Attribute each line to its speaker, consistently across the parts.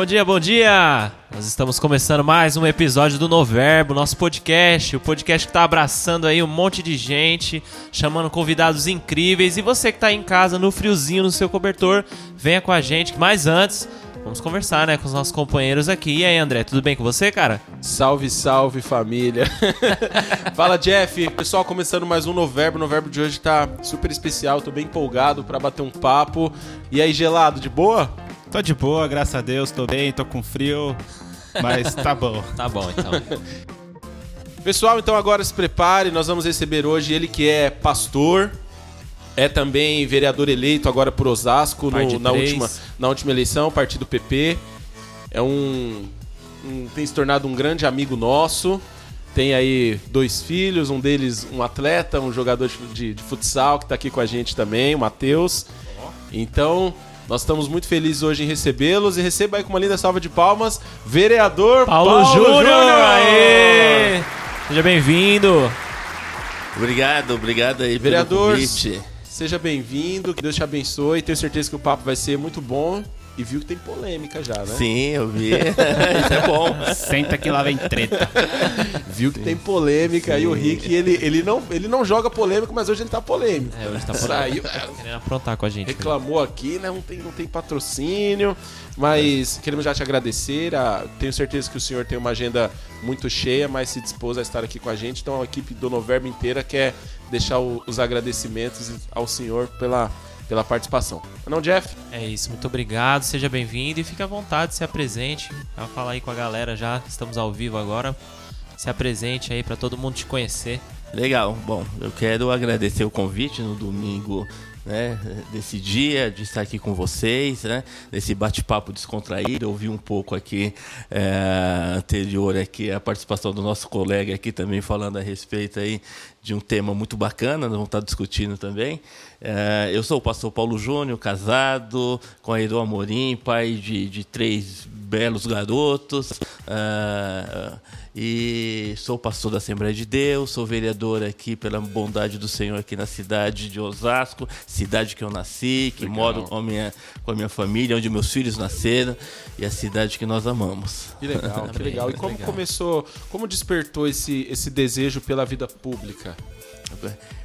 Speaker 1: Bom dia, bom dia! Nós estamos começando mais um episódio do Noverbo, nosso podcast, o podcast que está abraçando aí um monte de gente, chamando convidados incríveis. E você que está em casa, no friozinho, no seu cobertor, venha com a gente. Mas antes, vamos conversar, né, com os nossos companheiros aqui. E aí, André, tudo bem com você, cara?
Speaker 2: Salve, salve família. Fala, Jeff. Pessoal, começando mais um Noverbo. O Noverbo de hoje tá super especial, tô bem empolgado para bater um papo. E aí, gelado, de boa?
Speaker 3: Tô de boa, graças a Deus, tô bem, tô com frio, mas tá bom.
Speaker 1: Tá bom, então.
Speaker 2: Pessoal, então agora se prepare, nós vamos receber hoje ele que é pastor, é também vereador eleito agora por Osasco no, na, última, na última eleição, partido PP. É um, um, tem se tornado um grande amigo nosso. Tem aí dois filhos, um deles um atleta, um jogador de, de futsal que está aqui com a gente também, o Matheus. Então, nós estamos muito felizes hoje em recebê-los e receba aí com uma linda salva de palmas, vereador
Speaker 1: Paulo, Paulo Júnior! Aê! Seja bem-vindo!
Speaker 4: Obrigado, obrigado aí
Speaker 2: vereador,
Speaker 4: pelo convite.
Speaker 2: Seja bem-vindo, que Deus te abençoe. Tenho certeza que o papo vai ser muito bom. E viu que tem polêmica já, né?
Speaker 4: Sim, eu vi. Isso é bom.
Speaker 3: Senta que lá vem treta.
Speaker 2: viu que Sim. tem polêmica. Sim. E o Rick, ele, ele, não, ele não joga polêmico, mas hoje ele tá polêmico.
Speaker 1: É, hoje tá polêmico. Saiu, querendo aprontar com a gente.
Speaker 2: Reclamou aqui, né? Não tem, não tem patrocínio. Mas é. queremos já te agradecer. A, tenho certeza que o senhor tem uma agenda muito cheia, mas se dispôs a estar aqui com a gente. Então a equipe do Noverbo inteira quer deixar o, os agradecimentos ao senhor pela pela participação. Não, Jeff?
Speaker 1: É isso, muito obrigado, seja bem-vindo e fique à vontade, se apresente. Vai falar aí com a galera já, estamos ao vivo agora. Se apresente aí para todo mundo te conhecer.
Speaker 4: Legal, bom, eu quero agradecer o convite no domingo né, desse dia, de estar aqui com vocês, né, desse bate-papo descontraído. Eu ouvi um pouco aqui é, anterior aqui a participação do nosso colega aqui também falando a respeito aí de um tema muito bacana, nós vamos estar discutindo também. É, eu sou o pastor Paulo Júnior, casado com a Edu Amorim, pai de, de três belos garotos. Uh, e sou pastor da Assembleia de Deus, sou vereador aqui pela bondade do Senhor aqui na cidade de Osasco, cidade que eu nasci, que Legal. moro com a, minha, com a minha família, onde meus filhos nasceram e a cidade que nós amamos.
Speaker 2: Que legal, que legal. E como legal. começou, como despertou esse, esse desejo pela vida pública?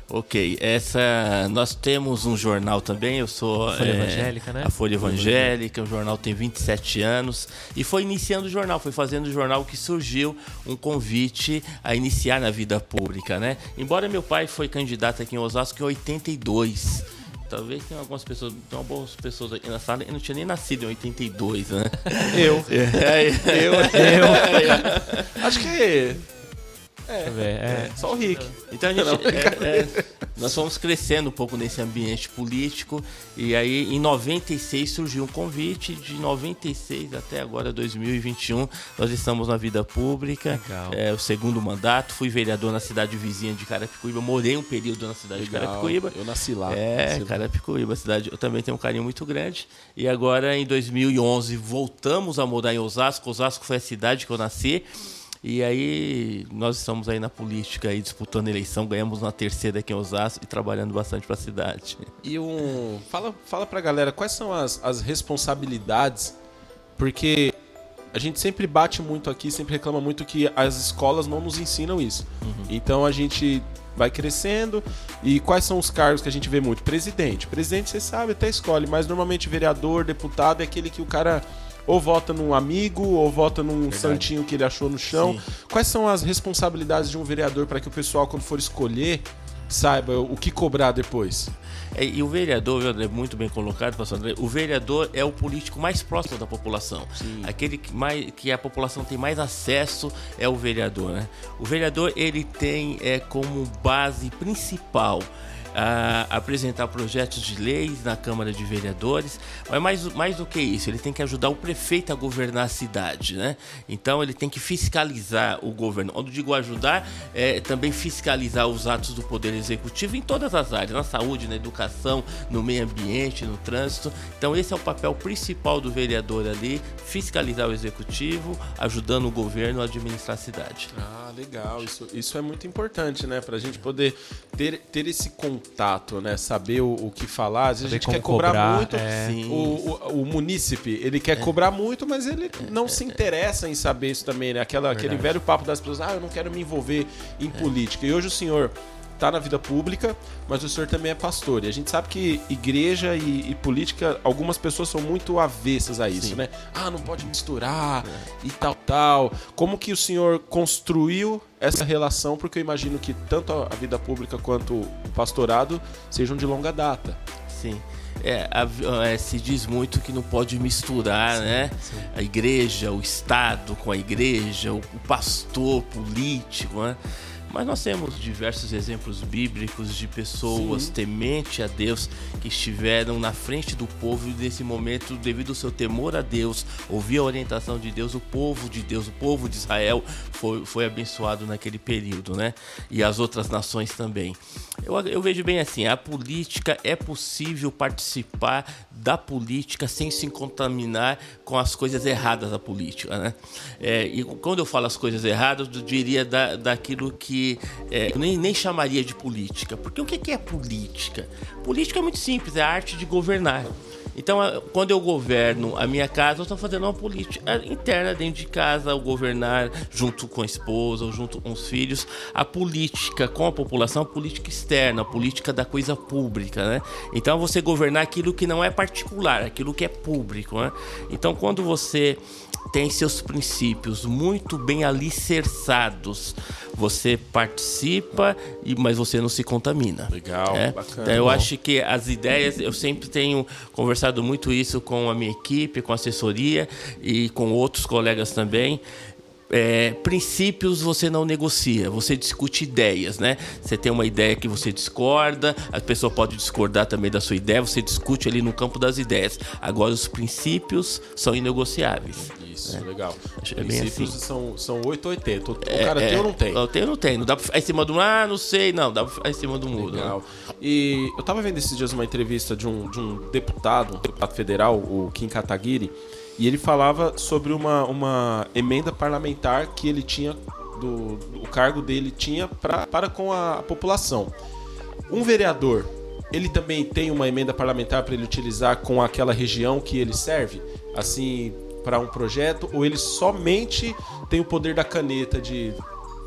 Speaker 4: Ok, essa nós temos um jornal também, eu sou
Speaker 1: a Folha é, Evangélica, né?
Speaker 4: A Folha Evangélica, o jornal tem 27 anos e foi iniciando o jornal, foi fazendo o jornal que surgiu um convite a iniciar na vida pública, né? Embora meu pai foi candidato aqui em Osasco em 82, Talvez tenha algumas pessoas, tem algumas pessoas aqui na sala, eu não tinha nem nascido em 82, né?
Speaker 2: Eu. É, eu. Eu. Acho que é, é, só o Rick.
Speaker 4: Então a gente, é, é, nós fomos crescendo um pouco nesse ambiente político e aí em 96 surgiu um convite, de 96 até agora 2021 nós estamos na vida pública, Legal. é o segundo mandato, fui vereador na cidade vizinha de Carapicuíba, morei um período na cidade Legal. de Carapicuíba.
Speaker 2: Eu nasci lá.
Speaker 4: É,
Speaker 2: nasci
Speaker 4: Carapicuíba, cidade, eu também tenho um carinho muito grande e agora em 2011 voltamos a morar em Osasco, Osasco foi a cidade que eu nasci. E aí nós estamos aí na política aí disputando eleição, ganhamos na terceira aqui em Osasco e trabalhando bastante para a cidade.
Speaker 2: E um fala fala para a galera quais são as, as responsabilidades, porque a gente sempre bate muito aqui, sempre reclama muito que as escolas não nos ensinam isso. Uhum. Então a gente vai crescendo. E quais são os cargos que a gente vê muito? Presidente. Presidente, você sabe, até escolhe, mas normalmente vereador, deputado é aquele que o cara ou vota num amigo, ou vota num Verdade. santinho que ele achou no chão. Sim. Quais são as responsabilidades de um vereador para que o pessoal, quando for escolher, saiba o que cobrar depois?
Speaker 4: É, e o vereador, André, muito bem colocado, pastor André, o vereador é o político mais próximo da população. Sim. Aquele que, mais, que a população tem mais acesso é o vereador. Né? O vereador ele tem é, como base principal a apresentar projetos de leis na Câmara de Vereadores, mas mais, mais do que isso, ele tem que ajudar o prefeito a governar a cidade, né? Então ele tem que fiscalizar o governo. Quando digo ajudar, é também fiscalizar os atos do Poder Executivo em todas as áreas, na saúde, na educação, no meio ambiente, no trânsito. Então esse é o papel principal do vereador ali, fiscalizar o executivo, ajudando o governo a administrar a cidade.
Speaker 2: Ah, legal. Isso, isso é muito importante, né? Pra gente poder ter, ter esse contato, né? Saber o, o que falar. Às vezes a gente quer cobrar,
Speaker 1: cobrar,
Speaker 2: muito.
Speaker 1: é.
Speaker 2: O, o, o munícipe, ele quer cobrar muito, mas ele não se interessa em saber isso também, né? Aquela, aquele velho papo das pessoas, ah, eu não quero me envolver em política. E hoje o senhor tá na vida pública, mas o senhor também é pastor. E a gente sabe que igreja e, e política, algumas pessoas são muito avessas a isso,
Speaker 4: Sim.
Speaker 2: né? Ah, não pode misturar e tal, tal. Como que o senhor construiu essa relação? Porque eu imagino que tanto a vida pública quanto o pastorado sejam de longa data.
Speaker 4: Sim. É, a- é, se diz muito que não pode misturar, né? A igreja, o Estado com a igreja, o, o pastor político, né? Mas nós temos diversos exemplos bíblicos de pessoas
Speaker 2: Sim.
Speaker 4: temente a Deus que estiveram na frente do povo e nesse momento, devido ao seu temor a Deus, ouvir a orientação de Deus, o povo de Deus, o povo de Israel foi, foi abençoado naquele período, né? E as outras nações também. Eu, eu vejo bem assim, a política é possível participar da política sem se contaminar com as coisas erradas da política, né? É, e quando eu falo as coisas erradas, eu diria da, daquilo que é, eu nem, nem chamaria de política. Porque o que é política? Política é muito simples, é a arte de governar. Então, quando eu governo a minha casa, eu estou fazendo uma política interna dentro de casa, ao governar junto com a esposa ou junto com os filhos, a política com a população, a política externa, a política da coisa pública, né? Então, você governar aquilo que não é particular, aquilo que é público, né? Então, quando você tem seus princípios muito bem alicerçados, você participa, mas você não se contamina.
Speaker 2: Legal,
Speaker 4: É,
Speaker 2: bacana.
Speaker 4: Eu
Speaker 2: Bom.
Speaker 4: acho que as ideias, eu sempre tenho conversado muito isso com a minha equipe, com a assessoria e com outros colegas também. É, princípios você não negocia, você discute ideias, né? Você tem uma ideia que você discorda, a pessoa pode discordar também da sua ideia, você discute ali no campo das ideias. Agora, os princípios são inegociáveis.
Speaker 2: Isso, legal.
Speaker 4: Acho que é
Speaker 2: Princípios
Speaker 4: assim.
Speaker 2: são, são 8 ou 80. O
Speaker 4: É,
Speaker 2: cara
Speaker 4: é,
Speaker 2: tem ou não tem?
Speaker 4: Eu tenho ou não tenho. Não dá pra ficar em cima do. Ah, não sei, não. Dá pra ficar em cima do muro. né?
Speaker 2: Legal. E eu tava vendo esses dias uma entrevista de um, de um deputado, um deputado federal, o Kim Kataguiri, e ele falava sobre uma, uma emenda parlamentar que ele tinha, do, o cargo dele tinha pra, para com a população. Um vereador, ele também tem uma emenda parlamentar para ele utilizar com aquela região que ele serve? Assim, para um projeto? Ou ele somente tem o poder da caneta de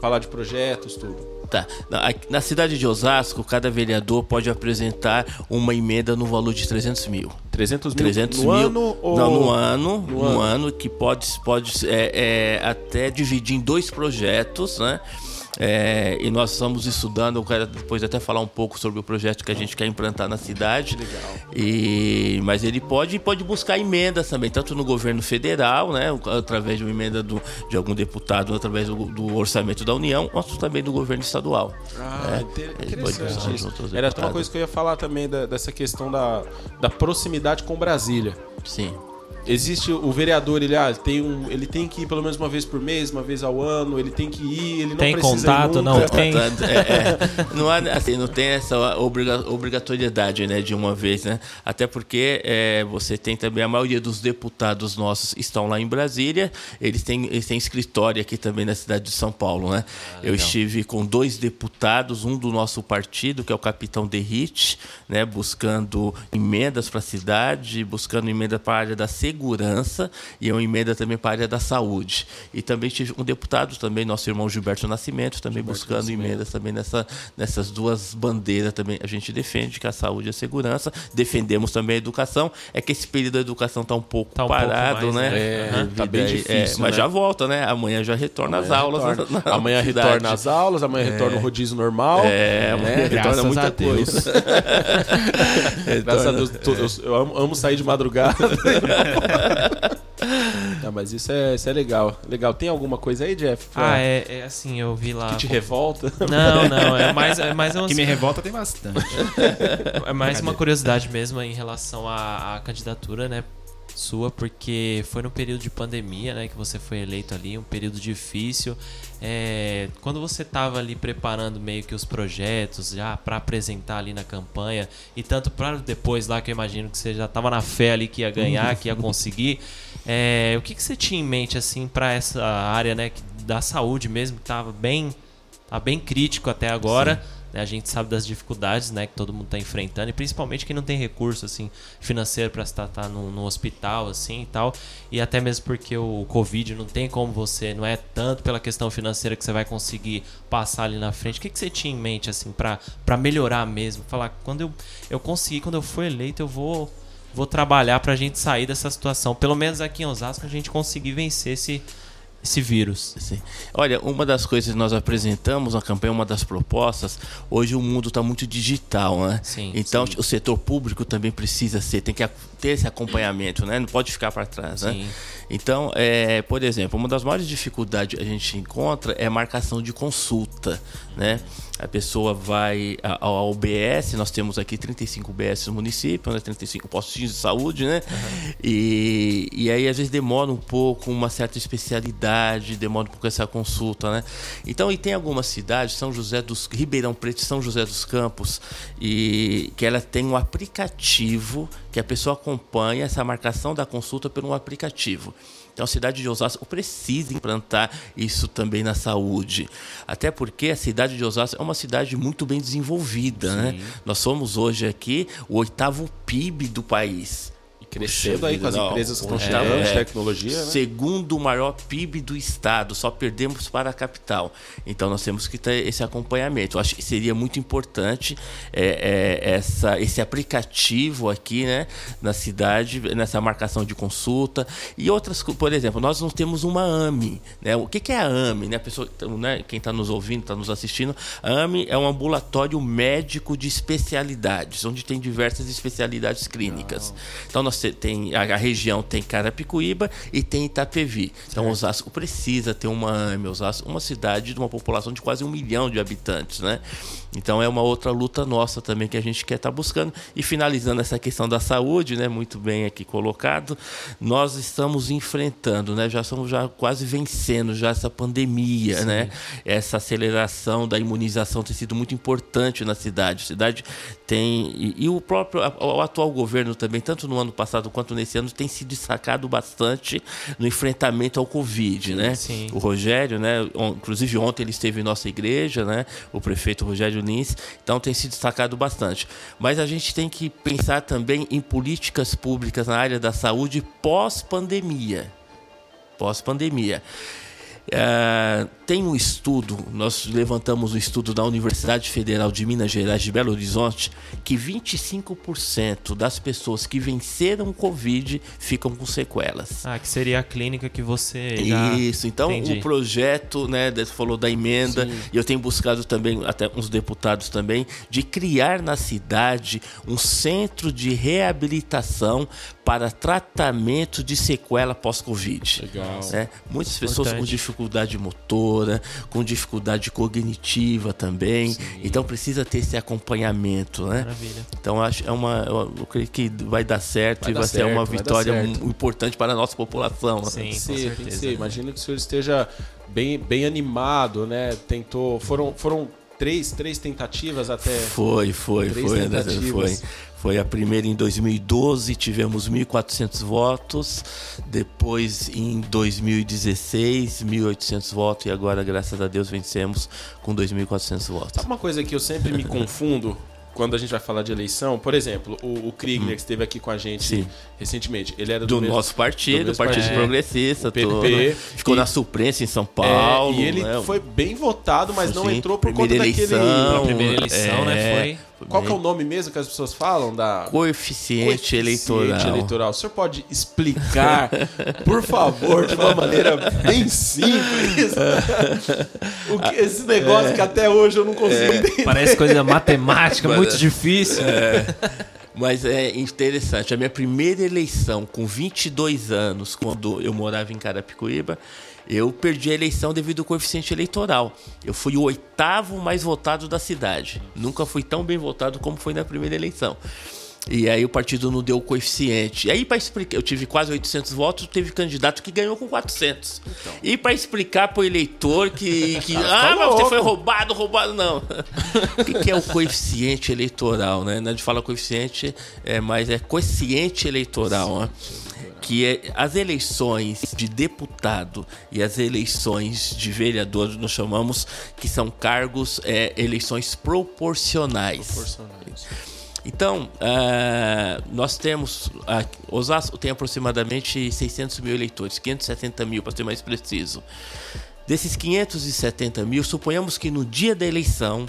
Speaker 2: falar de projetos, tudo?
Speaker 4: Tá. Na, na cidade de Osasco, cada vereador pode apresentar uma emenda no valor de 300 mil.
Speaker 2: 300 mil
Speaker 4: 300
Speaker 2: no
Speaker 4: mil.
Speaker 2: ano ou...
Speaker 4: Não, no ano.
Speaker 2: No
Speaker 4: No,
Speaker 2: ano.
Speaker 4: ano. que pode, pode é, é, até dividir em dois projetos, né? É, e nós estamos estudando, eu quero depois até falar um pouco sobre o projeto que a gente quer implantar na cidade.
Speaker 2: Legal.
Speaker 4: E, mas ele pode, pode buscar emendas também, tanto no governo federal, né, através de uma emenda do, de algum deputado, através do, do orçamento da União, quanto também do governo estadual.
Speaker 2: Ah,
Speaker 4: É,
Speaker 2: interessante isso. Era uma
Speaker 4: deputados.
Speaker 2: coisa que eu ia falar também da- dessa questão da, da proximidade com Brasília.
Speaker 4: Sim.
Speaker 2: Existe o vereador, ele, ah, tem um, ele tem que ir pelo menos uma vez por mês, uma vez ao ano, ele tem que ir, ele não
Speaker 1: Tem
Speaker 2: precisa
Speaker 1: contato,
Speaker 2: ir
Speaker 1: não tem?
Speaker 4: É, é, não, há, assim, não tem essa obriga- obrigatoriedade né, de uma vez, né? Até porque é, você tem também a maioria dos deputados nossos estão lá em Brasília, eles têm, eles têm escritório aqui também na cidade de São Paulo, né? Eu estive com dois deputados, um do nosso partido, que é o capitão Derrite, né, buscando emendas para a cidade, buscando emenda para a área da segurança e uma emenda também para a área da saúde. E também tive um deputado também, nosso irmão Gilberto Nascimento, também buscando emendas também nessa, nessas duas bandeiras também. A gente defende que a saúde e a segurança, defendemos também a educação. É que esse período da educação está um pouco
Speaker 1: Tá um pouco
Speaker 4: parado,
Speaker 1: mais,
Speaker 4: né?
Speaker 1: né?
Speaker 2: É,
Speaker 4: Devido
Speaker 2: tá bem
Speaker 4: aí-
Speaker 2: difícil,
Speaker 4: mas
Speaker 2: né?
Speaker 4: já volta, né? Amanhã já retorna as aulas.
Speaker 2: Retorna.
Speaker 4: na- na
Speaker 2: amanhã
Speaker 4: cidade.
Speaker 2: retorna as aulas, amanhã retorna o rodízio normal.
Speaker 4: É, amanhã
Speaker 2: né?
Speaker 4: retorna muita
Speaker 1: a Deus.
Speaker 4: coisa.
Speaker 2: Graças a Deus, eu, eu amo, amo sair de madrugada. Não, mas isso é, isso é legal. Legal. Tem alguma coisa aí, Jeff? pra-
Speaker 1: Ah, é, é assim, eu vi lá.
Speaker 2: Que te revolta?
Speaker 1: Não, não, é mais, é mais, uma,
Speaker 3: Que me revolta tem bastante.
Speaker 1: é mais uma curiosidade mesmo em relação à, à candidatura, né? Sua, porque foi no período de pandemia, né? Que você foi eleito ali, um período difícil. É, quando você estava ali preparando meio que os projetos já para apresentar ali na campanha e tanto para depois lá que eu imagino que você já estava na fé ali que ia ganhar, que ia conseguir. é, o que, que você tinha em mente assim para essa área, né? Da saúde mesmo, que estava bem tá bem crítico até agora. né? A gente sabe das dificuldades né, que todo mundo está enfrentando, e principalmente quem não tem recurso assim, financeiro para estar no, no hospital assim, e tal. E até mesmo porque o Covid não tem como você, não é tanto pela questão financeira que você vai conseguir passar ali na frente. O que, que você tinha em mente assim para melhorar mesmo? Falar, quando eu, eu conseguir, quando eu for eleito, eu vou, vou trabalhar para a gente sair dessa situação. Pelo menos aqui em Osasco a gente conseguir vencer esse, esse vírus.
Speaker 4: Sim. Olha, uma das coisas que nós apresentamos na campanha, uma das propostas, hoje o mundo está muito digital, né?
Speaker 1: Sim,
Speaker 4: então o setor público também precisa ser, tem que ter esse acompanhamento, né? Não pode ficar para trás, né?
Speaker 1: Sim.
Speaker 4: Então, é, por exemplo, uma das maiores dificuldades que a gente encontra é a marcação de consulta, né? A pessoa vai ao UBS, nós temos aqui 35 UBS no município, né? 35 postinhos de saúde, né? E, e aí às vezes demora um pouco uma certa especialidade, demora um pouco essa consulta, né? Então, e tem algumas cidades, São José dos Ribeirão Preto, e São José dos Campos, e que ela tem um aplicativo que a pessoa acompanha essa marcação da consulta um aplicativo. Então a cidade de Osasco precisa implantar isso também na saúde. Até porque a cidade de Osasco é uma cidade muito bem desenvolvida. Né? Nós somos hoje aqui o oitavo PIB do país.
Speaker 2: Crescendo aí com as
Speaker 4: Não,
Speaker 2: empresas que estão
Speaker 4: é,
Speaker 2: chegando de tecnologia, né?
Speaker 4: Segundo maior PIB do estado, só perdemos para a capital. Então nós temos que ter esse acompanhamento. Eu acho que seria muito importante é, é, essa, esse aplicativo aqui, né, na cidade, nessa marcação de consulta e outras, por exemplo, nós não temos uma AME, né? O que, que é a AME, né? A pessoa, então, né, quem está nos ouvindo, está nos assistindo, a AME é um ambulatório médico de especialidades, onde tem diversas especialidades clínicas. Então nós te- tem a, a região tem Carapicuíba e tem Itapevi. Então Osasco precisa ter uma Osasco, uma cidade de uma população de quase um milhão de habitantes, né? Então é uma outra luta nossa também que a gente quer estar buscando. E finalizando essa questão da saúde, né, muito bem aqui colocado, nós estamos enfrentando, né, já estamos já quase vencendo já essa pandemia, né? Essa aceleração da imunização tem sido muito importante na cidade. A cidade tem e, e o próprio o atual governo também, tanto no ano passado quanto nesse ano, tem se destacado bastante no enfrentamento ao Covid, né?
Speaker 1: sim.
Speaker 4: O Rogério, né? Inclusive ontem ele esteve em nossa igreja, né? O prefeito Rogério Lins. Então tem se destacado bastante. Mas a gente tem que pensar também em políticas públicas na área da saúde pós-pandemia. Pós-pandemia. É, tem um estudo, nós levantamos um estudo da Universidade Federal de Minas Gerais de Belo Horizonte, que 25% das pessoas que venceram o Covid ficam com sequelas.
Speaker 1: Ah, que seria a clínica que você já...
Speaker 4: Isso, então
Speaker 1: Entendi.
Speaker 4: o projeto, né, você falou da emenda, e eu tenho buscado também, até uns deputados também, de criar na cidade um centro de reabilitação para tratamento de sequela pós-Covid.
Speaker 2: Legal.
Speaker 4: né? Muitas pessoas com
Speaker 1: Importante.
Speaker 4: dificuldade motora, com dificuldade cognitiva também, então precisa ter esse acompanhamento, né?
Speaker 1: Maravilha.
Speaker 4: Então acho é uma, eu, eu creio que vai dar certo
Speaker 2: Vai
Speaker 4: e
Speaker 2: dar
Speaker 4: vai ser
Speaker 2: certo,
Speaker 4: uma
Speaker 2: vai dar
Speaker 4: vitória importante para a nossa população. né?
Speaker 1: Sim,
Speaker 2: Tem que
Speaker 1: com
Speaker 2: ser, tem que
Speaker 1: certeza.
Speaker 2: ser. Imagino que o senhor esteja bem, bem animado, né? Tentou. Foram, foram três, três tentativas até.
Speaker 4: Foi, foi, foi,
Speaker 2: tentativas.
Speaker 4: foi. Foi a primeira em 2012, tivemos 1.400 votos. Depois, em 2016, 1.800 votos. E agora, graças a Deus, vencemos com 2.400 votos.
Speaker 2: Sabe uma coisa que eu sempre me confundo quando a gente vai falar de eleição? Por exemplo, o, o Kriegler, que esteve aqui com a gente
Speaker 4: Sim.
Speaker 2: recentemente, ele era do,
Speaker 4: Do
Speaker 2: mesmo-
Speaker 4: nosso partido,
Speaker 2: do mesmo
Speaker 4: Partido
Speaker 2: partido.
Speaker 4: Progressista,
Speaker 2: O PPP,
Speaker 4: todo, ficou
Speaker 2: e-
Speaker 4: na suplência em São
Speaker 2: É,
Speaker 4: Paulo.
Speaker 2: e ele
Speaker 4: né?
Speaker 2: foi bem votado, mas não
Speaker 4: Sim,
Speaker 2: entrou por conta
Speaker 4: primeira
Speaker 2: daquele.
Speaker 4: eleição,
Speaker 1: A primeira eleição, né,
Speaker 4: é,
Speaker 1: foi-
Speaker 2: Qual que é o nome mesmo que as pessoas falam da
Speaker 4: Coeficiente, eleitoral.
Speaker 2: eleitoral. O senhor pode explicar, por favor, de uma maneira bem simples, o que, esse negócio que até hoje eu não consigo entender.
Speaker 1: Parece coisa matemática, muito difícil.
Speaker 4: Mas é interessante. A minha primeira eleição, com 22 anos, quando eu morava em Carapicuíba, eu perdi a eleição devido ao coeficiente eleitoral. Eu fui o oitavo mais votado da cidade. Nunca fui tão bem votado como foi na primeira eleição. E aí o partido não deu o coeficiente. E aí, para explicar, eu tive quase 800 votos, teve candidato que ganhou com 400. Então. E para explicar para o eleitor que. que ah, mas você foi roubado, roubado, não. o que, que, é o coeficiente eleitoral, né? Não é de falar coeficiente, é, mas é coeficiente eleitoral, né? Que é, as eleições de deputado e as eleições de vereador nós chamamos que são cargos é, eleições proporcionais. proporcionais. Então, uh, nós temos. Uh, Osasco tem aproximadamente 600 mil eleitores, 570 mil para ser mais preciso. Desses 570 mil, suponhamos que no dia da eleição, uh,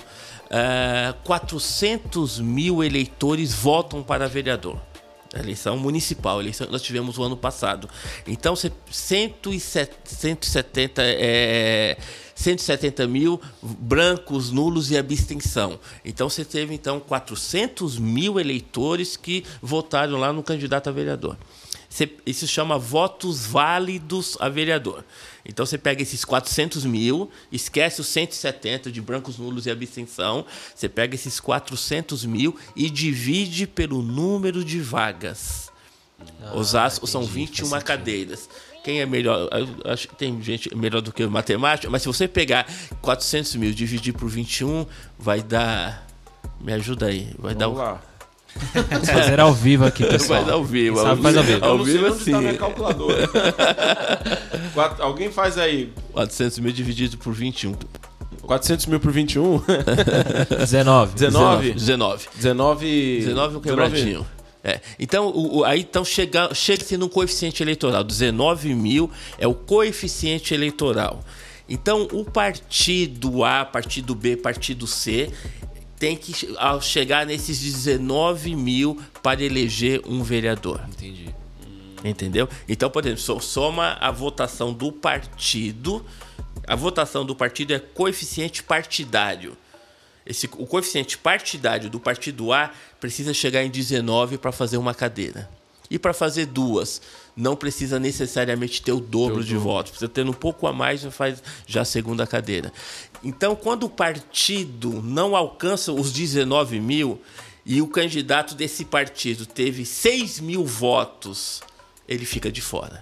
Speaker 4: eh, 400 mil eleitores votam para vereador. Eleição municipal, eleição que nós tivemos o ano passado. Então, 170 é 170 mil brancos, nulos e abstenção. Então você teve então 400 mil eleitores que votaram lá no candidato a vereador. Isso chama votos válidos a vereador. Então você pega esses 400 mil, esquece os 170 de brancos, nulos e abstenção, você pega esses 400 mil e divide pelo número de vagas. Ah, Osasco são 21 cadeiras. Quem é melhor? Acho que tem gente melhor do que matemática, mas se você pegar 400 mil e dividir por 21, vai dar. Me ajuda aí. Vai
Speaker 2: Vamos
Speaker 4: dar.
Speaker 2: Lá.
Speaker 1: Vamos fazer ao vivo aqui, pessoal.
Speaker 4: Faz ao vivo.
Speaker 1: Sabe, ao faz ao vivo.
Speaker 2: Ao vivo assim. Tá minha calculadora. Alguém faz aí.
Speaker 4: 400 mil dividido por 21.
Speaker 2: 400 mil por 21?
Speaker 1: 19.
Speaker 2: 19?
Speaker 4: 19.
Speaker 2: 19.
Speaker 4: 19 um quebradinho. É. Então, o, o, aí então chega, chega-se num coeficiente eleitoral. 19 mil é o coeficiente eleitoral. Então, o partido A, partido B, partido C tem que chegar nesses 19 mil para eleger um vereador.
Speaker 1: Entendi.
Speaker 4: Entendeu? Então, por exemplo, soma a votação do partido. A votação do partido é coeficiente partidário. Esse, o coeficiente partidário do partido A precisa chegar em 19 para fazer uma cadeira. E para fazer duas, não precisa necessariamente ter o dobro de votos. Precisa ter um pouco a mais, já faz já a segunda cadeira. Então, quando o partido não alcança os 19 mil e o candidato desse partido teve 6 mil votos, ele fica de fora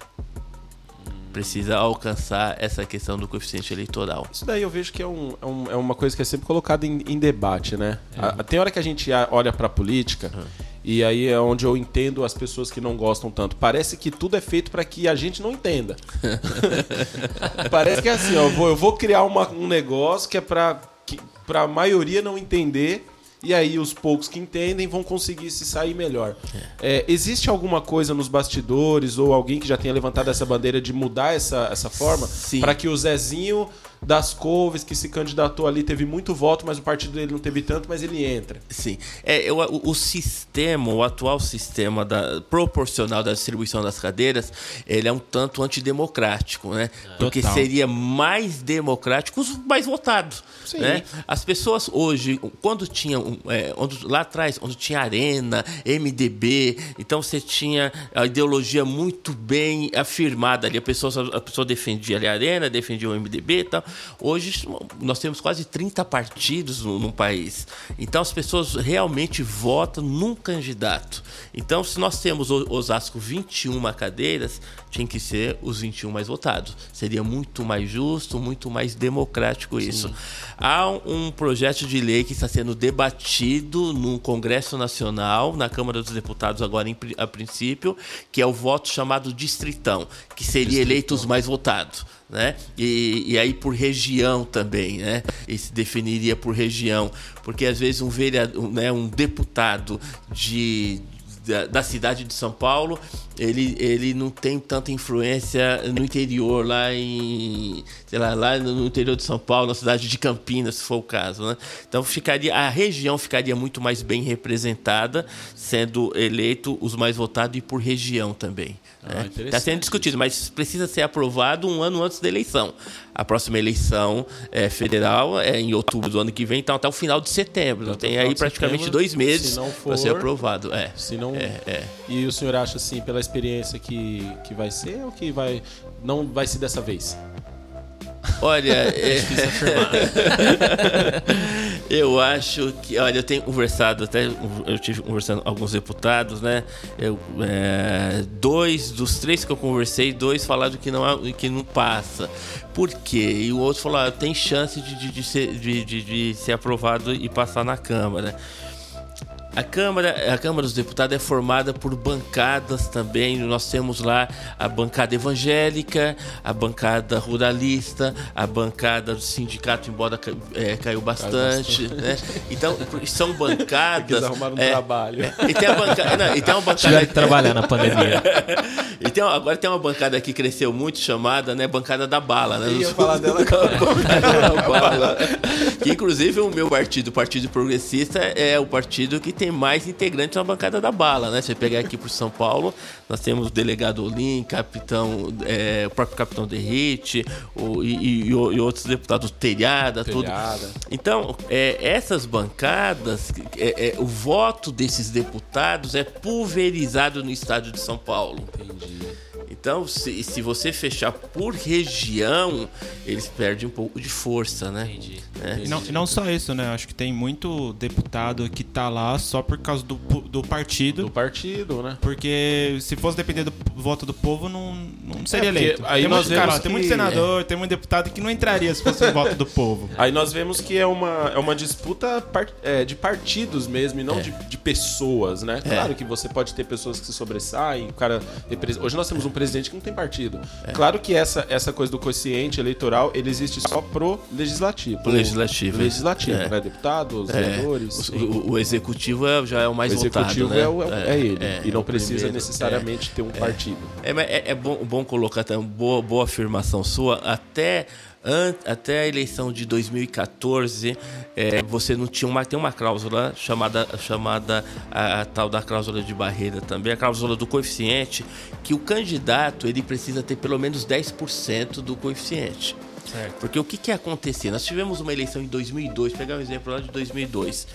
Speaker 4: precisa alcançar essa questão do coeficiente eleitoral.
Speaker 2: Isso daí eu vejo que é, um, é, um, é uma coisa que é sempre colocada em, em debate, né? É. A, tem hora que a gente olha para a política uhum. E aí é onde eu entendo as pessoas que não gostam tanto. Parece que tudo é feito para que a gente não entenda. Parece que é assim, ó, eu, vou, eu vou criar uma, um negócio que é para a maioria não entender e aí os poucos que entendem vão conseguir se sair melhor. É. É, existe alguma coisa nos bastidores ou alguém que já tenha levantado essa bandeira de mudar essa, essa forma para que o Zezinho das couves que se candidatou ali teve muito voto, mas o partido dele não teve tanto, mas ele entra.
Speaker 4: Sim. É, o, o sistema, o atual sistema da, proporcional da distribuição das cadeiras, ele é um tanto antidemocrático, né? Porque seria mais democrático os mais votados. Sim. Né? As pessoas hoje, quando tinha é, onde, lá atrás, onde tinha Arena, MDB, então você tinha a ideologia muito bem afirmada ali. A pessoa, a pessoa defendia ali a Arena, defendia o MDB e tal. Hoje nós temos quase 30 partidos no, no país. Então as pessoas realmente votam num candidato. Então, se nós temos Osasco 21 cadeiras, tinha que ser os 21 mais votados. Seria muito mais justo, muito mais democrático isso. Sim. Há um projeto de lei que está sendo debatido no Congresso Nacional, na Câmara dos Deputados agora a princípio, que é o voto chamado distritão, que seria distritão. eleito os mais votados né? E, e aí por região também, né? E se definiria por região, porque às vezes um vereador, né, um deputado de da, da, cidade de São Paulo, ele, ele não tem tanta influência no interior, lá em. sei lá, lá no interior de São Paulo, na cidade de Campinas, se for o caso. Né? Então ficaria, a região ficaria muito mais bem representada, sendo eleito os mais votados e por região também.
Speaker 2: Ah,
Speaker 4: Está
Speaker 2: interessante
Speaker 4: sendo discutido, mas precisa ser aprovado um ano antes da eleição. A próxima eleição é, federal é em outubro do ano que vem, então até o final de setembro. Então, tem aí praticamente
Speaker 2: setembro,
Speaker 4: dois meses
Speaker 2: se
Speaker 4: para ser aprovado. É.
Speaker 2: Se não...
Speaker 4: É, é.
Speaker 2: E o senhor acha assim, pela experiência que, que vai ser ou que vai não vai ser dessa vez?
Speaker 4: Olha, é, eu acho que, olha, eu tenho conversado até, eu tive conversando com alguns deputados, né? Eu, é, dois dos três que eu conversei, dois falaram que não que não passa. Por quê? E o outro falou, ah, tem chance de, de, de ser, de, de- de ser aprovado e passar na Câmara. A Câmara, a Câmara dos Deputados é formada por bancadas também. Nós temos lá a bancada evangélica, a bancada ruralista, a bancada do sindicato, embora é, caiu bastante. Né? Então, são bancadas.
Speaker 2: Eles arrumaram um
Speaker 4: é,
Speaker 2: trabalho.
Speaker 4: é, e tem a bancada. Não, e tem uma bancada.
Speaker 1: Tiveram que trabalhar na pandemia.
Speaker 4: E tem, agora tem uma bancada que cresceu muito chamada, né, bancada da bala, né?
Speaker 2: Eu ia falar dela
Speaker 4: Bancada da bala. Que inclusive o meu partido, o Partido Progressista, é o partido que tem mais integrantes na bancada da bala, né? Você pegar aqui por São Paulo, nós temos o delegado Olim, capitão, é, o próprio capitão Derrite, o, e, e- e outros deputados, Telhada, tudo.
Speaker 2: Telhada.
Speaker 4: Então, é, essas bancadas, é, é, o voto desses deputados é pulverizado no estado de São Paulo.
Speaker 2: Entendi.
Speaker 4: Então, se, se você fechar por região, eles perdem um pouco de força, né?
Speaker 1: Entendi.
Speaker 4: É.
Speaker 3: E não, e não só isso, né? Acho que tem muito deputado que tá lá só por causa do, do partido.
Speaker 2: Do partido, né?
Speaker 3: Porque se fosse depender do voto do povo, não, não seria
Speaker 2: É,
Speaker 3: eleito.
Speaker 2: aí
Speaker 3: tem,
Speaker 2: nós
Speaker 3: muito, cara,
Speaker 2: vemos
Speaker 3: tem muito
Speaker 2: que-
Speaker 3: senador, tem muito deputado que não entraria se fosse o voto do povo.
Speaker 2: Aí nós vemos que é uma, é uma disputa é, de partidos mesmo, e não de, de pessoas, né? Claro que você pode ter pessoas que se sobressaem, o cara Hoje nós temos um presidente que não tem partido. Claro que essa, essa coisa do quociente eleitoral, ele existe só pro legislativo.
Speaker 4: Pro legislativo.
Speaker 2: Legislativo,
Speaker 4: É.
Speaker 2: né? Deputados,
Speaker 4: É,
Speaker 2: vereadores.
Speaker 4: o, o- o executivo é- já é o mais
Speaker 2: O executivo
Speaker 4: votado, né?
Speaker 2: é, é ele.
Speaker 4: é,
Speaker 2: e
Speaker 4: é
Speaker 2: não precisa
Speaker 4: primeiro.
Speaker 2: necessariamente ter um partido.
Speaker 4: É, é, é bom, bom colocar também, boa, boa afirmação sua. Até, até a eleição de 2014, é, você não tinha uma, tem uma cláusula chamada, chamada a, a tal da cláusula de barreira também, a cláusula do coeficiente, que o candidato ele precisa ter pelo menos 10% do coeficiente.
Speaker 1: Certo.
Speaker 4: Porque o que, que acontecia? Nós tivemos uma eleição em 2002, pegar um exemplo lá de 2002.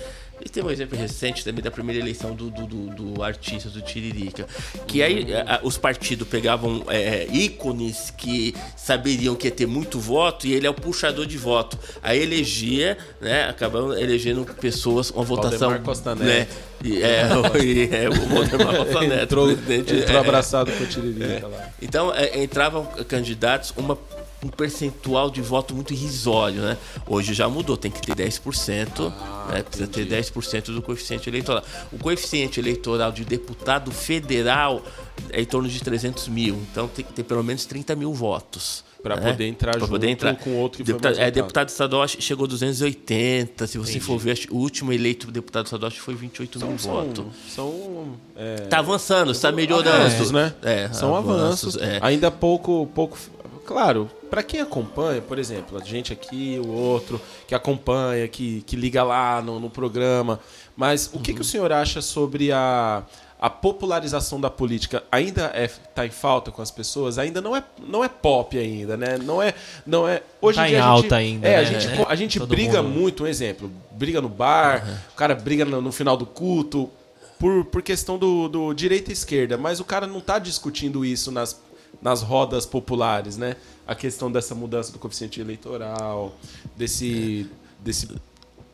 Speaker 4: Tem um exemplo recente também da primeira eleição do, do, do- do artista, do Tiririca. Que aí a- os partidos pegavam é, ícones que saberiam que ia ter muito voto e ele é o puxador de voto. Aí elegia, né? Acabamos elegendo pessoas com uma votação.
Speaker 2: Valdemar Costa
Speaker 4: né?
Speaker 2: Neto.
Speaker 4: E, é, e, é, o Valdemar Costa Neto.
Speaker 2: entrou, entrou
Speaker 4: é.
Speaker 2: abraçado com o Tiririca lá.
Speaker 4: Então, é, entravam candidatos uma- um percentual de voto muito irrisório, né? Hoje já mudou, tem que ter 10%, né? precisa ter 10% do coeficiente eleitoral. O coeficiente eleitoral de deputado federal é em torno de 300 mil, então tem que ter pelo menos 30 mil votos.
Speaker 2: Pra
Speaker 4: né?
Speaker 2: poder entrar
Speaker 4: Pra poder
Speaker 2: junto
Speaker 4: entrar.
Speaker 2: com outro que foi
Speaker 4: deputado, é, deputado estadual chegou a 280, se você for ver, o último eleito deputado estadual foi 28 mil votos.
Speaker 2: são é,
Speaker 4: Tá avançando, está melhorando.
Speaker 2: avanços, né?
Speaker 4: É,
Speaker 2: São avanços.
Speaker 4: é.
Speaker 2: Ainda pouco, pouco. Claro, para quem acompanha, por exemplo, a gente aqui, o outro, que acompanha, que, que liga lá no, no programa. Mas o que, que o senhor acha sobre a, a popularização da política? Ainda é, tá em falta com as pessoas? Ainda não é, não é pop ainda, né? Não é. Não é hoje
Speaker 1: Tá
Speaker 2: em dia
Speaker 1: em
Speaker 2: a gente-
Speaker 1: alta ainda,
Speaker 2: É, a
Speaker 1: né?
Speaker 2: gente, a gente
Speaker 1: Todo
Speaker 2: briga
Speaker 1: mundo-
Speaker 2: muito, um exemplo. Briga no bar, o cara briga no, no final do culto por, por questão do, do direita e esquerda, mas o cara não está discutindo isso nas, nas rodas populares, né? A questão dessa mudança do coeficiente eleitoral, desse, desse,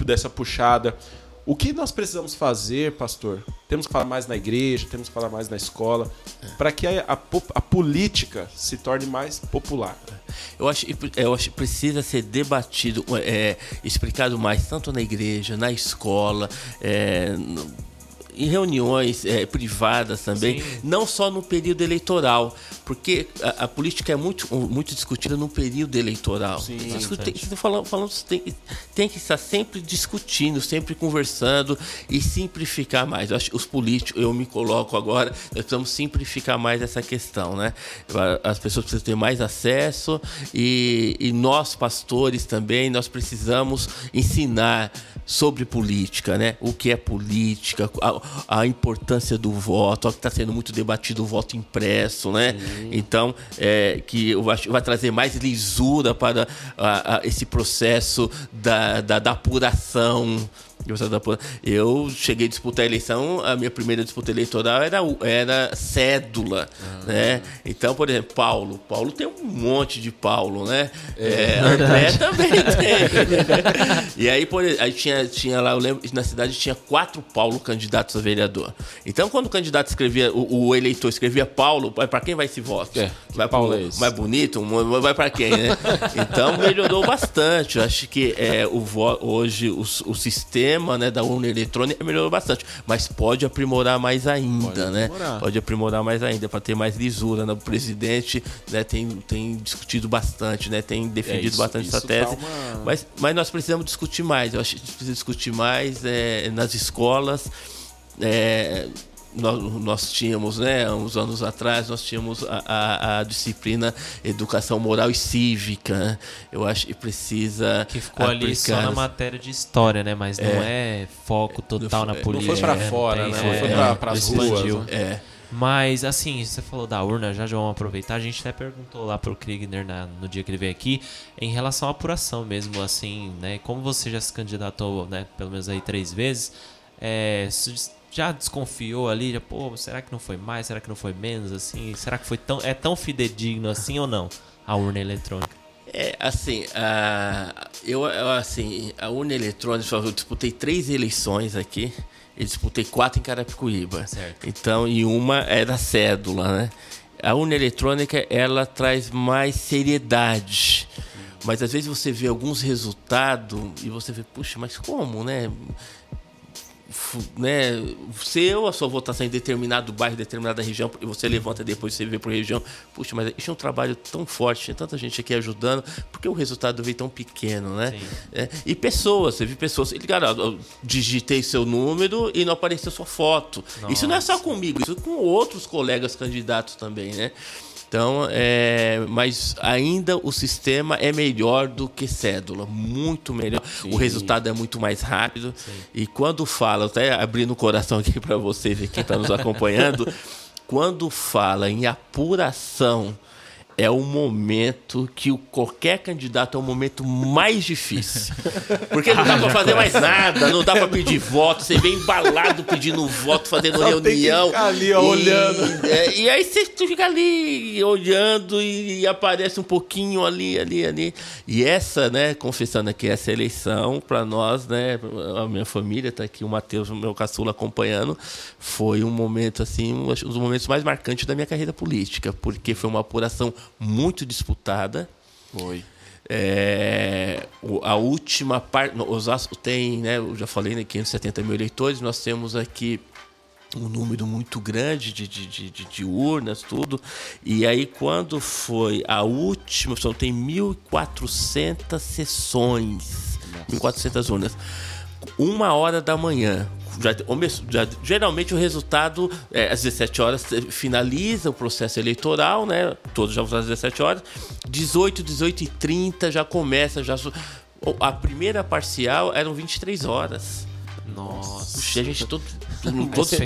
Speaker 2: dessa puxada. O que nós precisamos fazer, pastor? Temos que falar mais na igreja, temos que falar mais na escola, para que a, a, a política se torne mais popular.
Speaker 4: Eu acho, eu acho que precisa ser debatido, é, explicado mais, tanto na igreja, na escola, é, no- em reuniões é, privadas também, não só no período eleitoral, porque a, a política é muito, muito discutida no período eleitoral.
Speaker 2: Sim,
Speaker 4: tem, que- falando, falando, tem, tem que estar sempre discutindo, sempre conversando e simplificar mais. Eu acho os políticos, eu me coloco agora, nós precisamos simplificar mais essa questão, né? As pessoas precisam ter mais acesso e, e nós, pastores, também, nós precisamos ensinar sobre política, né? O que é política, a- a importância do voto, que está sendo muito debatido o voto impresso, né? Então, é, que vai trazer mais lisura para a- a- esse processo da, da, da apuração. Eu cheguei a disputar a eleição, a minha primeira disputa eleitoral era, era cédula, né? Então, por exemplo, Paulo. Paulo tem um monte de Paulo, né? É, André também tem. e aí, por aí tinha, tinha lá, eu lembro, na cidade tinha quatro Paulo candidatos a vereador. Então, quando o candidato escrevia, o, o eleitor escrevia Paulo, para quem vai esse voto?
Speaker 2: É,
Speaker 4: vai
Speaker 2: Paulo
Speaker 4: pro
Speaker 2: é esse?
Speaker 4: mais bonito? Vai para quem, né? Então, melhorou bastante. Eu acho que é, o hoje o, o sistema né, da urna eletrônica melhorou bastante. Mas pode aprimorar mais ainda,
Speaker 2: Pode
Speaker 4: né?
Speaker 2: aprimorar.
Speaker 4: Pode aprimorar mais ainda para ter mais lisura. Né? O presidente né, tem, tem discutido bastante, né? Tem defendido
Speaker 2: É, isso-
Speaker 4: bastante essa
Speaker 2: isso
Speaker 4: tese.
Speaker 2: tá uma-
Speaker 4: Mas, mas nós precisamos discutir mais. Eu acho que a gente precisa discutir mais é, nas escolas. É, nós, nós tínhamos, né, uns anos atrás, nós tínhamos a, a- a disciplina Educação Moral e Cívica. né? Eu acho que precisa.
Speaker 1: Que ficou ali só
Speaker 4: aplicar
Speaker 1: na matéria de história, né? Mas não é foco total na
Speaker 4: Não
Speaker 1: política.
Speaker 2: foi pra
Speaker 1: né?
Speaker 2: fora,
Speaker 1: tem-
Speaker 2: né?
Speaker 1: é,
Speaker 2: Não foi
Speaker 1: é,
Speaker 2: pra- pras
Speaker 1: não
Speaker 2: ruas, né?
Speaker 4: É.
Speaker 1: Mas, assim, você falou da urna, já já vamos aproveitar. A gente até perguntou lá pro Kriegner na- no dia que ele veio aqui, em relação à apuração mesmo, assim, né? Como você já se candidatou, né, pelo menos aí três vezes, é, já desconfiou ali, já, pô, será que não foi mais? Será que não foi menos, assim? Será que foi tão, é tão fidedigno assim ou não, a urna eletrônica?
Speaker 4: É, assim, a, eu, assim, a urna eletrônica, eu disputei três eleições aqui. Eu disputei quatro em Carapicuíba.
Speaker 1: Certo.
Speaker 4: Então, e uma era cédula, né? A urna eletrônica, ela traz mais seriedade. Mas às vezes você vê alguns resultados e você vê, puxa, mas como, né? Né, seu, a sua votação em determinado bairro, determinada região, e você levanta depois você vê por região, puxa, mas isso é um trabalho tão forte, tinha tanta gente aqui ajudando, porque o resultado veio tão pequeno, né? É, e pessoas, você viu pessoas, ele, cara, eu digitei seu número e não apareceu sua foto. Isso não é só comigo, isso com outros colegas candidatos também, né? Então, é, mas ainda o sistema é melhor do que cédula, muito melhor. O resultado é muito mais rápido. E quando fala, até abrindo o coração aqui para vocês aqui está nos acompanhando, quando fala em apuração é o momento que o, qualquer candidato é o momento mais difícil. Porque não dá pra fazer mais nada, não dá pra pedir voto, você vem embalado pedindo voto, fazendo reunião.
Speaker 2: ali, ó,
Speaker 4: e,
Speaker 2: olhando.
Speaker 4: é, e aí você fica ali olhando e, aparece um pouquinho ali, ali, ali. E essa, né, confessando aqui, essa eleição, pra nós, né, a minha família, tá aqui o Matheus, o meu caçula acompanhando, foi um momento, assim, um dos momentos mais marcantes da minha carreira política, porque foi uma apuração muito disputada.
Speaker 2: Foi.
Speaker 4: É, a última parte. Osasco tem, né? Eu já falei, né? 570 mil eleitores. Nós temos aqui um número muito grande de, de, de, de- de urnas, tudo. E aí, quando foi a última, só tem 1.400 sessões, 1.400 urnas. Uma hora da manhã. Já, já- geralmente o resultado é às 17 horas eh, finaliza o processo eleitoral, né? Todos já votaram às 17 horas. 18, 18 e 30 já começa. Já, a primeira parcial eram 23 horas.
Speaker 1: Nossa.
Speaker 4: Puxa, a gente todo,
Speaker 1: Expectativa.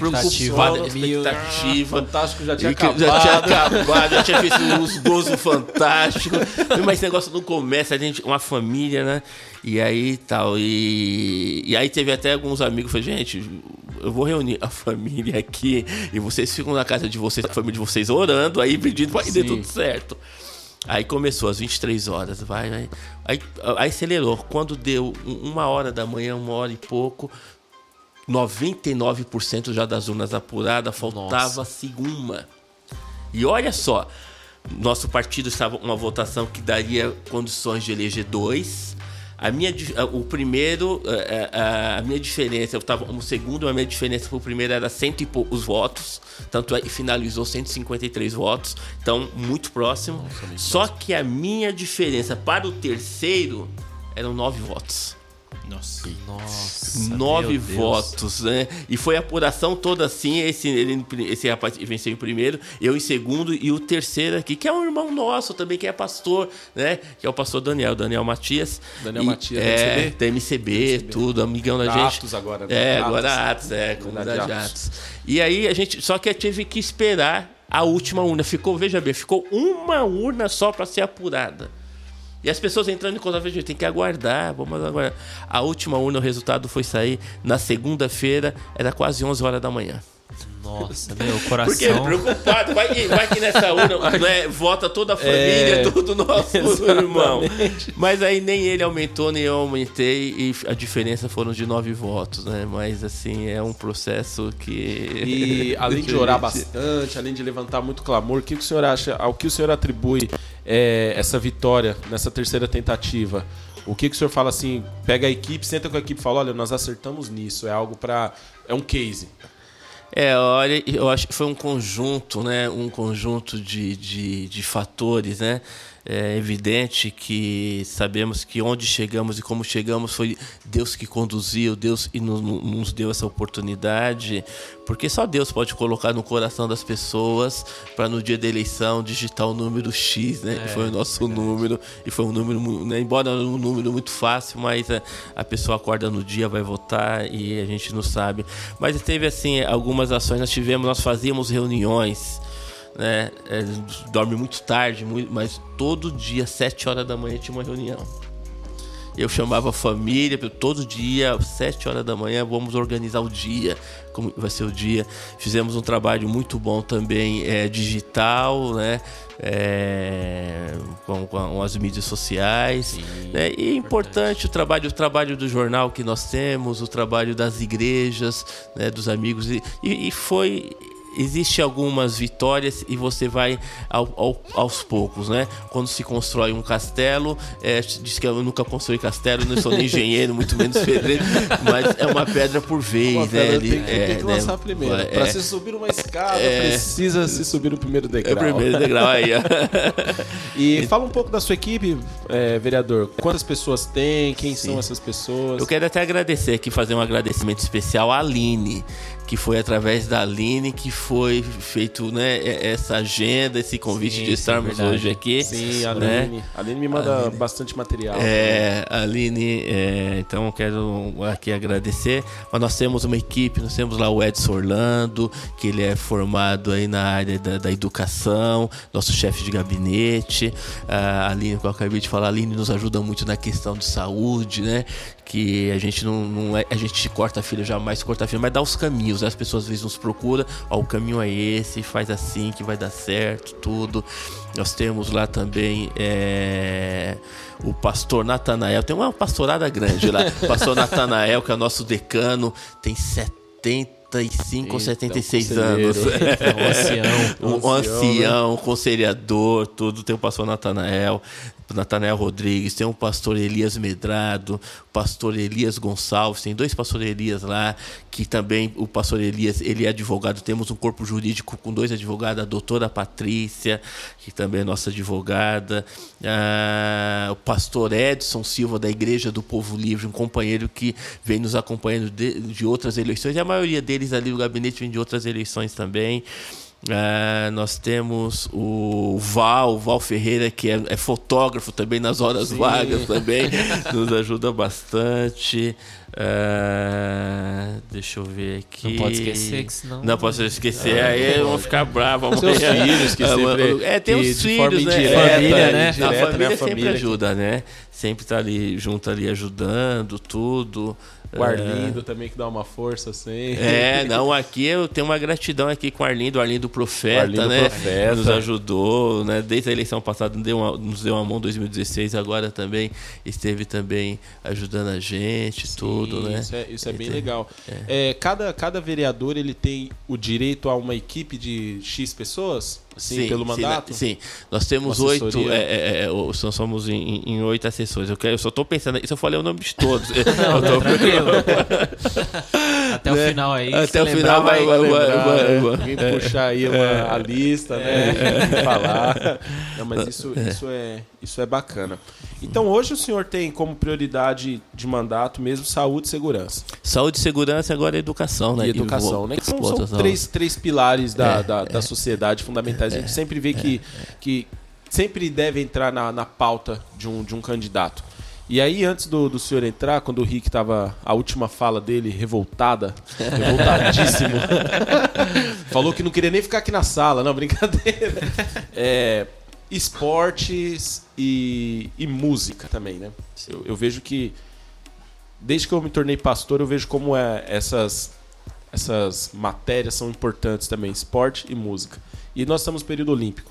Speaker 4: preocupado,
Speaker 1: Mil-
Speaker 4: expectativa.
Speaker 2: Fantástico já tinha
Speaker 4: E
Speaker 2: acabado.
Speaker 4: Já tinha acabado, já tinha feito uns gozo fantástico. Mas esse negócio não começa, a gente, uma família, né? E aí tal. E, e aí teve até alguns amigos que falaram, gente, eu vou reunir a família aqui e vocês ficam na casa de vocês, a família de vocês, orando aí, pedindo para que dê tudo certo. Aí começou às 23 horas, vai, vai. Aí, aí acelerou. Quando deu um- uma hora da manhã, uma hora e pouco, 99% já das urnas apuradas, faltava-se uma. E olha só, nosso partido estava uma votação que daria condições de eleger dois. A minha, a- o primeiro, eh, eh, a, a minha diferença, eu estava como segundo, a minha diferença para o primeiro era cento e poucos votos, tanto é que finalizou 153 votos, então muito próximo. Só que a minha diferença para o terceiro eram nove votos.
Speaker 3: Nossa.
Speaker 1: Nossa.
Speaker 4: Nove votos, né? E foi a apuração toda assim. Esse, ele, esse rapaz venceu em primeiro, eu em segundo, e o terceiro aqui, que é um irmão nosso também, que é pastor, né? Que é o pastor Daniel, Daniel Matias.
Speaker 2: Daniel
Speaker 4: E-
Speaker 2: Matias,
Speaker 4: é,
Speaker 2: MCB?
Speaker 4: da MCB, tudo, amigão da
Speaker 2: Da
Speaker 4: gente.
Speaker 2: Atos agora, né?
Speaker 4: É, agora Atos, é,
Speaker 2: Comunidade Atos.
Speaker 4: Atos. E aí a gente, só que eu tive que esperar a última urna. Ficou, veja bem, ficou uma urna só para ser apurada. E as pessoas entrando em contato, tem que aguardar, vamos aguardar. A última urna, o resultado foi sair na segunda-feira, era quase 11 horas da manhã.
Speaker 1: Nossa, meu
Speaker 4: Porque
Speaker 1: coração.
Speaker 4: preocupado, vai que, vai que nessa urna né, vota toda a família,
Speaker 2: É,
Speaker 4: todo o nosso irmão. Mas aí nem ele aumentou, nem eu aumentei, e a diferença foram de nove votos, né? Mas assim, é um processo que.
Speaker 2: E além de orar bastante, além de levantar muito clamor, o que o senhor acha, ao que o senhor atribui é, essa vitória nessa terceira tentativa? O que, que o senhor fala assim, pega a equipe, senta com a equipe e fala, olha, nós acertamos nisso, é algo para é um case.
Speaker 4: É, olha, eu acho que foi um conjunto, né? Um conjunto de, de, de fatores, né? É evidente que sabemos que onde chegamos e como chegamos foi Deus que conduziu, Deus e nos, deu essa oportunidade, porque só Deus pode colocar no coração das pessoas para no dia da eleição digitar o número X, né?
Speaker 1: É,
Speaker 4: foi o nosso número e foi um número, né? embora um número muito fácil, mas a, a pessoa acorda no dia, vai votar e a gente não sabe. Mas teve assim algumas ações, nós tivemos, nós fazíamos reuniões né? É, dorme muito tarde, muito, mas todo dia, sete horas da manhã, tinha uma reunião. Eu chamava a família, todo dia, sete horas da manhã, vamos organizar o dia, como vai ser o dia. Fizemos um trabalho muito bom também, é, digital, né? É, com, com as mídias sociais. né? E é importante o trabalho, o trabalho do jornal que nós temos, o trabalho das igrejas, né? dos amigos. E, e, e foi existe algumas vitórias e você vai ao- ao- aos poucos, né? Quando se constrói um castelo, é, diz que eu nunca construí castelo, não sou nem engenheiro, muito menos pedreiro, mas é uma pedra por vez,
Speaker 2: Uma
Speaker 4: né? Ali,
Speaker 2: tem, que-
Speaker 4: é,
Speaker 2: tem que
Speaker 4: né?
Speaker 2: lançar primeiro.
Speaker 4: É,
Speaker 2: Para se subir uma escada,
Speaker 4: É.
Speaker 2: precisa se subir no primeiro
Speaker 4: é
Speaker 2: degrau.
Speaker 4: o primeiro degrau aí, ó.
Speaker 2: E fala um pouco da sua equipe, é, vereador. Quantas pessoas tem? Quem são essas pessoas?
Speaker 4: Eu quero até agradecer aqui, fazer um agradecimento especial à Aline, que foi através da Aline que foi feito né, essa agenda, esse convite
Speaker 1: Sim,
Speaker 4: de
Speaker 1: sim,
Speaker 4: estarmos
Speaker 1: verdade.
Speaker 4: hoje aqui.
Speaker 2: Sim, a
Speaker 4: né?
Speaker 2: Aline. A Aline me manda bastante material.
Speaker 4: É, Aline, é, então eu quero aqui agradecer. Mas nós temos uma equipe, nós temos lá o Edson Orlando, que ele é formado aí na área da, da educação, nosso chefe de gabinete. A Aline, que eu acabei de falar, a Aline nos ajuda muito na questão de saúde, né? Que a gente não, não é, a gente corta a filha, jamais corta a filha, mas dá os caminhos. né? As pessoas às vezes nos procuram, ó, o caminho é esse, faz assim que vai dar certo, tudo. Nós temos lá também é, o pastor Natanael, tem uma pastorada grande lá. O pastor Natanael, que é o nosso decano, tem 75 ou
Speaker 2: Eita,
Speaker 4: 76
Speaker 2: um conselheiro.
Speaker 4: anos.
Speaker 1: É um ancião.
Speaker 4: Um, um ancião, um conselhador, tudo. Tem o pastor Natanael, Natanael Rodrigues, tem o pastor Elias Medrado, o pastor Elias Gonçalves, tem dois pastores Elias lá, que também o pastor Elias, ele é advogado, temos um corpo jurídico com dois advogados, a doutora Patrícia, que também é nossa advogada, ah, o pastor Edson Silva, da Igreja do Povo Livre, um companheiro que vem nos acompanhando de, de outras eleições, e a maioria deles ali no gabinete vem de outras eleições também. Ah, nós temos o Val, o Val Ferreira, que é, é fotógrafo também nas horas vagas também, nos ajuda bastante. Ah, deixa eu ver aqui.
Speaker 1: Não pode esquecer, que senão-
Speaker 4: Não posso esquecer, aí vão ficar bravos.
Speaker 2: Seus filhos, que
Speaker 4: Ah,
Speaker 2: sempre-
Speaker 4: É, tem
Speaker 2: que
Speaker 4: os filhos, né?
Speaker 2: indireta,
Speaker 1: Família, né?
Speaker 4: A
Speaker 2: indireta,
Speaker 4: família
Speaker 2: né? A
Speaker 4: sempre
Speaker 2: família que-
Speaker 4: ajuda, né? Sempre tá ali junto ali ajudando, tudo.
Speaker 2: O Arlindo também que dá uma força assim.
Speaker 4: É, não, aqui eu tenho uma gratidão aqui com o Arlindo, o Arlindo Profeta,
Speaker 2: Arlindo
Speaker 4: né?
Speaker 2: Profeta.
Speaker 4: Nos ajudou, né? Desde a eleição passada nos deu uma, nos deu uma mão 2016, agora também esteve também ajudando a gente, tudo, né?
Speaker 2: Isso é, isso é bem
Speaker 4: Então,
Speaker 2: legal. É, cada, cada vereador ele tem o direito a uma equipe de X pessoas? Assim, pelo mandato?
Speaker 4: Sim, nós temos oito. É, é, é, somos em, oito assessores. Eu, quero, eu só estou pensando. Isso eu falei o nome de todos.
Speaker 1: Não, tranquilo. Até o final aí.
Speaker 4: Até
Speaker 1: se
Speaker 4: o
Speaker 1: lembrar,
Speaker 4: final vai- vai-
Speaker 2: Lembrar,
Speaker 4: vai-
Speaker 2: né?
Speaker 4: vai-
Speaker 2: Alguém puxar aí uma, a lista, né? E falar. Não, mas isso, isso, é, isso é bacana. Então hoje o senhor tem como prioridade de mandato mesmo saúde e segurança.
Speaker 4: Saúde, segurança e agora educação, né?
Speaker 2: E educação,
Speaker 4: vou-
Speaker 2: né? Que são,
Speaker 4: volta
Speaker 2: são
Speaker 4: às
Speaker 2: três, três pilares da,
Speaker 4: É,
Speaker 2: da, da sociedade fundamentais. A gente sempre vê que, que sempre deve entrar na, na pauta de um, de um candidato. E aí, antes do, do senhor entrar, quando o Rick tava. A última fala dele, revoltada, revoltadíssimo, falou que não queria nem ficar aqui na sala, não, brincadeira. É, esportes e, e música também, né? Eu, eu vejo que desde que eu me tornei pastor, eu vejo como é, essas, essas matérias são importantes também, esporte e música. E nós estamos no período olímpico.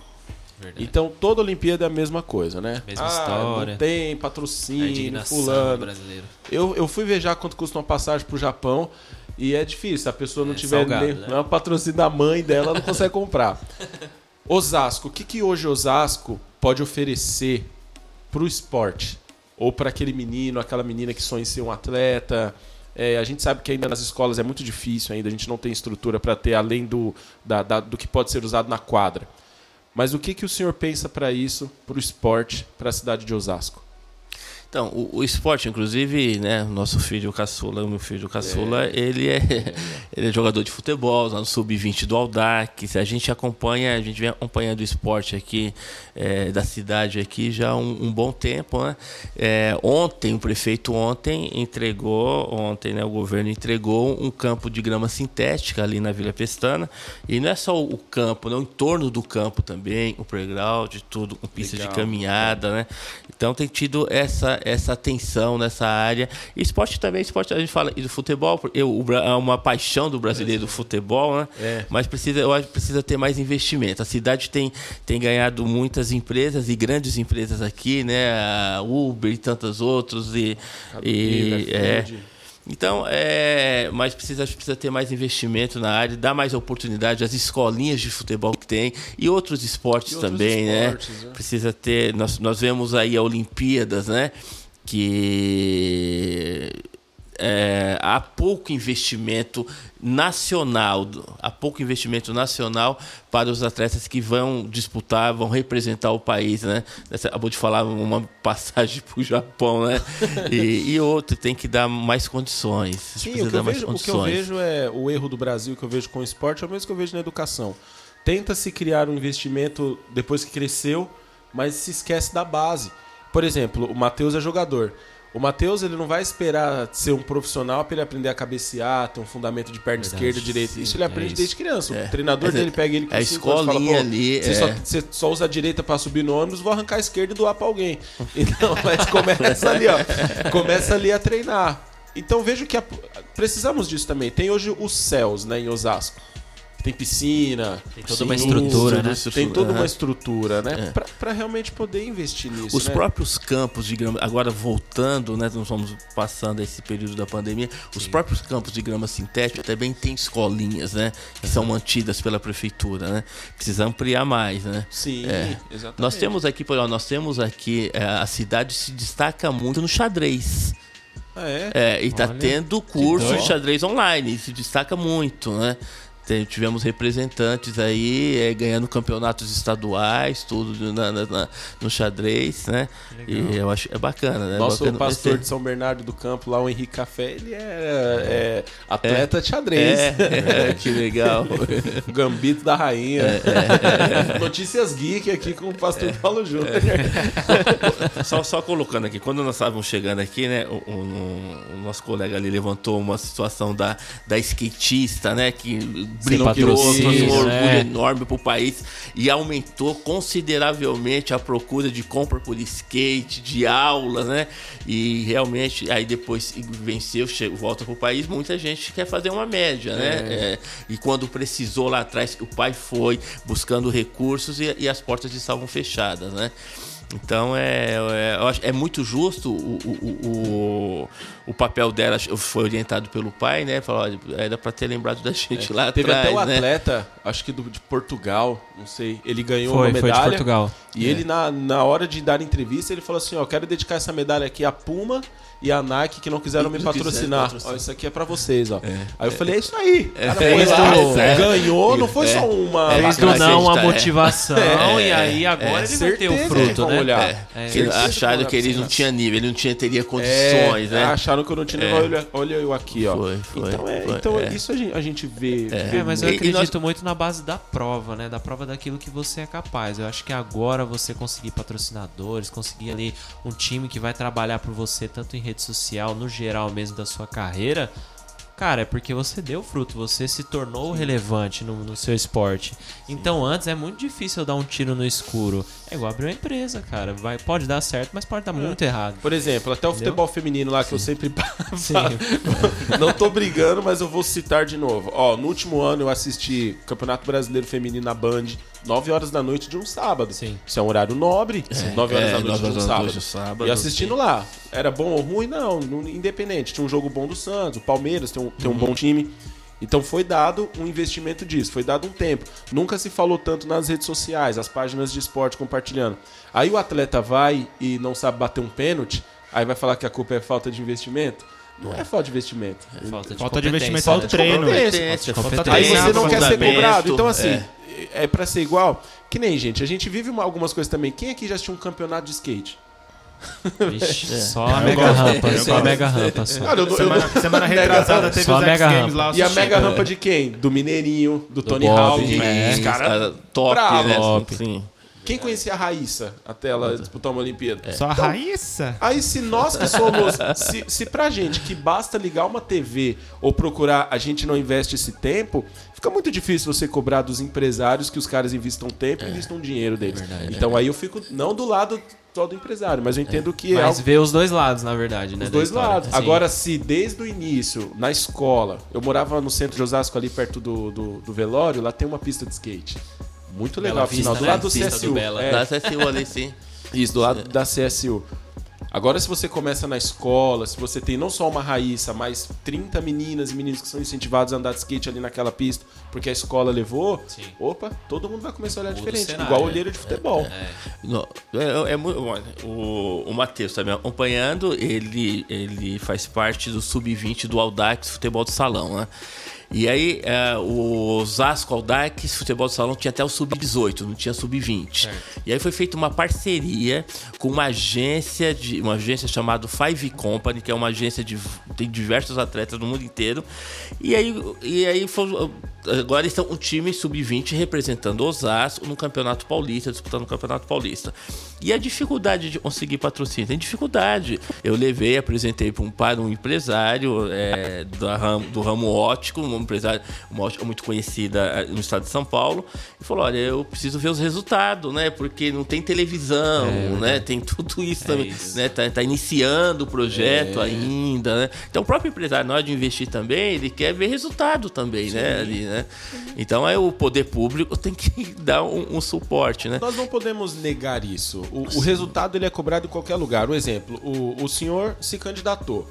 Speaker 1: Verdade.
Speaker 2: Então toda Olimpíada é a mesma coisa, né?
Speaker 1: Mesma
Speaker 2: ah,
Speaker 1: história.
Speaker 2: Não tem patrocínio,
Speaker 1: indignação
Speaker 2: fulano.
Speaker 1: brasileira.
Speaker 2: Eu, eu fui ver já quanto custa uma passagem pro Japão e é difícil. Se a pessoa não
Speaker 1: É
Speaker 2: tiver
Speaker 1: salgado,
Speaker 2: nem,
Speaker 1: né?
Speaker 2: é patrocínio da mãe dela, ela não consegue comprar. Osasco, o que, que hoje Osasco pode oferecer pro esporte? Ou para aquele menino, aquela menina que sonha em ser um atleta? É, a gente sabe que ainda nas escolas é muito difícil ainda, a gente não tem estrutura para ter além do, da- da- do que pode ser usado na quadra. Mas o que, que o senhor pensa para isso, para o esporte, para a cidade de Osasco?
Speaker 4: Então, o, o esporte, inclusive, né, o nosso filho caçula, o meu filho caçula, ele, é, ele é jogador de futebol, lá no sub-20 do Aldac. A gente acompanha, a gente vem acompanhando o esporte aqui é, da cidade aqui já há um, um bom tempo, né? É, ontem, o prefeito ontem entregou, ontem, né, o governo entregou um campo de grama sintética ali na Vila Pestana. E não é só o campo, né, o entorno do campo também, o playground, tudo com pista de
Speaker 2: Legal.
Speaker 4: caminhada, né? Então tem tido essa, essa atenção nessa área. E esporte também, esporte, a gente fala e do futebol, eu, é uma paixão do brasileiro do futebol, né?
Speaker 2: É.
Speaker 4: Mas precisa, eu acho que precisa ter mais investimento. A cidade tem, tem ganhado muitas empresas e grandes empresas aqui, né? A Uber e tantas outras. E, e, é. Então, é, mas precisa, precisa ter mais investimento na área, dar mais oportunidade às escolinhas de futebol que tem e outros esportes
Speaker 2: E outros
Speaker 4: também,
Speaker 2: esportes,
Speaker 4: né?
Speaker 2: né?
Speaker 4: Precisa ter. Nós, nós vemos aí a Olimpíadas, né? Que é, há pouco investimento nacional, há pouco investimento nacional para os atletas que vão disputar, vão representar o país, né? Você acabou de falar uma passagem para o Japão, né? E, e outro, tem que dar mais condições.
Speaker 2: Sim, o que, eu
Speaker 4: dar mais
Speaker 2: vejo, o que eu
Speaker 4: condições.
Speaker 2: vejo é o erro do Brasil que eu vejo com o esporte é o mesmo que eu vejo na educação. Tenta-se criar um investimento depois que cresceu, mas se esquece da base. Por exemplo, o Matheus é jogador. O Matheus ele não vai esperar ser um profissional para ele aprender a cabecear, ter um fundamento de perna
Speaker 1: Verdade,
Speaker 2: esquerda, direita.
Speaker 1: sim,
Speaker 2: Isso ele
Speaker 1: é
Speaker 2: aprende
Speaker 1: isso.
Speaker 2: desde criança.
Speaker 4: É.
Speaker 2: O treinador
Speaker 4: é-
Speaker 2: dele pega ele com
Speaker 4: é a
Speaker 2: cinco anos e fala,
Speaker 4: escolinha
Speaker 2: "Pô,
Speaker 4: ali,
Speaker 2: Você,
Speaker 4: é.
Speaker 2: só, você só usa a direita para subir no ônibus, vou arrancar a esquerda e doar para alguém. Então, mas começa ali, ó. Começa ali a treinar. Então vejo que a- precisamos disso também. Tem hoje os céus, né, em Osasco. Tem piscina,
Speaker 1: Tem toda uma
Speaker 2: sim,
Speaker 1: estrutura,
Speaker 2: tudo,
Speaker 1: né?
Speaker 2: Tem toda uma estrutura, né?
Speaker 4: É.
Speaker 2: Pra, pra realmente poder investir nisso.
Speaker 4: Os
Speaker 2: né?
Speaker 4: próprios campos de grama, agora voltando, né, nós vamos passando esse período da pandemia, os próprios campos de grama sintética também tem escolinhas, né, que são mantidas pela prefeitura, né? Precisa ampliar mais, né?
Speaker 2: Sim,
Speaker 4: É.
Speaker 2: exatamente.
Speaker 4: Nós temos aqui, por exemplo, nós temos aqui é, a cidade se destaca muito no xadrez.
Speaker 2: Ah, é?
Speaker 4: É, e tá
Speaker 1: Olha,
Speaker 4: tendo curso de xadrez online, se destaca muito, né? Tivemos representantes aí é, ganhando campeonatos estaduais, tudo na- na- na- no xadrez, né? E eu acho é bacana, né?
Speaker 2: Nosso
Speaker 4: Bacana
Speaker 2: pastor de São Bernardo do Campo, lá o Henrique Café, ele é, é atleta de xadrez.
Speaker 4: É, é, que legal.
Speaker 2: Gambito da Rainha.
Speaker 4: É,
Speaker 2: Notícias geek aqui com o pastor Paulo Júnior.
Speaker 4: só, só colocando aqui, quando nós estávamos chegando aqui, né, o- o nosso colega ali levantou uma situação da, da skatista, né, que brilhou, trouxe um orgulho
Speaker 1: né?
Speaker 4: enorme para o país e aumentou consideravelmente a procura de compra por skate, de aulas, né, e realmente, aí depois venceu, chega, volta para o país, muita gente quer fazer uma média, né, É, e quando precisou lá atrás, o pai foi buscando recursos e, e as portas estavam fechadas, né. Então é, é, é muito justo o, o, o, o papel dela foi orientado pelo pai, né? Falou, olha, era pra ter lembrado da gente lá
Speaker 2: É, Teve
Speaker 4: atrás,
Speaker 2: até o
Speaker 4: né?
Speaker 2: atleta, acho que do, de Portugal, não sei, ele ganhou
Speaker 1: Foi,
Speaker 2: uma
Speaker 1: foi de
Speaker 2: medalha.
Speaker 1: Portugal.
Speaker 2: E ele, na, na hora de dar entrevista, ele falou assim: Ó, quero dedicar essa medalha aqui à Puma e à Nike que não quiseram me patrocinar.
Speaker 4: patrocinar.
Speaker 2: Ó, isso aqui é pra vocês, ó. Aí eu falei: É isso aí. O cara
Speaker 4: É,
Speaker 2: foi lá,
Speaker 1: isso,
Speaker 4: é.
Speaker 2: ganhou, não foi só uma.
Speaker 4: É,
Speaker 1: Fez do não a
Speaker 4: é.
Speaker 1: motivação
Speaker 4: É,
Speaker 1: e aí agora ele vai ter o fruto, né?
Speaker 2: olhar.
Speaker 1: É.
Speaker 4: Acharam
Speaker 2: que
Speaker 4: ele não tinha nível, ele não tinha, teria
Speaker 2: É,
Speaker 4: condições, né?
Speaker 2: acharam que eu não tinha.
Speaker 4: É.
Speaker 2: Olha, olha eu aqui, ó.
Speaker 4: Foi, foi,
Speaker 2: então é,
Speaker 4: foi,
Speaker 2: então
Speaker 4: é.
Speaker 2: isso a gente, a gente vê. vê
Speaker 1: É, mas eu acredito muito na base da prova, né? Da prova daquilo que você é capaz. Eu acho que agora você conseguir patrocinadores, conseguir ali um time que vai trabalhar por você, tanto em rede social, no geral mesmo da sua carreira. Cara, é porque você deu fruto, você se tornou relevante no, no seu esporte. Então antes é muito difícil dar um tiro no escuro. É igual abrir uma empresa, cara. Vai, pode dar certo, mas pode dar muito errado.
Speaker 2: Por exemplo, até o futebol feminino lá que eu sempre
Speaker 1: Sim.
Speaker 2: Não tô brigando, mas eu vou citar de novo. Ó, no último ano eu assisti Campeonato Brasileiro Feminino na Band, 9 horas da noite de um sábado.
Speaker 1: Sim.
Speaker 2: Isso é um horário nobre, 9 horas
Speaker 4: é,
Speaker 2: da noite de um sábado.
Speaker 4: sábado,
Speaker 2: E assistindo lá. Era bom ou ruim? Não, independente. Tinha um jogo bom do Santos, o Palmeiras tem um, tem um bom time. Então foi dado um investimento disso, foi dado um tempo. Nunca se falou tanto nas redes sociais, as páginas de esporte compartilhando. Aí o atleta vai e não sabe bater um pênalti, aí vai falar que a culpa é falta de investimento. Não é, falta de investimento.
Speaker 1: Falta de,
Speaker 3: Falta de investimento
Speaker 1: né?
Speaker 3: no treino.
Speaker 4: Competência,
Speaker 1: Falta
Speaker 4: falta
Speaker 2: Aí você não quer ser cobrado. Então, assim,
Speaker 4: é.
Speaker 2: é, pra ser igual. Que nem, gente, a gente vive uma- algumas coisas também. Quem aqui já assistiu um campeonato de skate?
Speaker 1: Vixe, só a mega rampa, só a mega rampa. Só.
Speaker 2: Cara, eu, eu
Speaker 3: Semana, semana
Speaker 2: Mega
Speaker 3: retrasada teve
Speaker 1: Só
Speaker 3: os X
Speaker 1: mega
Speaker 3: Games
Speaker 1: rampa.
Speaker 3: lá.
Speaker 2: E a mega rampa de quem? Do Mineirinho, do, Tony
Speaker 1: Bob,
Speaker 2: Hawk.
Speaker 1: é,
Speaker 2: Os
Speaker 4: Os
Speaker 2: caras
Speaker 4: cara top,
Speaker 2: bravo.
Speaker 4: né?
Speaker 1: Top.
Speaker 4: Sim.
Speaker 2: Quem conhecia a Raíssa até ela disputar uma Olimpíada?
Speaker 3: Só a Raíssa.
Speaker 2: Aí se nós que somos. se, se pra gente que basta ligar uma TV ou procurar, a gente não investe esse tempo, fica muito difícil você cobrar dos empresários que os caras investam tempo e investam dinheiro deles. então aí eu fico não do lado só do empresário, mas eu entendo que é
Speaker 1: Mas
Speaker 2: algo
Speaker 1: vê os dois lados, na verdade, né?
Speaker 2: Os dois lados.
Speaker 1: Sim.
Speaker 2: Agora, se desde o início, na escola, eu morava no centro de Osasco, ali perto do, do, do velório, lá tem uma pista de skate. Muito legal,
Speaker 1: Vista,
Speaker 2: do lado
Speaker 1: né?
Speaker 2: do
Speaker 1: Pista do
Speaker 2: CSU.
Speaker 1: Bela.
Speaker 2: É,
Speaker 4: Dá CSU ali, sim.
Speaker 2: isso, do lado da CSU. Agora, se você começa na escola, se você tem não só uma Raíssa, mas 30 meninas e meninos que são incentivados a andar de skate ali naquela pista, porque a escola levou,
Speaker 1: Sim.
Speaker 2: opa, todo mundo vai começar a olhar
Speaker 1: Muda
Speaker 2: diferente.
Speaker 1: cenário,
Speaker 2: igual
Speaker 1: é.
Speaker 2: olheira de futebol.
Speaker 4: Não, é, é muito- olha, o, o Matheus tá me acompanhando, ele, ele faz parte do Sub-20 do Aldax Futebol de Salão, né? E aí, é, o Osasco Aldax Futebol de Salão tinha até o Sub-18, não tinha Sub-20. E aí foi feita uma parceria com uma agência, de, uma agência chamada Five Company, que é uma agência de tem diversos atletas no mundo inteiro. E aí, e aí foi, agora estão um time Sub-20 representando Osasco no Campeonato Paulista, disputando o Campeonato Paulista. E a dificuldade de conseguir patrocínio? Tem dificuldade. Eu levei, apresentei para um, para um empresário é, do ramo óptico, um empresário, uma ótica muito conhecida eh, no estado de São Paulo, e falou: olha, eu preciso ver os resultados, né? Porque não tem televisão, né? Tem tudo isso também.
Speaker 1: isso.
Speaker 4: Né? Tá, tá iniciando o projeto ainda, né? Então o próprio empresário, na hora de investir também, ele quer ver resultado também, né? Ali, né? Então é o poder público tem que dar um, um suporte, né?
Speaker 2: Nós não podemos negar isso. O, o resultado ele é cobrado em qualquer lugar. Um exemplo, o, o senhor se candidatou.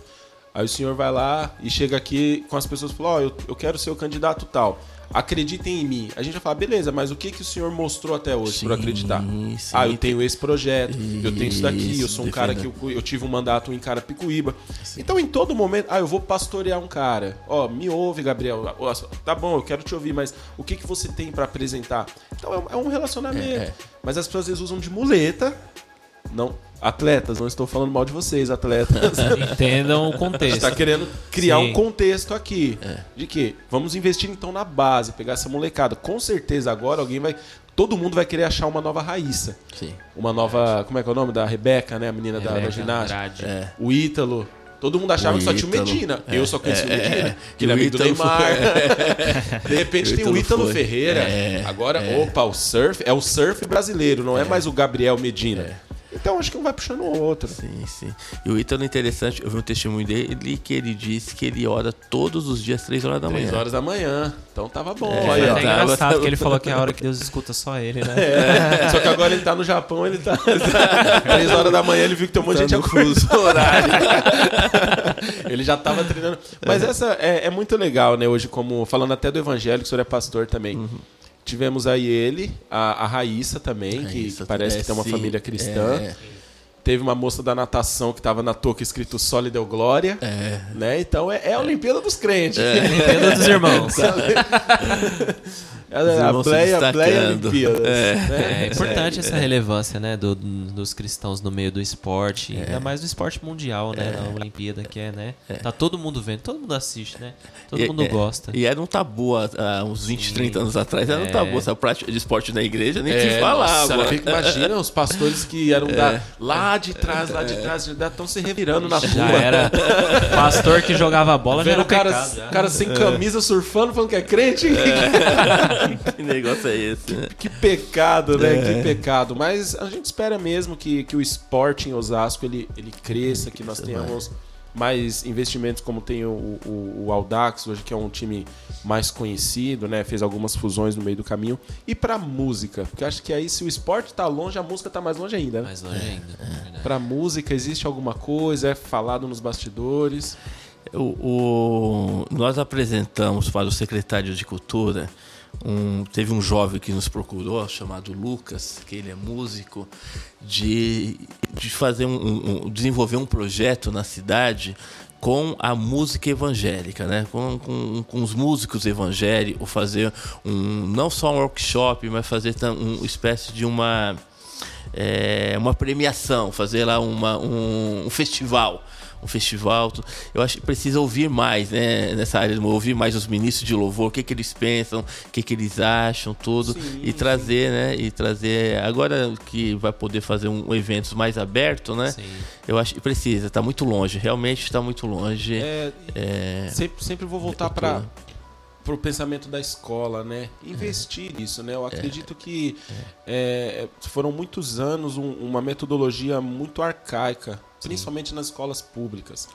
Speaker 2: Aí o senhor vai lá e chega aqui com as pessoas e fala: Ó, eu, eu quero ser o candidato tal. Acreditem em mim. A gente vai falar, beleza, mas o que, que o senhor mostrou até hoje para
Speaker 4: Sim,
Speaker 2: acreditar?
Speaker 4: sim.
Speaker 2: Ah, eu tenho esse projeto, eu tenho isso daqui, eu
Speaker 4: Isso,
Speaker 2: sou um cara que
Speaker 4: defenda.
Speaker 2: eu, eu tive um mandato em Carapicuíba. Então, em todo momento, ah, eu vou pastorear um cara. Ó, me ouve, Gabriel. Tá bom, eu quero te ouvir, mas o que, que você tem para apresentar? Então, é um- é um relacionamento.
Speaker 4: É, é.
Speaker 2: Mas as pessoas às vezes usam de muleta. Não, atletas, não estou falando mal de vocês, atletas.
Speaker 1: Entendam o
Speaker 2: A gente
Speaker 1: contexto.
Speaker 2: tá querendo criar
Speaker 1: Sim.
Speaker 2: um contexto aqui.
Speaker 4: É.
Speaker 2: De que vamos investir então na base, pegar essa molecada. Com certeza agora alguém vai. Todo mundo vai querer achar uma nova Raíssa.
Speaker 4: Sim.
Speaker 2: Uma nova. Como é que é o nome da Rebeca, né? A menina da- da,
Speaker 1: Rebeca
Speaker 2: ginástica.
Speaker 4: É.
Speaker 2: O Ítalo. Todo mundo achava
Speaker 4: O
Speaker 2: que só tinha o. Medina.
Speaker 4: É,
Speaker 2: Eu só conheci o
Speaker 4: é,
Speaker 2: Medina.
Speaker 4: é.
Speaker 2: Que ele é
Speaker 4: o
Speaker 2: amigo do Neymar.
Speaker 4: foi-
Speaker 2: De repente
Speaker 4: O
Speaker 2: tem o
Speaker 4: Ítalo foi.
Speaker 2: Ferreira.
Speaker 4: É,
Speaker 2: Agora, opa, o surf. É o surf brasileiro, não é, mais o Gabriel Medina. Então acho que um vai puxando o outro.
Speaker 4: Sim, sim. E o Ítalo, interessante, eu vi um testemunho dele que ele disse que ele ora todos os dias, 3 horas da manhã.
Speaker 2: 3 horas da manhã. Então tava bom.
Speaker 4: É,
Speaker 1: É
Speaker 4: Tava-
Speaker 1: engraçado que ele falou que é a hora que Deus escuta só ele, né?
Speaker 2: É, Só que agora ele tá no Japão, ele tá. 3 horas da manhã ele viu que tem um monte de gente acordando.
Speaker 4: horário.
Speaker 2: Ele já tava treinando. Mas essa é, é muito legal, né? Hoje, como falando até do evangelho, que o senhor é pastor também. Tivemos aí ele, a, a Raíssa também, que-
Speaker 4: Raíssa,
Speaker 2: que, parece
Speaker 4: é,
Speaker 2: que tem uma família cristã.
Speaker 4: é.
Speaker 2: Teve uma moça da natação que tava na touca escrito Sol e deu glória.
Speaker 4: É.
Speaker 2: Né? Então é, é a Olimpíada dos crentes.
Speaker 1: Entenda dos irmãos.
Speaker 2: É
Speaker 4: Os
Speaker 2: a
Speaker 4: se
Speaker 2: Bleia, Bleia
Speaker 4: destacando.
Speaker 2: Olimpíadas.
Speaker 4: É.
Speaker 2: né?
Speaker 1: É importante essa relevância, né, do- dos cristãos no meio do esporte,
Speaker 2: É.
Speaker 1: ainda mais do esporte mundial, né, na Olimpíada, que é, né, tá todo mundo vendo, todo mundo assiste, né, todo
Speaker 4: E-
Speaker 1: mundo
Speaker 4: é,
Speaker 1: gosta.
Speaker 4: E era um tabu há, uns 20,
Speaker 1: Sim.
Speaker 4: 30 anos atrás. Era um
Speaker 1: É.
Speaker 4: tabu essa prática de esporte na igreja, nem
Speaker 2: É,
Speaker 4: te falava.
Speaker 2: nossa, fica- imagina os pastores que eram da, lá de trás, lá de trás, já estão se revirando na
Speaker 1: Já
Speaker 2: rua.
Speaker 1: era pastor que jogava bola, já
Speaker 2: Vendo
Speaker 1: era
Speaker 2: o cara,
Speaker 1: pecado, já.
Speaker 2: cara sem camisa surfando, falando que é crente.
Speaker 4: que negócio é esse? né?
Speaker 2: Que pecado, né? Que pecado. Mas a gente espera mesmo que, que o esporte em Osasco ele, ele cresça, que nós tenhamos mais investimentos como tem o, o, o Audax, hoje que é um time mais conhecido, né? Fez algumas fusões no meio do caminho. E pra música, porque eu acho que aí se o esporte tá longe, a música tá mais longe ainda, né?
Speaker 1: Mais longe ainda. verdade.
Speaker 2: Pra música, existe alguma coisa? É falado nos bastidores?
Speaker 4: O, o- nós apresentamos para o secretário de Cultura. Um- teve um jovem que nos procurou, chamado Lucas, que ele é músico, de, de fazer um, um- desenvolver um projeto na cidade com a música evangélica, né? com, com, com os músicos evangélicos, fazer um, não só um workshop, mas fazer uma espécie de uma, é, uma premiação, fazer lá uma, um, um festival. Um festival, eu acho que precisa ouvir mais né, nessa área, ouvir mais os ministros de louvor, o que, que eles pensam, o que, que eles acham, tudo,
Speaker 2: Sim,
Speaker 4: e trazer, né? E trazer. Agora que vai poder fazer um evento mais aberto, né?
Speaker 1: Sim.
Speaker 4: Eu acho que precisa, está muito longe, realmente está muito longe.
Speaker 2: É,
Speaker 4: É,
Speaker 2: sempre, sempre vou voltar para o pensamento da escola, né? Investir nisso, né? Eu acredito que é, foram muitos anos um- uma metodologia muito arcaica, principalmente nas escolas públicas.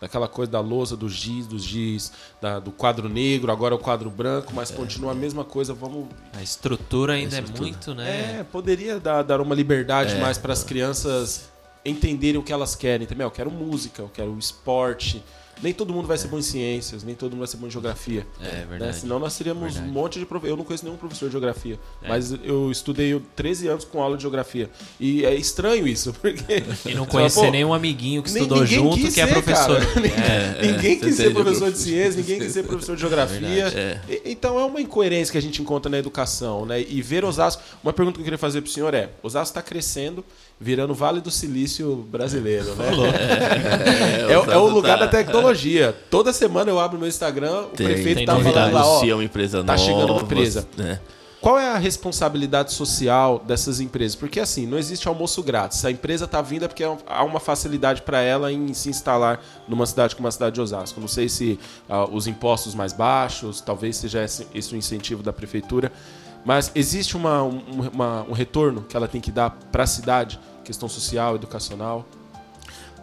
Speaker 2: Daquela coisa da lousa, do giz, dos giz, da- do quadro negro, agora o quadro branco, mas continua a mesma coisa. Vamos.
Speaker 1: A estrutura ainda é
Speaker 4: estrutura.
Speaker 1: muito, né?
Speaker 2: É, poderia dar, dar uma liberdade mais para as crianças entenderem o que elas querem também. Eu quero música, eu quero esporte. Nem todo mundo vai ser bom em ciências, nem todo mundo vai ser bom em geografia.
Speaker 1: É,
Speaker 2: Né?
Speaker 1: verdade.
Speaker 2: Senão nós teríamos
Speaker 1: Verdade.
Speaker 2: um monte de professor. Eu não conheço nenhum professor de geografia,
Speaker 1: É.
Speaker 2: mas eu estudei 13 anos com aula de geografia. E é estranho isso, porque.
Speaker 1: E não conhecer
Speaker 2: fala,
Speaker 1: nenhum amiguinho que estudou junto que é
Speaker 2: ser,
Speaker 1: professor.
Speaker 2: cara.
Speaker 1: É,
Speaker 2: ninguém quis ser professor de
Speaker 4: professor.
Speaker 2: ciências, ninguém quis ser professor de geografia.
Speaker 4: É.
Speaker 2: E- Então é uma incoerência que a gente encontra na educação, né? E ver Osasco. Uma pergunta que eu queria fazer pro senhor é: Osasco está crescendo, virando Vale do Silício brasileiro, né? É, é o- é o lugar
Speaker 4: tá-
Speaker 2: da tecnologia. Toda semana eu abro meu Instagram, o
Speaker 4: Tem,
Speaker 2: prefeito
Speaker 1: tem
Speaker 2: tá falando lá, ó.
Speaker 4: uma empresa
Speaker 2: tá
Speaker 4: nova.
Speaker 2: chegando uma empresa.
Speaker 4: né?
Speaker 2: Qual é a responsabilidade social dessas empresas? Porque assim, não existe almoço grátis. A empresa está vindo é porque há uma facilidade para ela em se instalar numa cidade como a cidade de Osasco. Não sei se ah, os impostos mais baixos, talvez seja esse, esse o incentivo da prefeitura. Mas existe uma, um, uma- um retorno que ela tem que dar para a cidade, questão social, educacional.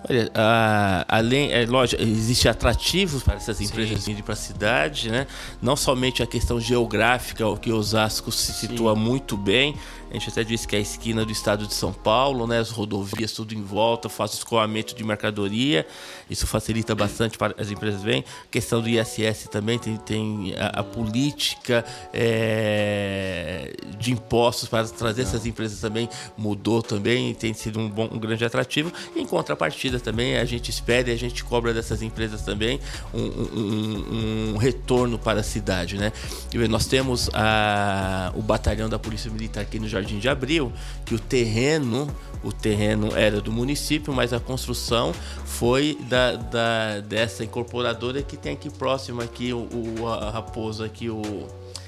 Speaker 4: Olha, a- além, é lógico, existe atrativos para essas empresas virem para a cidade, né? Não somente a questão geográfica, o que Osasco se situa muito bem. Gente até disse que é a esquina do estado de São Paulo, né? As rodovias tudo em volta, faz escoamento de mercadoria. Isso facilita bastante para as empresas virem. questão do ISS também tem, tem a, a política é, de impostos para trazer essas empresas também mudou também, tem sido um, bom, um grande atrativo. Em contrapartida também a gente espera e a gente cobra dessas empresas também um, um- um- retorno para a cidade, né? Nós temos a- o batalhão da Polícia Militar aqui no Jardim de Abril, que o terreno o terreno era do município, mas a construção foi da, da- dessa incorporadora que tem aqui próximo aqui o, o- a Raposo aqui o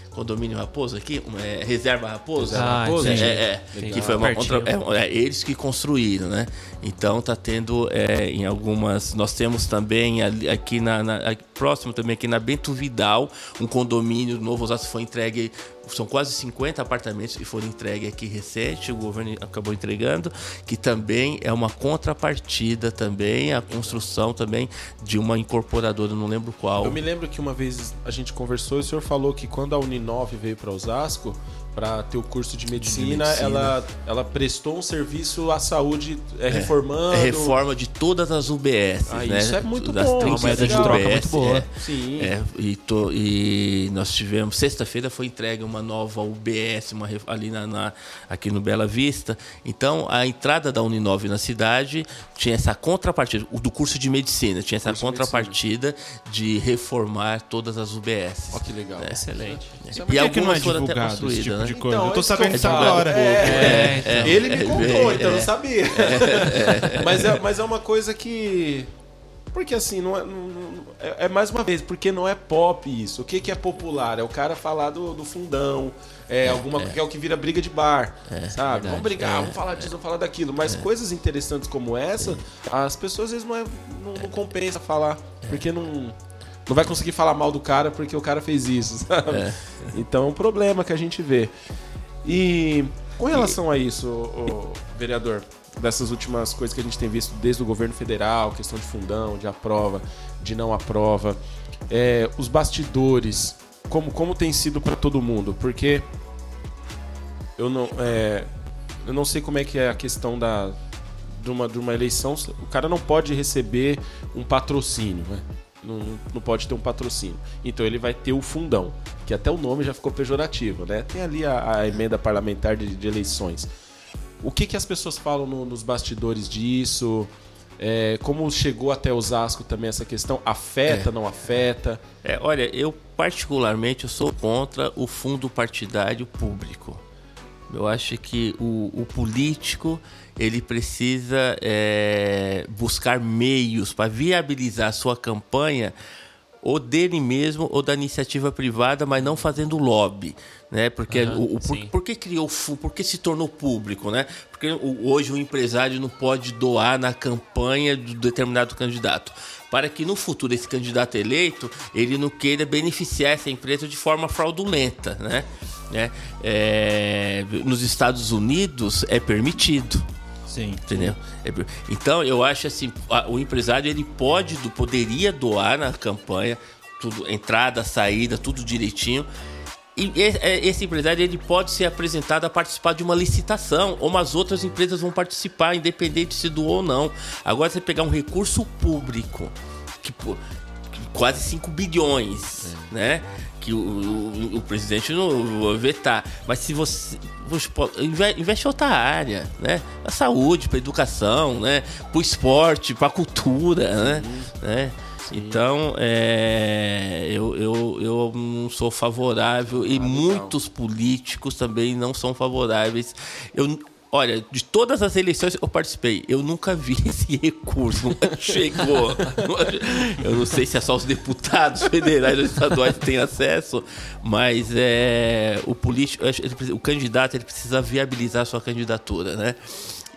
Speaker 4: condomínio Raposo aqui, uma- é, reserva Raposo.
Speaker 1: Ah,
Speaker 2: Raposo?
Speaker 4: É,
Speaker 1: entendi.
Speaker 4: é, é, que foi uma contra, é, é, eles que construíram, né? Então tá tendo é, em algumas, nós temos também ali- aqui na, na- aqui próximo também aqui na Bento Vidal um condomínio novo, Osasco foi entregue são quase 50 apartamentos que foram entregues aqui recente, o governo acabou entregando, que também é uma contrapartida também, a construção também de uma incorporadora, não lembro qual.
Speaker 2: Eu me lembro que uma vez a gente conversou e o senhor falou que quando a Uninove veio para Osasco, para ter o curso de medicina,
Speaker 4: medicina.
Speaker 2: Ela, ela prestou um serviço à saúde é, reformando.
Speaker 4: É reforma de todas as UBS.
Speaker 2: Ah,
Speaker 4: né?
Speaker 2: isso é muito
Speaker 4: das
Speaker 2: bom,
Speaker 4: 30
Speaker 2: uma moeda de
Speaker 4: UBS,
Speaker 1: troca muito boa.
Speaker 4: é.
Speaker 2: Sim.
Speaker 4: É, e, to- e nós tivemos, sexta-feira foi entregue uma nova UBS uma, ali na, na- aqui no Bela Vista. Então, a entrada da Uninove na cidade tinha essa contrapartida, o do curso de medicina, tinha essa
Speaker 2: Curso de
Speaker 4: contrapartida de reformar todas as UBS.
Speaker 2: Ó, que legal.
Speaker 1: Excelente.
Speaker 2: É
Speaker 3: que não é
Speaker 4: algumas foram até
Speaker 3: esse
Speaker 4: construídas,
Speaker 3: tipo
Speaker 4: né?
Speaker 3: De coisa?
Speaker 2: Então,
Speaker 3: eu tô
Speaker 2: é
Speaker 3: sabendo
Speaker 2: eu
Speaker 3: isso
Speaker 2: falo.
Speaker 3: agora.
Speaker 2: É,
Speaker 1: É,
Speaker 2: Ele me
Speaker 4: é,
Speaker 2: contou,
Speaker 4: é,
Speaker 2: então eu não
Speaker 4: é.
Speaker 2: sabia. mas, é, mas é uma coisa que. Porque assim, não é, não- não- é, é mais uma vez, porque não é pop isso. O que, que é popular? É o cara falar do, do fundão, é, alguma que é o que vira briga de bar. sabe? Vamos brigar, vamos falar disso, vamos falar daquilo. Mas coisas interessantes como essa, as pessoas às vezes não, é, não, não compensa falar. Porque não. Não vai conseguir falar mal do cara porque o cara fez isso, sabe? Então é um problema que a gente vê. E com relação a isso, ô, vereador, dessas últimas coisas que a gente tem visto desde o governo federal, questão de fundão, de aprova, de não aprova, é, os bastidores, como, como tem sido para todo mundo? Porque eu não, é, eu não sei como é que é a questão da, de, uma, de uma eleição. O cara não pode receber um patrocínio, né? Não, não pode ter um patrocínio. Então ele vai ter o fundão, que até o nome já ficou pejorativo, né? Tem ali a, a emenda parlamentar de, de eleições. O que, que as pessoas falam no- nos bastidores disso? É, como chegou até Osasco também essa questão? Afeta, não afeta?
Speaker 4: É, olha, eu particularmente eu sou contra o fundo partidário público. Eu acho que o, o político ele precisa é, buscar meios para viabilizar a sua campanha ou dele mesmo ou da iniciativa privada, mas não fazendo lobby, né? Porque o, o- por, por que criou por que se tornou público, né? Porque hoje o empresário não pode doar na campanha de determinado candidato, para que no futuro esse candidato eleito ele não queira beneficiar essa empresa de forma fraudulenta, né? né? É, nos Estados Unidos é permitido.
Speaker 3: Sim.
Speaker 4: Entendeu? É per- Então eu acho assim, o empresário ele pode, poderia doar na campanha, tudo, entrada, saída, tudo direitinho. E é- esse empresário ele pode ser apresentado a participar de uma licitação, ou umas outras empresas vão participar, independente se doou ou não. Agora você pegar um recurso público, que quase 5 bilhões, né? Que o, o- o presidente não vai vetar. Mas se você. investe em outra área, né? Pra saúde, pra educação, né? Pro esporte, pra cultura, né? né? Então, é, eu, eu, eu não sou favorável e muitos políticos também não são favoráveis. Eu, olha, de todas as eleições que eu participei, eu nunca vi esse recurso, nunca chegou. Eu não sei se é só os deputados federais ou estaduais que têm acesso, mas é, o político, o candidato ele precisa viabilizar a sua candidatura, né?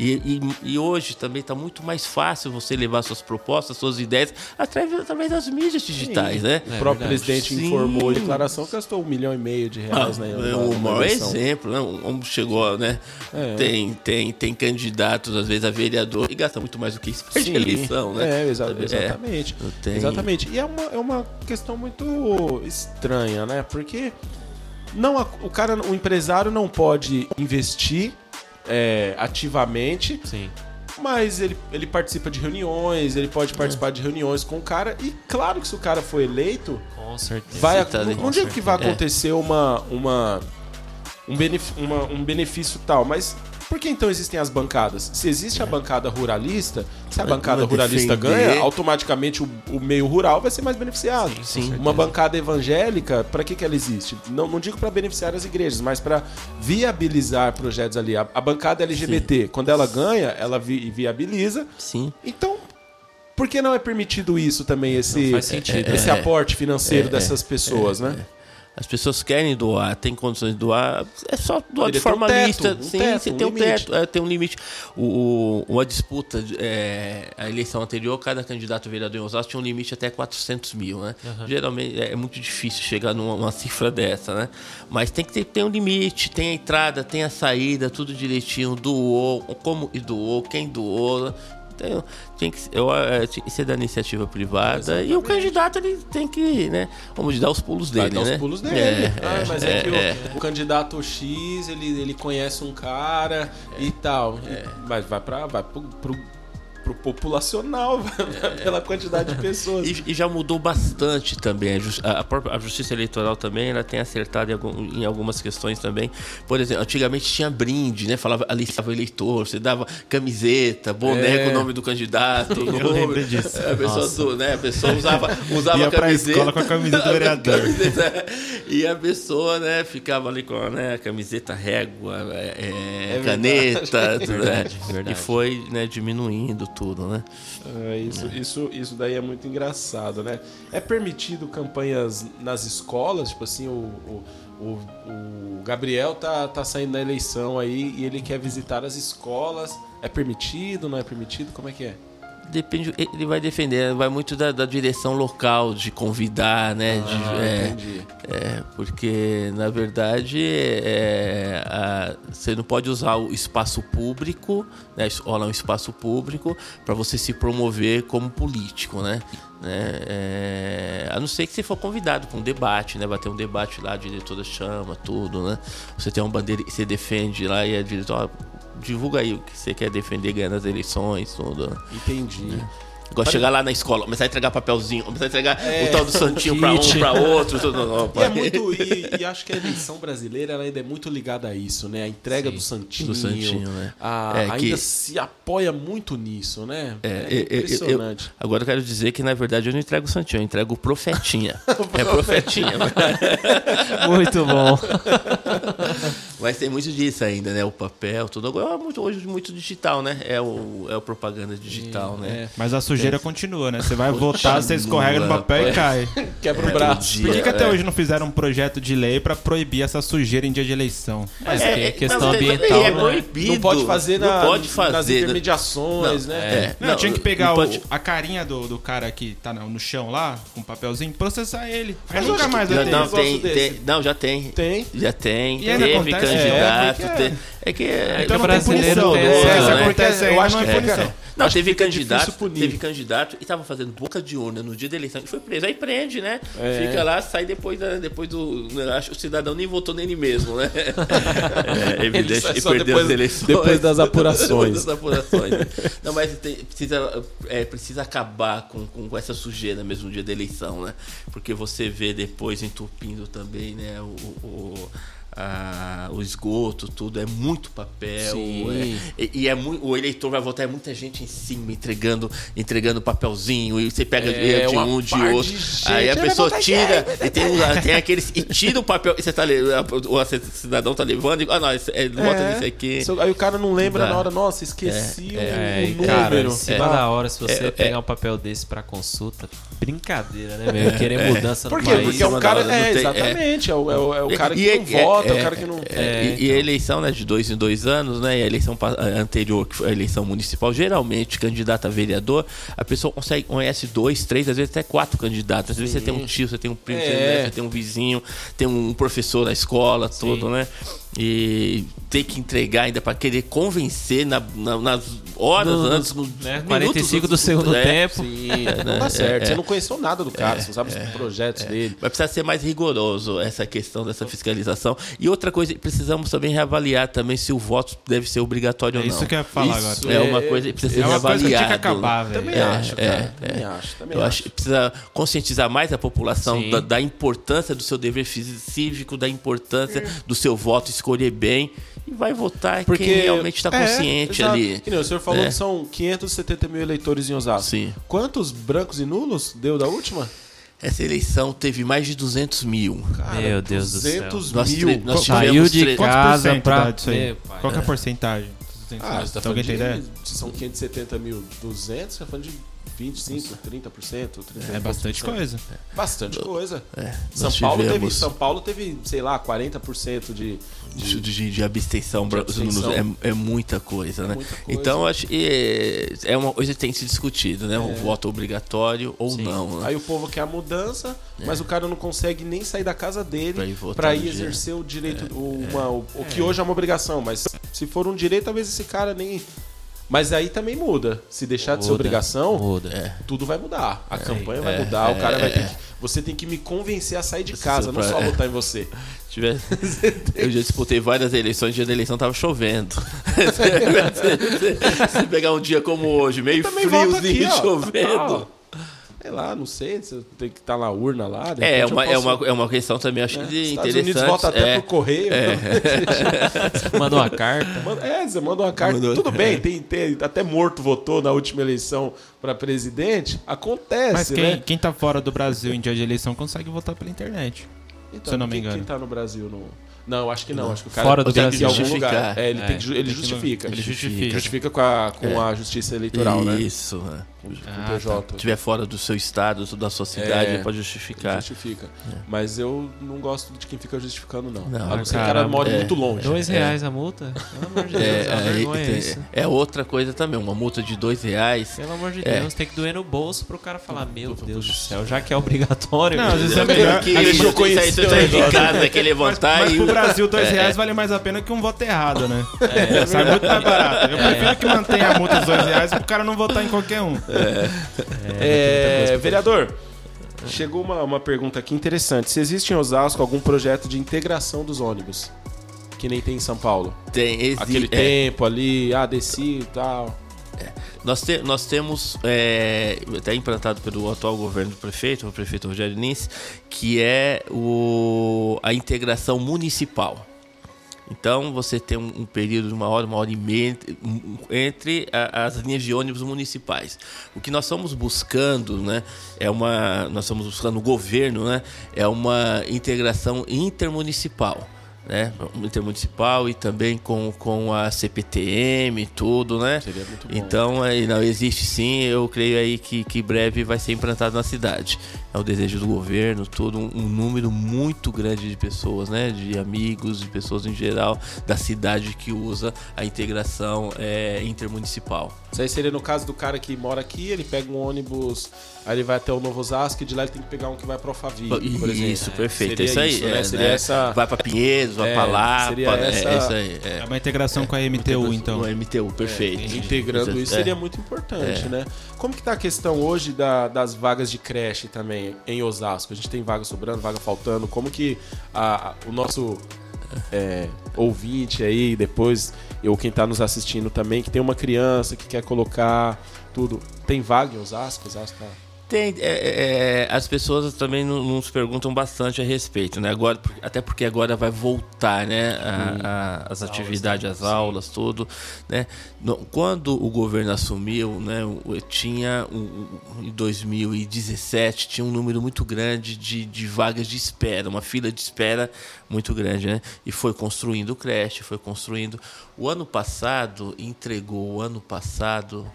Speaker 4: E, e- e hoje também está muito mais fácil você levar suas propostas, suas ideias através, através das mídias digitais, né?
Speaker 2: o próprio
Speaker 1: verdade.
Speaker 2: presidente
Speaker 4: Sim.
Speaker 2: informou em declaração que gastou um milhão e meio de reais
Speaker 4: Ah,
Speaker 2: né,
Speaker 4: é
Speaker 2: na-
Speaker 4: o
Speaker 2: na
Speaker 4: maior exemplo, né? Como chegou, né?
Speaker 2: É.
Speaker 4: Tem, tem, tem candidatos, às vezes, a vereador, e gasta muito mais do que isso para
Speaker 2: Sim.
Speaker 4: eleição, né?
Speaker 2: É, exa-
Speaker 4: Sabe?
Speaker 2: exatamente.
Speaker 4: tem-
Speaker 2: Exatamente. E é uma, é uma questão muito estranha, né? Porque não, a- o cara, o empresário não pode investir é, ativamente,
Speaker 1: Sim.
Speaker 2: mas ele, ele participa de reuniões, ele pode participar de reuniões com o cara. E claro que se o cara for eleito,
Speaker 1: Com certeza.
Speaker 2: vai,
Speaker 4: tá ali.
Speaker 2: não digo que vai
Speaker 4: É.
Speaker 2: acontecer uma, uma, um, benef- uma- um benefício tal, mas por que então existem as bancadas? Se existe a bancada ruralista, se a bancada ruralista
Speaker 4: defender.
Speaker 2: ganha, automaticamente o, o meio rural vai ser mais beneficiado.
Speaker 1: Sim, com
Speaker 2: Uma bancada evangélica, para que, que ela existe? Não, não digo para beneficiar as igrejas, mas para viabilizar projetos ali. A, a bancada LGBT, quando ela ganha, ela vi- viabiliza.
Speaker 4: Sim.
Speaker 2: Então, por que não é permitido isso também, esse,
Speaker 1: sentido,
Speaker 2: esse
Speaker 4: é.
Speaker 2: aporte financeiro
Speaker 4: É,
Speaker 2: dessas pessoas, né?
Speaker 4: As pessoas querem doar, tem condições de doar, é só doar
Speaker 2: Ele
Speaker 4: de
Speaker 2: um
Speaker 4: forma
Speaker 2: teto,
Speaker 4: lista.
Speaker 2: um
Speaker 4: Sim,
Speaker 2: teto,
Speaker 4: você
Speaker 2: um
Speaker 4: tem um
Speaker 2: limite.
Speaker 4: teto, é, tem um limite. O, o- uma disputa, é, a eleição anterior, cada candidato vereador em Osasco tinha um limite até 400 mil, né? Geralmente é muito difícil chegar numa uma cifra dessa, né? Mas tem que ter, tem um limite, tem a entrada, tem a saída, tudo direitinho, doou, como e doou, quem doou. Tem, tem que eu, é, tinha que ser da iniciativa privada e o candidato ele tem que, né? Vamos dar os pulos
Speaker 2: Vai
Speaker 4: dele,
Speaker 2: dar
Speaker 4: né?
Speaker 2: os pulos dele.
Speaker 4: É,
Speaker 2: ah, mas é,
Speaker 4: é,
Speaker 2: que o-
Speaker 4: é.
Speaker 2: o, candidato X, ele, ele conhece um cara e tal. E- mas vai para vai pro, pro, pro populacional, vai pela quantidade de pessoas.
Speaker 4: E, e já mudou bastante também. A, a- própria- a justiça eleitoral também ela tem acertado em, algum- em algumas questões também. Por exemplo, antigamente tinha brinde, né? Falava alistava o eleitor, você dava camiseta, boné
Speaker 2: É.
Speaker 4: com o nome do candidato.
Speaker 3: Eu lembro disso.
Speaker 4: A pessoa, do- né? a pessoa usava, usava
Speaker 3: Ia pra
Speaker 4: camiseta.
Speaker 3: escola com a camiseta do vereador.
Speaker 4: Camiseta, e a pessoa, né, ficava ali com né, a camiseta, régua, é, é,
Speaker 2: É
Speaker 4: caneta, tudo,
Speaker 1: Verdade,
Speaker 4: né?
Speaker 1: verdade.
Speaker 4: E foi né, diminuindo tudo, né?
Speaker 2: É, isso, isso, isso daí é muito engraçado, né? É permitido campanhas nas escolas? Tipo assim, o, o, o, o Gabriel tá, tá saindo da eleição aí e ele quer visitar as escolas. É permitido, não é permitido? Como é que é?
Speaker 4: Depende, ele vai defender, vai muito da, da direção local, de convidar, né? de-
Speaker 2: Ah,
Speaker 4: é,
Speaker 2: entendi.
Speaker 4: é, porque, na verdade, é, a- você não pode usar o espaço público, né? a escola é um espaço público, para você se promover como político, né? Né, é, a não ser que você for convidado para um debate, né? Vai ter um debate lá, a diretora chama, tudo, né? Você tem uma bandeira que você defende lá e a diretora, divulga aí o que você quer defender ganhando as eleições, tudo. né?
Speaker 2: Entendi.
Speaker 4: Igual chegar lá na escola, começar a entregar papelzinho, começar a entregar
Speaker 2: É,
Speaker 4: o tal do santinho pra um, pra outro. Tudo,
Speaker 2: E, é muito, e, e acho que a eleição brasileira ela ainda é muito ligada a isso, né? A entrega
Speaker 1: Sim,
Speaker 2: do Santinho.
Speaker 4: do Santinho, né?
Speaker 2: a-
Speaker 4: É,
Speaker 2: ainda
Speaker 4: que-
Speaker 2: se apoia muito nisso, né?
Speaker 4: É,
Speaker 2: É,
Speaker 4: eu- eu- eu-
Speaker 2: impressionante.
Speaker 4: agora eu quero dizer que, na verdade, eu não entrego o santinho, eu entrego o profetinha. é profetinha.
Speaker 1: Muito bom.
Speaker 4: Mas tem muito disso ainda, né? O papel, tudo. Agora é muito, hoje muito digital, né? É o, é o propaganda digital, né?
Speaker 3: Mas a sujeira continua, né? Você vai votar, você escorrega no papel e cai.
Speaker 2: Quebra o
Speaker 4: É,
Speaker 2: braço.
Speaker 4: dia-
Speaker 3: Por que, que até
Speaker 4: é.
Speaker 3: hoje não fizeram um projeto de lei pra proibir essa sujeira em dia de eleição?
Speaker 1: Mas
Speaker 4: É,
Speaker 1: que-
Speaker 4: é,
Speaker 1: questão
Speaker 4: não, mas
Speaker 1: ambiental,
Speaker 4: é
Speaker 1: né?
Speaker 4: proibido.
Speaker 2: Não pode fazer
Speaker 4: Não
Speaker 2: na-
Speaker 4: pode
Speaker 2: nas
Speaker 4: fazer, né?
Speaker 2: intermediações,
Speaker 4: Não,
Speaker 2: né?
Speaker 4: é.
Speaker 3: Não, tinha que pegar
Speaker 4: não
Speaker 3: o-
Speaker 4: pode-
Speaker 3: a carinha do, do cara que tá no, chão lá, com um papelzinho, processar ele.
Speaker 2: Mas
Speaker 3: nunca mais vai
Speaker 4: Não,
Speaker 3: ter.
Speaker 4: não, tem,
Speaker 2: desse.
Speaker 4: tem- não, já tem.
Speaker 2: Tem.
Speaker 4: Já tem.
Speaker 3: E ainda acontece?
Speaker 4: Candidato.
Speaker 2: É, porque
Speaker 4: tem- É que. é-
Speaker 3: Então
Speaker 1: o
Speaker 3: não tem
Speaker 1: brasileiro
Speaker 3: punição.
Speaker 1: tem
Speaker 3: É,
Speaker 1: essa, né?
Speaker 3: acontece aí,
Speaker 2: Eu
Speaker 3: não
Speaker 2: acho
Speaker 3: é
Speaker 2: que
Speaker 3: punição.
Speaker 2: fica-
Speaker 4: Não,
Speaker 2: Acho
Speaker 4: teve candidato, teve candidato e tava fazendo boca de urna no dia da eleição e foi preso. Aí prende, né?
Speaker 2: É.
Speaker 4: Fica lá, sai depois, da, depois do. né, Acho que o cidadão nem votou nele mesmo, né? É evidente que perdeu
Speaker 2: depois-
Speaker 4: as eleições.
Speaker 2: depois das apurações.
Speaker 4: Depois das apurações. né? Não, mas tem- precisa, é, precisa acabar com, com essa sujeira mesmo no dia da eleição, né? Porque você vê depois entupindo também, né? O, o, a- o esgoto, tudo, é muito papel. É- e, e é muito, o eleitor vai votar, é muita gente em cima entregando, entregando papelzinho, e você pega
Speaker 2: É,
Speaker 4: de um, de
Speaker 2: de
Speaker 4: outro.
Speaker 2: gente,
Speaker 4: aí a pessoa tira, e tem, tem aqueles. E tira o papel, e você tá o cidadão tá levando, e, ah, não, esse- é, vota
Speaker 2: É.
Speaker 4: nesse aqui.
Speaker 2: Aí o cara não lembra na hora, nossa, esqueci o,
Speaker 1: É,
Speaker 2: o número.
Speaker 1: cara, em cima
Speaker 2: Ah,
Speaker 1: da hora, se você
Speaker 4: É,
Speaker 1: pegar
Speaker 4: é.
Speaker 1: um papel desse pra consulta, brincadeira, né, meu? Querer mudança
Speaker 2: Por
Speaker 1: no
Speaker 2: quê?
Speaker 1: país.
Speaker 2: Porque é um cara. É, exatamente. É, o, é o- é o cara que
Speaker 4: E-
Speaker 2: não
Speaker 4: e-
Speaker 2: vota, é,
Speaker 4: é-
Speaker 2: o cara que não.
Speaker 4: É,
Speaker 1: É,
Speaker 4: e, e a eleição né, de dois em dois anos, né? E a eleição anterior, que foi a eleição municipal, geralmente, candidato a vereador, a pessoa consegue, conhece dois, três, às vezes até quatro candidatos. Às vezes você tem um tio, você tem um primo,
Speaker 2: É.
Speaker 4: você, né, você tem um vizinho, tem um professor na escola, tudo, né? E tem que entregar ainda para querer convencer na- na- nas horas
Speaker 1: No-
Speaker 4: antes, no,
Speaker 1: né,
Speaker 4: minutos
Speaker 1: 45 do segundo
Speaker 4: é,
Speaker 1: tempo.
Speaker 2: Sim,
Speaker 4: É,
Speaker 2: não
Speaker 4: né?
Speaker 2: dá certo.
Speaker 4: É,
Speaker 2: Você
Speaker 4: é.
Speaker 2: não conheceu nada do cara, você não sabe os projetos dele.
Speaker 4: Vai precisar ser mais rigoroso essa questão dessa fiscalização. E outra coisa, precisamos também reavaliar também se o voto deve ser obrigatório
Speaker 3: É
Speaker 4: ou não.
Speaker 3: isso que eu ia falar
Speaker 2: Isso
Speaker 3: agora.
Speaker 4: É uma coisa que precisa ser
Speaker 3: É uma coisa que tinha que
Speaker 4: reavaliado.
Speaker 3: acabar, velho.
Speaker 2: Também
Speaker 4: É,
Speaker 2: acho, cara.
Speaker 4: é,
Speaker 2: também acho. Também
Speaker 4: Eu
Speaker 2: acho.
Speaker 4: precisa conscientizar mais a população da, da importância do seu dever cívico, da importância do seu voto, escolher bem. E vai votar
Speaker 2: Porque
Speaker 4: quem realmente está
Speaker 2: é,
Speaker 4: consciente
Speaker 2: exato.
Speaker 4: ali.
Speaker 2: Que nem o senhor falou
Speaker 4: É.
Speaker 2: que são 570 mil eleitores em Osasco.
Speaker 4: Sim.
Speaker 2: Quantos brancos e nulos deu da última?
Speaker 4: Essa eleição teve mais de 200 mil.
Speaker 2: Cara,
Speaker 1: Meu Deus do céu.
Speaker 2: 200
Speaker 4: Nós
Speaker 2: mil.
Speaker 4: nós tivemos
Speaker 1: Saiu de
Speaker 4: tre-
Speaker 1: casa pra...
Speaker 3: dá disso aí? Qual que é a porcentagem? 400
Speaker 2: Ah,
Speaker 3: mil.
Speaker 2: você tá
Speaker 3: Então,
Speaker 2: falando
Speaker 3: alguém tem ideia?
Speaker 2: de, se são 570 mil, 200, você tá falando de 25, 30%, 30%.
Speaker 3: É bastante coisa.
Speaker 2: Bastante coisa.
Speaker 4: É,
Speaker 2: São Paulo, teve, São Paulo teve, sei lá, 40% de,
Speaker 4: de, de, de abstenção,
Speaker 2: De abstenção.
Speaker 4: É, é muita coisa, né?
Speaker 2: muita coisa.
Speaker 4: Então, acho que é, é uma coisa que tem que ser discutido, né? O voto obrigatório ou não, né?
Speaker 2: Aí o povo quer a mudança, mas o cara não consegue nem sair da casa
Speaker 4: Pra ir
Speaker 2: dele
Speaker 4: no
Speaker 2: ir
Speaker 4: dia.
Speaker 2: exercer o direito, o, uma- o, o que hoje é uma obrigação. Mas se for um direito, talvez esse cara nem. Mas aí também muda. Se deixar de ser
Speaker 1: Muda.
Speaker 2: obrigação,
Speaker 1: Muda.
Speaker 2: tudo vai mudar. A campanha vai mudar, o cara vai ter que. Você tem que me convencer a sair de casa, não só
Speaker 4: é.
Speaker 2: votar em você.
Speaker 4: Tivesse- Eu já disputei várias eleições, dia da eleição tava chovendo. Se pegar um dia como hoje, meio friozinho,
Speaker 2: aqui, ó.
Speaker 4: chovendo.
Speaker 2: Sei lá, não sei, você tem que estar na urna lá. de
Speaker 4: É,
Speaker 2: eu
Speaker 4: uma, é,
Speaker 2: posso-
Speaker 4: uma, é uma questão também, acho que de
Speaker 2: Estados
Speaker 4: interessante.
Speaker 2: Unidos vota até
Speaker 4: é,
Speaker 2: pro correio.
Speaker 1: Manda uma carta.
Speaker 2: Manda- É, você manda uma carta.
Speaker 4: Mandou-
Speaker 2: Tudo bem, tem, tem- até morto votou na última eleição para presidente. Acontece,
Speaker 3: Mas quem,
Speaker 2: né?
Speaker 3: quem tá fora do Brasil em dia de eleição consegue votar pela internet.
Speaker 2: Então,
Speaker 3: se eu não me
Speaker 2: quem,
Speaker 3: engano.
Speaker 2: Quem tá no Brasil não. Não, acho que não. Acho que o cara
Speaker 1: Fora do
Speaker 2: tem que
Speaker 1: Brasil.
Speaker 2: algum
Speaker 4: Justificar.
Speaker 2: lugar. É, ele,
Speaker 1: É,
Speaker 2: tem que ele
Speaker 3: tem que-
Speaker 2: justifica.
Speaker 3: ele justifica.
Speaker 2: Justifica com a, com a justiça eleitoral, né?
Speaker 4: Isso, né?
Speaker 3: Ah,
Speaker 2: PJ.
Speaker 4: Se estiver fora do seu estado, da sua cidade,
Speaker 2: É.
Speaker 4: pode justificar.
Speaker 2: Justifica. Mas eu não gosto de quem fica justificando, não.
Speaker 4: Não,
Speaker 2: a não ser que o cara mora
Speaker 4: é.
Speaker 2: muito longe.
Speaker 1: Dois reais a multa? Pelo amor de Deus, é, uma
Speaker 4: É, é, é outra coisa também, uma multa de dois reais.
Speaker 1: Pelo amor de
Speaker 4: É.
Speaker 1: Deus, tem que doer no bolso pro cara falar, meu Deus do céu, já que é obrigatório.
Speaker 3: Não, às vezes é melhor.
Speaker 4: que
Speaker 2: deixa eu
Speaker 4: você
Speaker 2: conhecer
Speaker 4: de casa, que levantar
Speaker 3: Mas
Speaker 4: e.
Speaker 3: pro Brasil, dois reais vale mais a pena que um voto errado, né? É, sai muito mais barato. Eu prefiro que mantenha a multa dos dois reais pro cara não votar em qualquer um.
Speaker 2: É, vereador, chegou uma, uma pergunta aqui interessante. Se existe em Osasco algum projeto de integração dos ônibus? Que nem tem em São Paulo.
Speaker 4: Tem, exi-
Speaker 2: Aquele
Speaker 4: é,
Speaker 2: tempo ali, ah, desci e tal.
Speaker 4: Nós, te- nós temos, é, até implantado pelo atual governo do prefeito, o prefeito Rogério Lins, que é o, a integração municipal. Então você tem um, um período de uma hora, uma hora e meia entre- a- as linhas de ônibus municipais. O que nós estamos buscando, né, é uma, nós estamos buscando o governo, né, é uma integração intermunicipal né? Intermunicipal e também com, com a CPTM e tudo, né?
Speaker 2: Seria muito bom.
Speaker 4: Então, aí, não, existe sim, eu creio aí que, que breve vai ser implantado na cidade. É o desejo do governo, tudo, um, um número muito grande de pessoas, né? De amigos, de pessoas em geral da cidade que usa a integração é, intermunicipal.
Speaker 2: Isso aí seria no caso do cara que mora aqui, ele pega um ônibus, aí ele vai até o Novo Osasco e de lá ele tem que pegar um que vai pro Alphaville, por exemplo.
Speaker 4: Isso, perfeito.
Speaker 2: Seria
Speaker 4: isso aí.
Speaker 2: isso, né?
Speaker 4: é,
Speaker 2: Seria
Speaker 4: né?
Speaker 2: essa-
Speaker 4: Vai pra Pinheiros, vai
Speaker 2: É,
Speaker 4: pra Lapa,
Speaker 2: seria
Speaker 4: né?
Speaker 2: essa-
Speaker 4: é isso aí. É.
Speaker 3: É uma integração com a MTU, então.
Speaker 4: No MTU, perfeito.
Speaker 2: Integrando isso
Speaker 4: É.
Speaker 2: seria muito importante,
Speaker 4: É.
Speaker 2: né? Como que tá a questão hoje da- das vagas de creche também em Osasco? A gente tem vaga sobrando, vaga faltando. Como que a- a- o nosso é, ouvinte aí, depois, ou quem tá nos assistindo também, que tem uma criança que quer colocar tudo. Tem vaga em Osasco? Osasco tá...
Speaker 4: Tem, é, é, as pessoas também no- nos perguntam bastante a respeito, né? Agora, até porque agora vai voltar, né? a- a- as atividades, as aulas, tudo, né? Quando o governo assumiu, né? Tinha em 2017 tinha um número muito grande de, de vagas de espera, uma fila de espera muito grande, né? E foi construindo creche, foi construindo. O ano passado entregou, o ano passado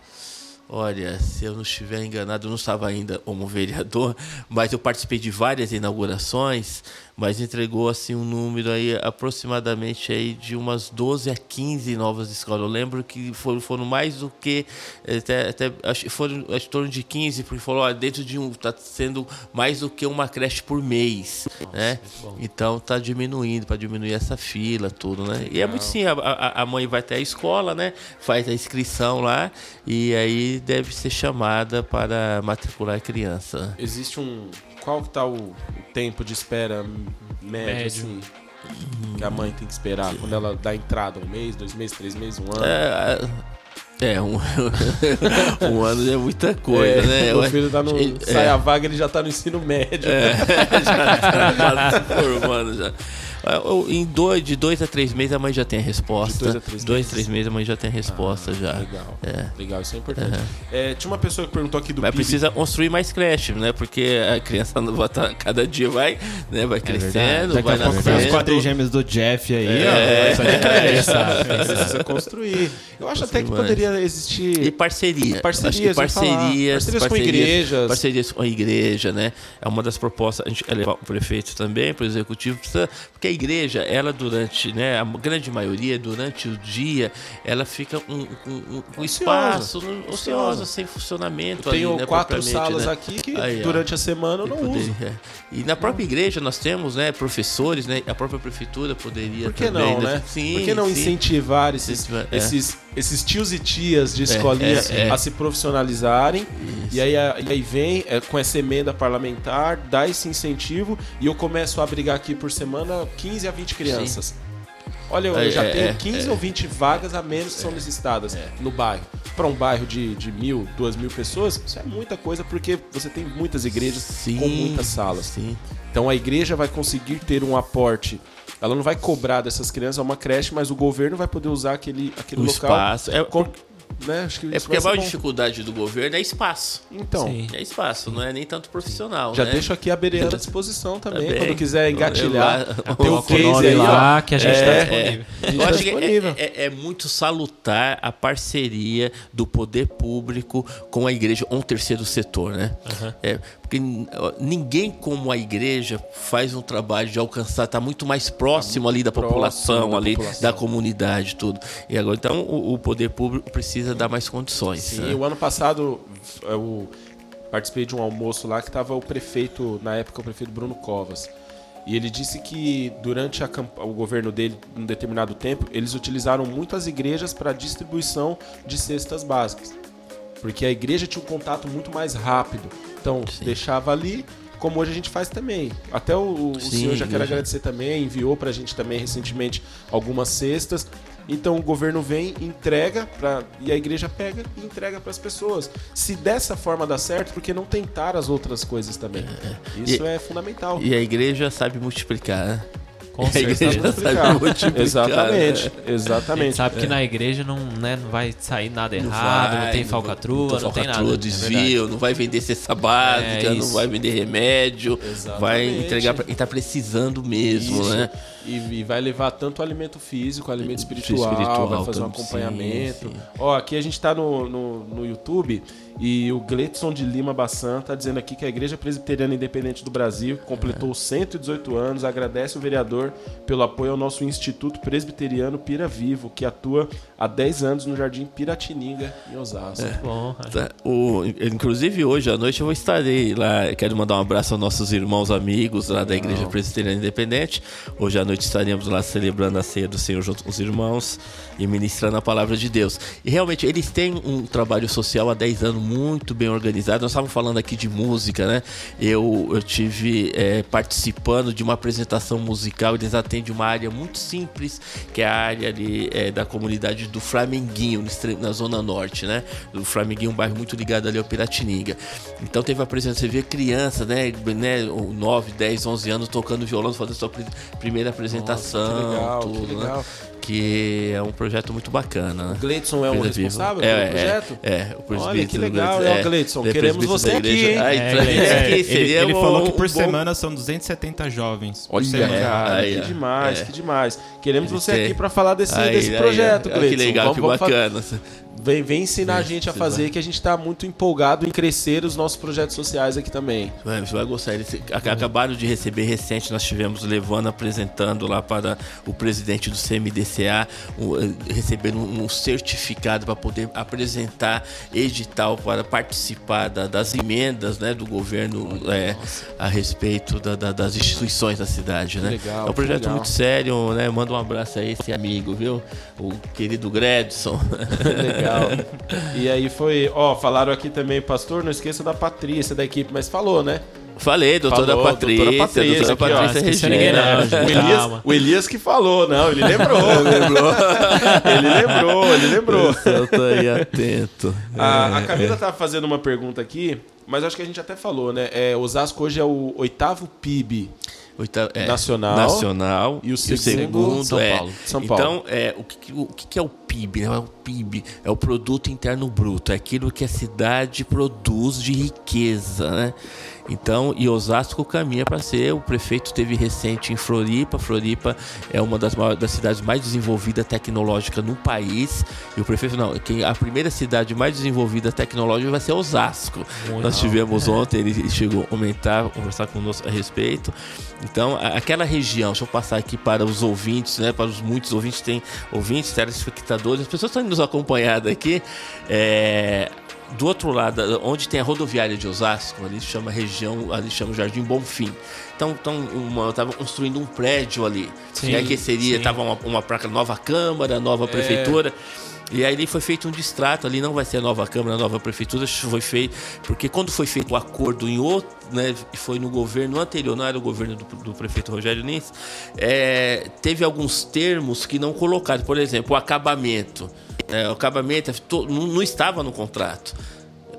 Speaker 4: Olha, se eu não estiver enganado, eu não estava ainda como vereador, mas eu participei de várias inaugurações, mas entregou assim um número aí aproximadamente aí de umas 12 a 15 novas escolas. Eu lembro que foram, foram mais do que até, até acho foram em torno de 15, porque falou, olha, dentro de um tá sendo mais do que uma creche por mês, né? Então tá diminuindo para diminuir essa fila, tudo, né? E é muito sim, a, a, a mãe vai até a escola, né? Faz a inscrição lá e aí deve ser chamada para matricular a criança.
Speaker 2: Existe um... Qual que tá o, o tempo de espera médio,
Speaker 1: Médio.
Speaker 2: assim? Que a mãe tem que esperar quando ela dá entrada? Um mês, dois meses, três meses, um ano?
Speaker 4: É, é um, um ano é muita coisa, né?
Speaker 2: Meu filho tá no,
Speaker 4: É.
Speaker 2: sai a vaga, ele já tá no ensino médio.
Speaker 4: já tá quase formando já. É, Em dois, de dois a três meses a mãe já tem a resposta.
Speaker 2: De dois a três
Speaker 4: Dois,
Speaker 2: meses.
Speaker 4: três meses a mãe já tem a resposta já.
Speaker 2: Legal.
Speaker 4: É.
Speaker 2: Legal, isso é importante. É, tinha uma pessoa que perguntou aqui do
Speaker 4: Mas
Speaker 2: PIB.
Speaker 4: precisa construir mais creche, né? Porque a criança não vai estar, cada dia vai, né? Vai crescendo,
Speaker 3: É
Speaker 4: vai
Speaker 3: vem os
Speaker 4: nascendo.
Speaker 3: quadrigêmeos do Jeff aí,
Speaker 4: É.
Speaker 3: ó. De creche.
Speaker 2: Precisa construir. Eu acho até que
Speaker 4: mais.
Speaker 2: poderia
Speaker 4: E
Speaker 2: existir.
Speaker 4: parceria.
Speaker 2: Parcerias, falar.
Speaker 4: parcerias,
Speaker 2: Parcerias com igrejas.
Speaker 4: Parcerias com a igreja, né? É uma das propostas. A gente é levar o prefeito também, para o executivo, precisa, porque a igreja, ela durante, né? A grande maioria, durante o dia, ela fica um, um, um- espaço ociosa,
Speaker 2: Ociosa.
Speaker 4: sem funcionamento.
Speaker 2: Tenho
Speaker 4: ali, né,
Speaker 2: quatro salas
Speaker 4: né?
Speaker 2: aqui que
Speaker 4: Aí, ó.
Speaker 2: durante a semana eu não
Speaker 4: Poderia,
Speaker 2: uso.
Speaker 4: é. E na própria igreja nós temos, né, professores, né? A própria prefeitura poderia
Speaker 2: Por que
Speaker 4: também,
Speaker 2: não, né?
Speaker 4: Sim,
Speaker 2: Por que não
Speaker 4: sim.
Speaker 2: incentivar esses,
Speaker 4: Incentivar, é.
Speaker 2: esses, esses tios e tias de escolinha
Speaker 4: é, é.
Speaker 2: a se profissionalizarem? E aí, e aí vem é, com essa emenda parlamentar, dá esse incentivo e eu começo a abrigar aqui por semana 15 a 20 crianças. Olha, eu
Speaker 4: É,
Speaker 2: já
Speaker 4: é,
Speaker 2: tenho
Speaker 4: é,
Speaker 2: 15
Speaker 4: é.
Speaker 2: ou 20 vagas a menos que são necessitadas no bairro. Para um bairro de, de mil, duas mil pessoas, isso é muita coisa porque você tem muitas igrejas
Speaker 4: Sim,
Speaker 2: com muitas salas.
Speaker 4: Sim.
Speaker 2: Então a igreja vai conseguir ter um aporte. Ela não vai cobrar dessas crianças uma creche, mas o governo vai poder usar aquele, aquele
Speaker 4: O
Speaker 2: local.
Speaker 4: espaço. É,
Speaker 2: com- né? Acho que
Speaker 4: É porque a maior
Speaker 2: bom.
Speaker 4: dificuldade do governo é espaço.
Speaker 2: Então,
Speaker 1: Sim.
Speaker 4: É espaço, não é nem tanto profissional.
Speaker 2: já
Speaker 4: né?
Speaker 2: deixo aqui a Bereana à disposição também,
Speaker 4: Também.
Speaker 2: quando quiser engatilhar.
Speaker 4: Eu-
Speaker 2: Tem o case aí, ó.
Speaker 1: lá que a gente
Speaker 2: É,
Speaker 1: tá
Speaker 2: é.
Speaker 1: disponível.
Speaker 2: Gente tá
Speaker 4: é, é- é muito salutar a parceria do poder público com a igreja, um terceiro setor, né? É, porque ninguém como a igreja faz um trabalho de alcançar, tá muito mais próximo ali da população,
Speaker 2: da
Speaker 4: ali
Speaker 2: população.
Speaker 4: da comunidade, tudo. E agora, então, o, o poder público precisa dar mais condições.
Speaker 2: Sim,
Speaker 4: né?
Speaker 2: o ano passado eu participei de um almoço lá que estava o prefeito, na época o prefeito Bruno Covas. E ele disse que durante a o governo dele, um determinado tempo, eles utilizaram muito as igrejas para distribuição de cestas básicas. Porque a igreja tinha um contato muito mais rápido. Então, deixava ali, como hoje a gente faz também. Até o, o
Speaker 4: Sim,
Speaker 2: senhor já quero agradecer também, enviou pra gente também recentemente algumas cestas. Então o governo vem, entrega pra, e a igreja pega e entrega para as pessoas. Se dessa forma dá certo, por que não tentar as outras coisas também? Isso
Speaker 4: E-
Speaker 2: é fundamental.
Speaker 4: E a igreja sabe multiplicar, né?
Speaker 1: Com
Speaker 4: a
Speaker 1: certeza.
Speaker 4: igreja sabe multiplicar.
Speaker 2: Exatamente, exatamente.
Speaker 1: sabe que na igreja não, né, não vai sair nada
Speaker 4: Não
Speaker 1: errado, não,
Speaker 4: vai,
Speaker 1: tem falcatrua, não, tem nada.
Speaker 4: falcatrua,
Speaker 1: É
Speaker 4: desvio, não vai vender cesta básica,
Speaker 1: É,
Speaker 4: não vai vender remédio,
Speaker 2: Exatamente.
Speaker 4: vai entregar pra quem tá precisando mesmo,
Speaker 2: Isso.
Speaker 4: né?
Speaker 2: E, e vai levar tanto alimento físico, alimento espiritual,
Speaker 4: Espiritual
Speaker 2: vai fazer um acompanhamento.
Speaker 4: sim, sim.
Speaker 2: Ó, aqui a gente tá no, no, no YouTube e o Gletson de Lima Bassan tá dizendo aqui que a Igreja Presbiteriana Independente do Brasil completou 118 anos, agradece o vereador pelo apoio ao nosso Instituto Presbiteriano Pira Vivo, que atua há 10 anos no Jardim Piratininga, em Osasco.
Speaker 1: Bom,
Speaker 4: Tá, o- inclusive hoje à noite eu estarei lá. Quero mandar um abraço aos nossos irmãos amigos lá da Igreja Presbiteriana Independente. Hoje à noite estaremos lá celebrando a ceia do Senhor junto com os irmãos e ministrando a palavra de Deus. E realmente eles têm um trabalho social há 10 anos muito bem organizado. Nós estávamos falando aqui de música, né? Eu, eu tive é, participando de uma apresentação musical. Eles atendem uma área muito simples, que é a área ali é, da comunidade do Flamenguinho, na Zona Norte, né? O Flamenguinho um bairro muito ligado ali ao Piratininga. Então teve a apresentação, você vê criança, né? né 9, 10, 11 anos tocando violão, fazendo sua pri- primeira apresentação,
Speaker 2: que legal, que
Speaker 4: tudo,
Speaker 2: legal.
Speaker 4: né? Que é um projeto muito bacana, né?
Speaker 2: Gleidson é um
Speaker 4: viva.
Speaker 2: responsável
Speaker 4: é,
Speaker 2: pelo projeto?
Speaker 4: É, é, o presbítero.
Speaker 2: Olha, que legal.
Speaker 4: é,
Speaker 2: É, Gleidson,
Speaker 4: é
Speaker 2: queremos você aqui, hein?
Speaker 4: Ai,
Speaker 1: É,
Speaker 4: pra-
Speaker 1: é,
Speaker 4: aqui
Speaker 3: ele,
Speaker 4: seria
Speaker 3: ele
Speaker 4: um-
Speaker 3: falou que
Speaker 4: um
Speaker 3: por
Speaker 4: bom-
Speaker 3: semana são 270 jovens. por
Speaker 2: Olha,
Speaker 3: semana.
Speaker 2: cara,
Speaker 4: Aí,
Speaker 2: que demais,
Speaker 4: É.
Speaker 2: que demais. Queremos
Speaker 4: Ele
Speaker 2: você
Speaker 4: tem-
Speaker 2: aqui para falar desse,
Speaker 4: Aí,
Speaker 2: desse
Speaker 4: aí,
Speaker 2: projeto,
Speaker 4: Que
Speaker 2: Gleidson.
Speaker 4: legal,
Speaker 2: Vamos-
Speaker 4: que
Speaker 2: vamos fa-
Speaker 4: bacana.
Speaker 2: Vem, vem ensinar a gente a fazer,
Speaker 4: vai.
Speaker 2: que a gente tá muito empolgado em crescer os nossos projetos sociais aqui também.
Speaker 4: Vai, Você vai gostar. Eles ac- acabaram de receber recente, nós tivemos levando, apresentando lá para o presidente do CMDCA, um, eh, recebendo um um certificado para poder apresentar edital para participar da- das emendas né, do governo eh, a respeito da- da- das instituições da cidade. Né?
Speaker 2: legal,
Speaker 4: é um projeto
Speaker 2: legal.
Speaker 4: muito sério, né? Manda um abraço a esse amigo, viu? O querido Gredson.
Speaker 2: Legal. E aí foi, ó, falaram aqui também, pastor, não esqueça da Patrícia da equipe, mas falou, né?
Speaker 4: Falei, doutora
Speaker 2: Falou,
Speaker 4: Patrícia,
Speaker 2: doutora Patrícia,
Speaker 4: doutora
Speaker 2: aqui, ó.
Speaker 4: Patrícia
Speaker 1: ninguém
Speaker 4: Regina.
Speaker 1: não,
Speaker 2: O. Elias, o Elias que falou, não, ele lembrou. lembrou. ele lembrou, ele lembrou.
Speaker 4: Eu tô aí atento.
Speaker 2: A, a Camila tava fazendo uma pergunta aqui Mas acho que a gente até falou, né? É, Osasco hoje é o oitavo PIB
Speaker 4: Oita- é,
Speaker 2: Nacional.
Speaker 4: nacional
Speaker 2: E o segundo,
Speaker 1: São
Speaker 4: é.
Speaker 1: Paulo.
Speaker 2: São Paulo.
Speaker 4: Então, é, o, que, o que é o PIB? né? O PIB é o Produto Interno Bruto, é aquilo que a cidade produz de riqueza, né? Então, e Osasco caminha para ser, o prefeito teve recente em Floripa, Floripa é uma das, das cidades mais desenvolvidas tecnológica no país, e o prefeito, não, quem, a primeira cidade mais desenvolvida tecnológica vai ser Osasco.
Speaker 1: Muito
Speaker 4: Nós
Speaker 1: bom.
Speaker 4: tivemos ontem, ele chegou a comentar, conversar conosco a respeito. Então, aquela região, deixa eu passar aqui para os ouvintes, né? Para os muitos ouvintes, tem ouvintes, telespectadores, as pessoas estão nos acompanhando aqui. é, do outro lado, onde tem a rodoviária de Osasco, ali chama região, ali chama Jardim Bonfim. Então, então estavam construindo um prédio ali.
Speaker 1: Sim,
Speaker 4: e aí que seria,
Speaker 1: sim.
Speaker 4: tava uma, uma placa nova Câmara, nova Prefeitura. E aí ali foi feito um distrato, ali não vai ser a nova Câmara, a nova Prefeitura, foi feito, porque quando foi feito o acordo em outro, né, foi no governo anterior, não era o governo do, do prefeito Rogério Nins, é, teve alguns termos que não colocaram, por exemplo, o acabamento. né, o acabamento é to- não, não estava no contrato.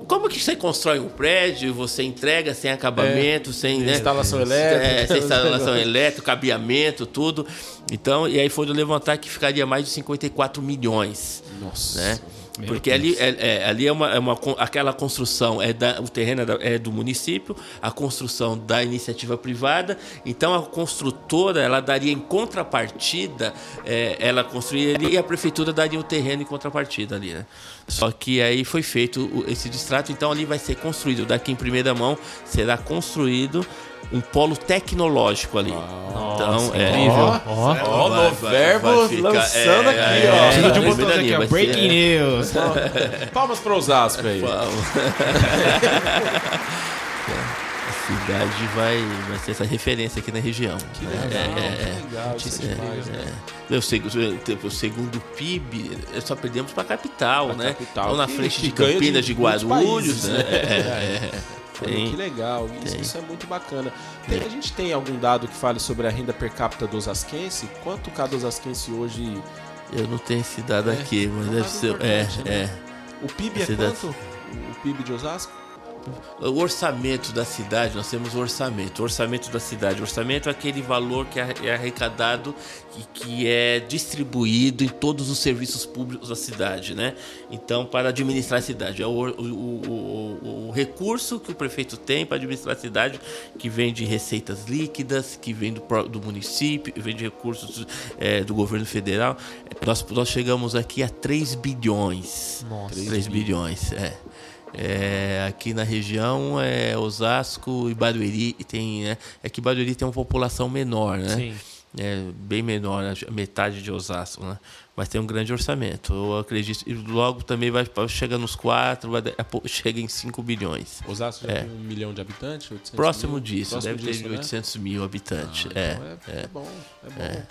Speaker 4: Como que você constrói um prédio e você entrega sem acabamento, sem né,
Speaker 2: Instalação elétrica.
Speaker 4: é, sem instalação elétrica, cabeamento, tudo. Então, e aí foi levantar que ficaria mais de 54 milhões.
Speaker 2: Nossa.
Speaker 4: Né? Porque ali é, é- ali é uma, é uma aquela construção é da, o terreno é, da- é do município, a construção da iniciativa privada. Então a construtora ela daria em contrapartida, é, ela construiria ali e a prefeitura daria o terreno em contrapartida ali, né? Só que aí foi feito esse distrato, então ali vai ser construído daqui em primeira mão será construído um polo tecnológico ali. então é
Speaker 1: Incrível. Ó.
Speaker 2: Ó, no verbo lançando
Speaker 4: é,
Speaker 2: aqui,
Speaker 4: é,
Speaker 2: ó.
Speaker 4: é,
Speaker 3: Precisa de um
Speaker 4: é,
Speaker 3: botãozinho aqui, ó. Breaking news.
Speaker 2: Palmas para Osasco aí.
Speaker 4: A cidade vai, vai ser essa referência aqui na região.
Speaker 2: Que
Speaker 4: né?
Speaker 2: legal,
Speaker 4: É, é,
Speaker 2: que legal. Isso é demais, né?
Speaker 4: é. O, seg- o segundo PIB, eh, só perdemos para a capital,
Speaker 2: Pra
Speaker 4: né?
Speaker 2: capital,
Speaker 4: Então, na frente de Campinas, de, Guarulhos,
Speaker 2: países,
Speaker 4: né?
Speaker 2: né?
Speaker 4: É, é, é. Tem.
Speaker 2: que legal, isso, isso é muito bacana. Tem- a gente tem algum dado que fale sobre a renda per capita do Osasquense? Quanto cada Osasquense hoje...
Speaker 4: Eu não tenho esse dado
Speaker 2: É,
Speaker 4: aqui, mas
Speaker 2: é
Speaker 4: deve
Speaker 2: dado
Speaker 4: ser. É,
Speaker 2: importante,
Speaker 4: é.
Speaker 2: né? O PIB é quanto? O PIB de Osasco?
Speaker 4: O orçamento da cidade, nós temos o orçamento. O orçamento da cidade. O orçamento é aquele valor que é é arrecadado e que é distribuído em todos os serviços públicos da cidade, né? Então, para administrar a cidade. É o, o- o- o- recurso que o prefeito tem para administrar a cidade, que vem de receitas líquidas, que vem do, do município, vem de recursos eh, do governo federal. Nós, nós chegamos aqui a 3 bilhões.
Speaker 1: Nossa.
Speaker 4: 3 bilhões, é. É, aqui na região é Osasco e Barueri e tem, né? É que Barueri tem uma população menor, né?
Speaker 1: Sim.
Speaker 4: É bem menor, né? metade de Osasco, né? Mas tem um grande orçamento. Eu acredito. E logo também vai chega nos 4, vai, chega em 5 bilhões.
Speaker 2: Osasco já
Speaker 4: É.
Speaker 2: tem um milhão de habitantes? 800
Speaker 4: Próximo
Speaker 2: mil?
Speaker 4: disso,
Speaker 2: Próximo
Speaker 4: deve
Speaker 2: disso,
Speaker 4: ter
Speaker 2: né?
Speaker 4: 800 mil habitantes.
Speaker 2: Ah,
Speaker 4: é,
Speaker 2: então é,
Speaker 4: é.
Speaker 2: é bom, é bom.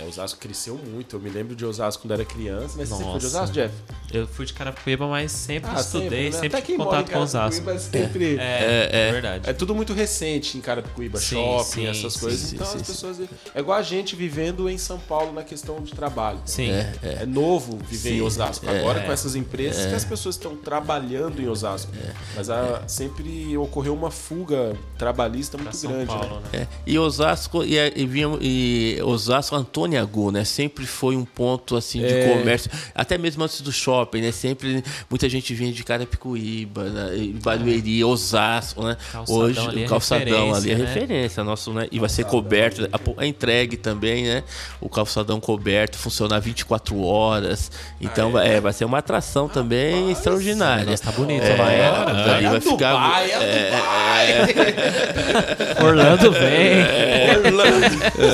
Speaker 2: É, Osasco cresceu muito. Eu me lembro de Osasco quando era criança. Mas você sempre foi de
Speaker 1: Nossa.
Speaker 2: Osasco, Jeff?
Speaker 1: Eu fui de Carapicuíba, mas sempre
Speaker 2: Ah,
Speaker 1: estudei,
Speaker 2: né?
Speaker 1: sempre,
Speaker 2: Até quem
Speaker 1: tive
Speaker 2: mora em
Speaker 1: contato com Osasco.
Speaker 2: Carapicuíba sempre...
Speaker 1: É,
Speaker 4: É,
Speaker 1: é,
Speaker 4: é.
Speaker 1: verdade.
Speaker 2: É tudo muito recente em Carapicuíba,
Speaker 1: Sim,
Speaker 2: shopping,
Speaker 1: sim,
Speaker 2: essas
Speaker 1: sim,
Speaker 2: coisas.
Speaker 4: sim,
Speaker 2: então
Speaker 4: sim,
Speaker 2: as
Speaker 4: sim.
Speaker 2: pessoas. É igual a gente vivendo em São Paulo na questão de trabalho.
Speaker 1: Sim.
Speaker 4: É, é.
Speaker 2: É novo viver
Speaker 4: Sim,
Speaker 2: em Osasco.
Speaker 4: é,
Speaker 2: Agora
Speaker 1: é.
Speaker 2: com essas empresas que as pessoas estão trabalhando em Osasco. Mas a- sempre ocorreu uma fuga trabalhista
Speaker 1: Pra
Speaker 2: muito
Speaker 1: São
Speaker 2: grande.
Speaker 1: Paulo,
Speaker 2: né?
Speaker 1: né?
Speaker 4: É, e Osasco e, e, vinha- e Osasco Antônio Agu, né? Sempre foi um ponto assim de
Speaker 2: É.
Speaker 4: comércio, até mesmo antes do shopping, né? Sempre muita gente vinha de Carapicuíba, né? Barueri, Osasco, né?
Speaker 1: Calçadão
Speaker 4: Hoje
Speaker 1: ali é
Speaker 4: o calçadão ali é
Speaker 1: referência, né?
Speaker 4: referência, nosso, né? E vai ser coberto, a, entregue também, né? O calçadão coberto, funcionar 24 horas. Então
Speaker 2: Ah, é?
Speaker 4: é, vai ser uma atração também extraordinária.
Speaker 1: Nossa, tá bonito
Speaker 4: É,
Speaker 1: hein?
Speaker 4: ali vai ficar
Speaker 2: Dubai, é Dubai.
Speaker 1: Orlando vem.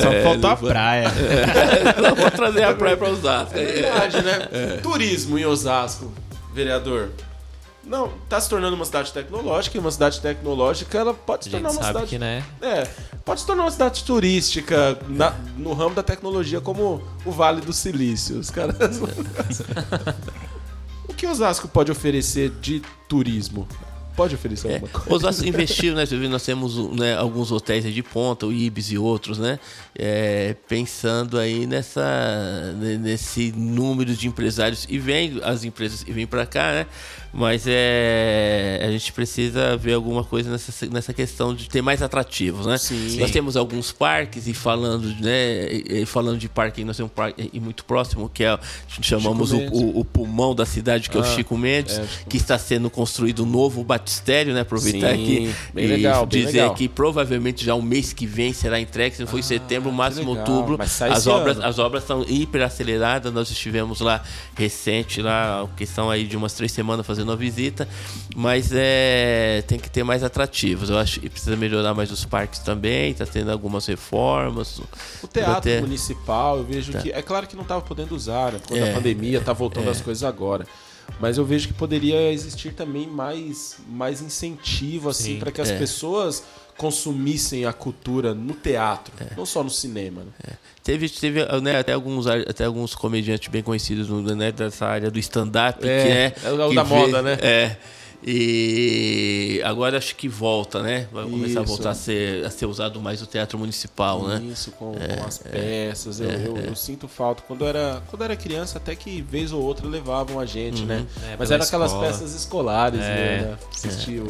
Speaker 3: Só faltou a praia.
Speaker 4: Vou trazer a praia para Osasco.
Speaker 2: É verdade, né? Turismo em Osasco, vereador. Não, tá se tornando uma cidade tecnológica e uma cidade tecnológica ela pode se tornar uma
Speaker 1: sabe
Speaker 2: cidade
Speaker 1: que, né?
Speaker 2: É, pode se tornar uma cidade turística na- no ramo da tecnologia, como o Vale do Silício. Os caras. o que Osasco pode oferecer de turismo? Pode oferecer
Speaker 4: É.
Speaker 2: alguma coisa.
Speaker 4: Os nossos investiram, né? Nós temos né, alguns hotéis de ponta, o Ibis e outros, né? É, pensando aí nessa, ne- nesse número de empresários e vem as empresas e vêm para cá, né? Mas é, a gente precisa ver alguma coisa nessa, nessa questão de ter mais atrativos, né?
Speaker 2: Sim.
Speaker 4: Nós temos alguns parques e falando, né? e- falando de parque, nós temos um parque muito próximo que é chamamos o, o- o pulmão da cidade que é o
Speaker 2: Ah,
Speaker 4: Chico Mendes,
Speaker 2: é, Chico
Speaker 4: que está sendo construído um novo batistério, né? Aproveitar
Speaker 2: Sim,
Speaker 4: aqui
Speaker 2: bem
Speaker 4: e
Speaker 2: legal, bem
Speaker 4: dizer
Speaker 2: legal.
Speaker 4: que provavelmente já o mês que vem será entregue, se não for em setembro, máximo outubro. As obras,
Speaker 2: ano.
Speaker 4: as obras estão hiper aceleradas. Nós estivemos lá recente, lá, questão aí de umas três semanas fazendo uma visita. Mas é, tem que ter mais atrativos. Eu acho que precisa melhorar mais os parques também. Está tendo algumas reformas.
Speaker 2: O teatro
Speaker 4: Ter-
Speaker 2: municipal, eu vejo que. É claro que não estava podendo usar, né? Por conta
Speaker 4: É,
Speaker 2: da pandemia, tá voltando as coisas agora. Mas eu vejo que poderia existir também mais, mais incentivo, assim,
Speaker 1: Sim,
Speaker 2: para que as
Speaker 4: é.
Speaker 2: pessoas consumissem a cultura no teatro, não só no cinema. Né?
Speaker 4: Teve, teve né, até, alguns, até alguns comediantes bem conhecidos né, dessa área do stand-up.
Speaker 2: É,
Speaker 4: que é,
Speaker 2: é o da moda, né?
Speaker 4: É. E agora acho que volta, né? Vai começar a
Speaker 2: Isso.
Speaker 4: voltar a ser, a ser usado mais o teatro municipal, né?
Speaker 2: Isso, com, com as peças. eu, eu- eu sinto falta. Quando eu, era, quando era criança, até que vez ou outra levavam a gente, né?
Speaker 1: É,
Speaker 2: Mas
Speaker 1: pela
Speaker 2: eram aquelas peças escolares,
Speaker 1: É.
Speaker 2: né? Assistir o-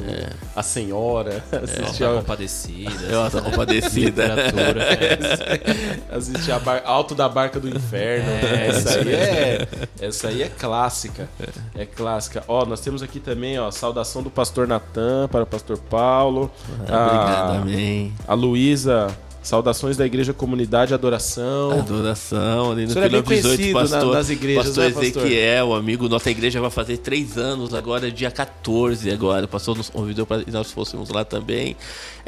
Speaker 2: a senhora, assistir
Speaker 1: Nossa,
Speaker 2: a,
Speaker 1: compadecida.
Speaker 4: Acho compadecida.
Speaker 1: é.
Speaker 2: assistir a bar- Alto da Barca do Inferno.
Speaker 1: É,
Speaker 2: essa, aí é, essa aí é clássica. É clássica. Ó, nós temos aqui também, ó, saudação do pastor Natan para o pastor Paulo.
Speaker 4: Obrigado,
Speaker 2: a,
Speaker 4: amém.
Speaker 2: a Luísa, saudações da Igreja Comunidade Adoração.
Speaker 4: Adoração, ali no
Speaker 2: senhor é bem
Speaker 4: quilômetro 18,
Speaker 2: conhecido na-
Speaker 4: pastor,
Speaker 2: nas igrejas,
Speaker 4: pastor
Speaker 2: né, pastor?
Speaker 4: Ezequiel, amigo, nossa igreja vai fazer três anos agora, dia 14 agora. O pastor nos convidou para que nós fôssemos lá também.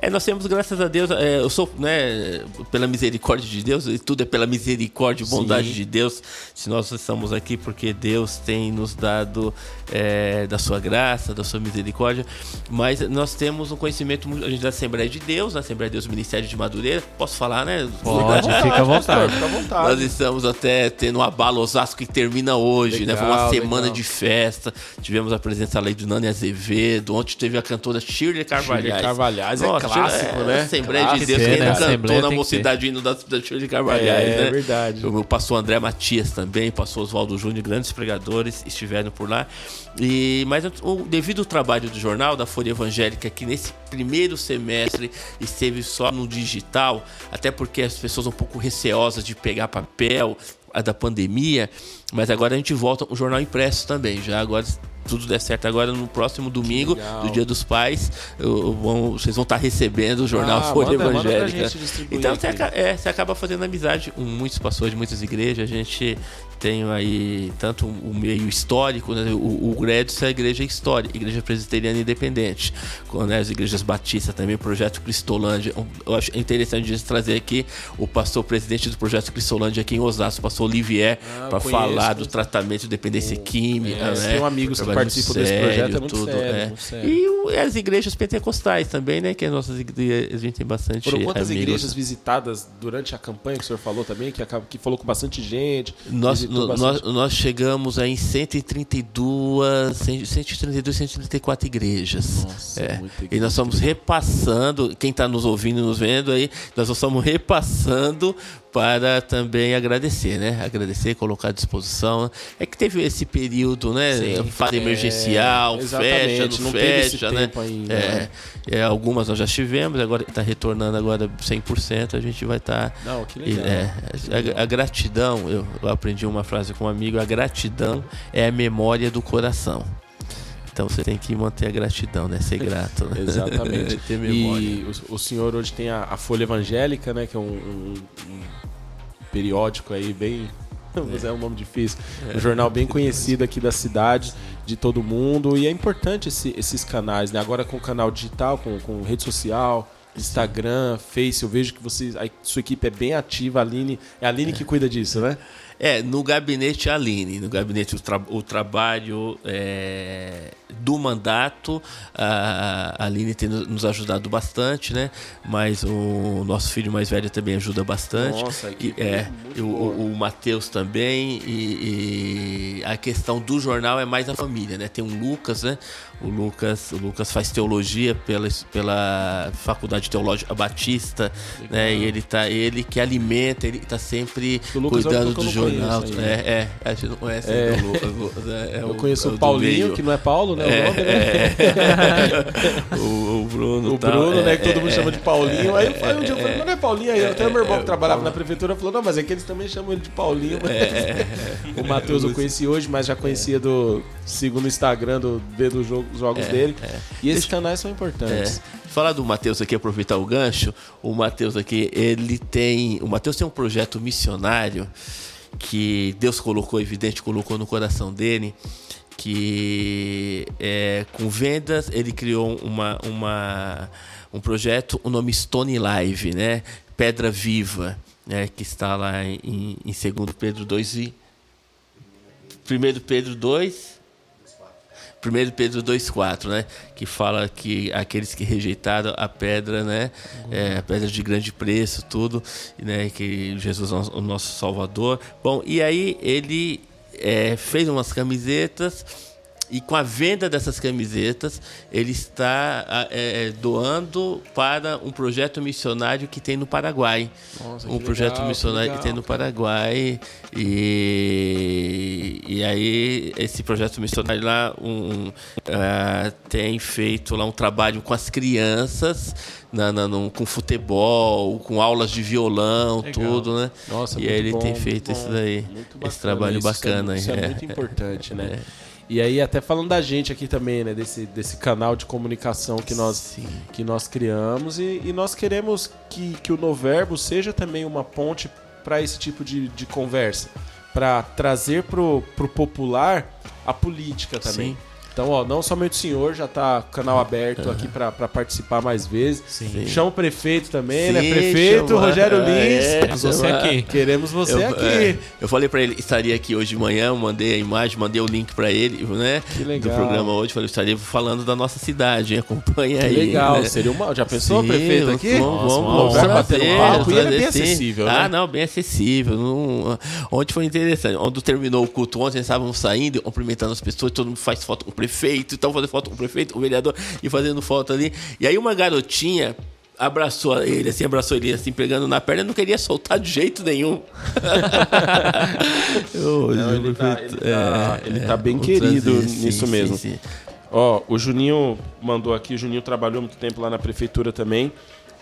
Speaker 4: É, nós temos, graças a Deus, é, eu sou, né, pela misericórdia de Deus, e tudo é pela misericórdia e bondade
Speaker 2: Sim.
Speaker 4: de Deus. Se nós estamos aqui porque Deus tem nos dado é, da sua graça, da sua misericórdia, mas nós temos um conhecimento, muito- a gente é da Assembleia de Deus, na Assembleia de Deus Ministério de Madureira. Posso falar, né?
Speaker 1: Pode,
Speaker 2: Fica à
Speaker 1: fica à vontade.
Speaker 2: Fica à vontade.
Speaker 4: Nós estamos até tendo um abalo Osasco que termina hoje, né? Foi uma
Speaker 2: Legal,
Speaker 4: semana
Speaker 2: legal.
Speaker 4: de festa. Tivemos a presença ali do Nani Azevedo. Ontem teve a cantora Shirley Carvalhais.
Speaker 2: Shirley Carvalhais é
Speaker 4: Nossa,
Speaker 2: clássico,
Speaker 4: é,
Speaker 2: né?
Speaker 4: Assembleia de
Speaker 2: Clássico.
Speaker 4: Deus,
Speaker 1: Tem
Speaker 4: quem
Speaker 1: que
Speaker 4: não
Speaker 1: ter, né?
Speaker 4: cantou na mocidade hino da, da Shirley Carvalhais,
Speaker 2: É,
Speaker 4: né?
Speaker 2: é verdade.
Speaker 4: O meu pastor André Matias também, pastor Oswaldo Júnior, grandes pregadores estiveram por lá. E, mas o, devido ao trabalho do jornal, da Folha Evangélica, que nesse primeiro semestre esteve só no digital, até porque as pessoas um pouco receosas de pegar papel, a da pandemia, mas agora a gente volta o jornal impresso também. Já agora, se tudo der certo, agora no próximo domingo, do Dia dos Pais, eu- vão- vocês vão estar recebendo o jornal
Speaker 2: Ah,
Speaker 4: Folha
Speaker 2: manda- manda
Speaker 4: Evangélica.
Speaker 2: distribuir
Speaker 4: então você, é, você acaba fazendo amizade com muitos pastores de muitas igrejas. A gente tem aí tanto o meio histórico, né? o, o Grédio é a igreja histórica, igreja presbiteriana independente, com né, as igrejas batistas também, o projeto Cristolândia. Eu acho interessante trazer aqui o pastor presidente do projeto Cristolândia aqui em Osasco, o pastor Olivier,
Speaker 2: Ah,
Speaker 4: para falar do tratamento de dependência química.
Speaker 2: É,
Speaker 4: né?
Speaker 2: tem um amigo que
Speaker 4: Trabalho
Speaker 2: participa desse projeto, é muito
Speaker 4: tudo,
Speaker 2: sério,
Speaker 4: é.
Speaker 2: muito sério.
Speaker 4: E o- as igrejas pentecostais também, né? Que as nossas igrejas, a gente tem bastante
Speaker 2: Foram quantas
Speaker 4: amigos.
Speaker 2: igrejas visitadas durante a campanha que o senhor falou também, que, acaba- que falou com bastante gente?
Speaker 4: Nós, nós, nós chegamos aí em 132, 132, 134 igrejas.
Speaker 2: Nossa,
Speaker 4: É.
Speaker 2: muita
Speaker 4: E nós estamos repassando, quem está nos ouvindo e nos vendo aí, nós estamos repassando para também agradecer, né? Agradecer, colocar à disposição. É que teve esse período, né?
Speaker 2: Sim.
Speaker 4: Fase
Speaker 2: É,
Speaker 4: emergencial, fecha, não,
Speaker 2: não teve esse
Speaker 4: fecha, né?
Speaker 2: tempo ainda,
Speaker 4: é,
Speaker 2: né?
Speaker 4: é, algumas nós já tivemos, agora está retornando agora 100%, a gente vai estar
Speaker 2: Não, que legal.
Speaker 4: é, a, a gratidão, eu, eu aprendi uma frase com um amigo, a gratidão é a memória do coração. Então você tem que manter a gratidão, né? Ser grato. Né?
Speaker 2: Exatamente.
Speaker 4: Ter memória.
Speaker 2: E o, o senhor hoje tem a, a Folha Evangélica, né? Que é um, um- um periódico aí bem. Mas é um nome difícil. Um jornal bem conhecido aqui da cidade, de todo mundo. E é importante esse- esses canais, né? Agora com o canal digital, com, com rede social, Instagram, Face, eu vejo que vocês, a sua equipe é bem ativa. A Aline, é a Aline que cuida disso, né?
Speaker 4: É, no gabinete Aline, no gabinete o, tra o trabalho é, do mandato, a Aline tem nos ajudado bastante, né? Mas o nosso filho mais velho também ajuda bastante.
Speaker 2: Nossa,
Speaker 4: e, é, o, o, o Matheus também. E, e, a questão do jornal é mais a família, né? Tem um Lucas, né? O Lucas, o Lucas faz teologia pela, pela Faculdade Teológica Batista, Legal. né? E ele tá, ele que alimenta, ele tá sempre é cuidando do jornal.
Speaker 2: Conheço,
Speaker 4: é, é, a gente não conhece
Speaker 2: é.
Speaker 4: ainda o Lucas.
Speaker 2: É, eu conheço o Paulinho, que não é Paulo, né?
Speaker 4: É,
Speaker 2: o, nome,
Speaker 4: né? o, o, Bruno.
Speaker 2: O Bruno, né? Que todo mundo chama de Paulinho. Aí eu falei um dia, eu falei, não é Paulinho aí. Até o meu irmão que trabalhava na prefeitura falou, não, mas é que eles também chamam ele de Paulinho. o Matheus eu conheci hoje, mas já conhecia do segundo Instagram do dos jogos dele. E esses canais são importantes.
Speaker 4: Falar do Matheus aqui, aproveitar o gancho. O Matheus aqui, ele tem. O Matheus tem um projeto missionário que Deus colocou, evidente, colocou no coração dele que é, com vendas ele criou uma, uma, um projeto, o nome Stone Live, né? Pedra Viva, né? que está lá em, em 2 Pedro 2 e 1 Pedro 2 1 Pedro 2,4, né? Que fala que aqueles que rejeitaram a pedra, né? É, a pedra de grande preço, tudo, né? Que Jesus é o nosso Salvador. Bom, e aí ele é, fez umas camisetas e com a venda dessas camisetas, ele está é, é, doando para um projeto missionário que tem no Paraguai.
Speaker 2: Nossa,
Speaker 4: um projeto
Speaker 2: legal,
Speaker 4: missionário que,
Speaker 2: que,
Speaker 4: tem no Paraguai. E, e aí, esse projeto missionário lá um, uh, tem feito lá um trabalho com as crianças, na, na, no, com futebol, com aulas de violão, legal. tudo, né?
Speaker 2: Nossa,
Speaker 4: e aí ele
Speaker 2: bom,
Speaker 4: tem feito isso daí. Esse trabalho
Speaker 2: isso
Speaker 4: bacana.
Speaker 2: É, isso é, muito importante, né? E aí, até falando da gente aqui também, né? Desse, desse canal de comunicação que nós, que nós criamos. E, e, nós queremos que, que o Noverbo seja também uma ponte para esse tipo de, de conversa. Para trazer pro, pro popular a política também. Sim. Então, ó, não somente o senhor, já tá canal aberto uhum. aqui para participar mais vezes. Sim. Chama o prefeito também, né? Sim, né? Prefeito chama. Rogério Lins.
Speaker 1: É, você aqui.
Speaker 2: Queremos você
Speaker 4: eu,
Speaker 2: aqui.
Speaker 4: É, eu falei para ele, estaria aqui hoje de manhã, mandei a imagem, mandei o link para ele, né?
Speaker 2: Que legal.
Speaker 4: Do programa hoje. Falei, estaria falando da nossa cidade, hein? acompanha
Speaker 2: que
Speaker 4: aí.
Speaker 2: legal,
Speaker 4: né?
Speaker 2: seria uma. Já pensou, Sim, prefeito aqui?
Speaker 4: Vamos, vamos, vamos
Speaker 2: bater um papo. E ele é bem acessível. Né?
Speaker 4: Ah, não, bem acessível. Não... Ontem foi interessante. Onde terminou o culto ontem, estávamos saindo, cumprimentando as pessoas, todo mundo faz foto com o prefeito, então fazendo foto com o prefeito, com o vereador, e fazendo foto ali. E aí uma garotinha abraçou ele, assim, abraçou ele, assim, pegando na perna, não queria soltar de jeito nenhum.
Speaker 2: não, ele, tá, ele, tá, ele tá bem querido nisso sim, mesmo. Sim, sim. Ó, o Juninho mandou aqui, o Juninho trabalhou muito tempo lá na prefeitura também.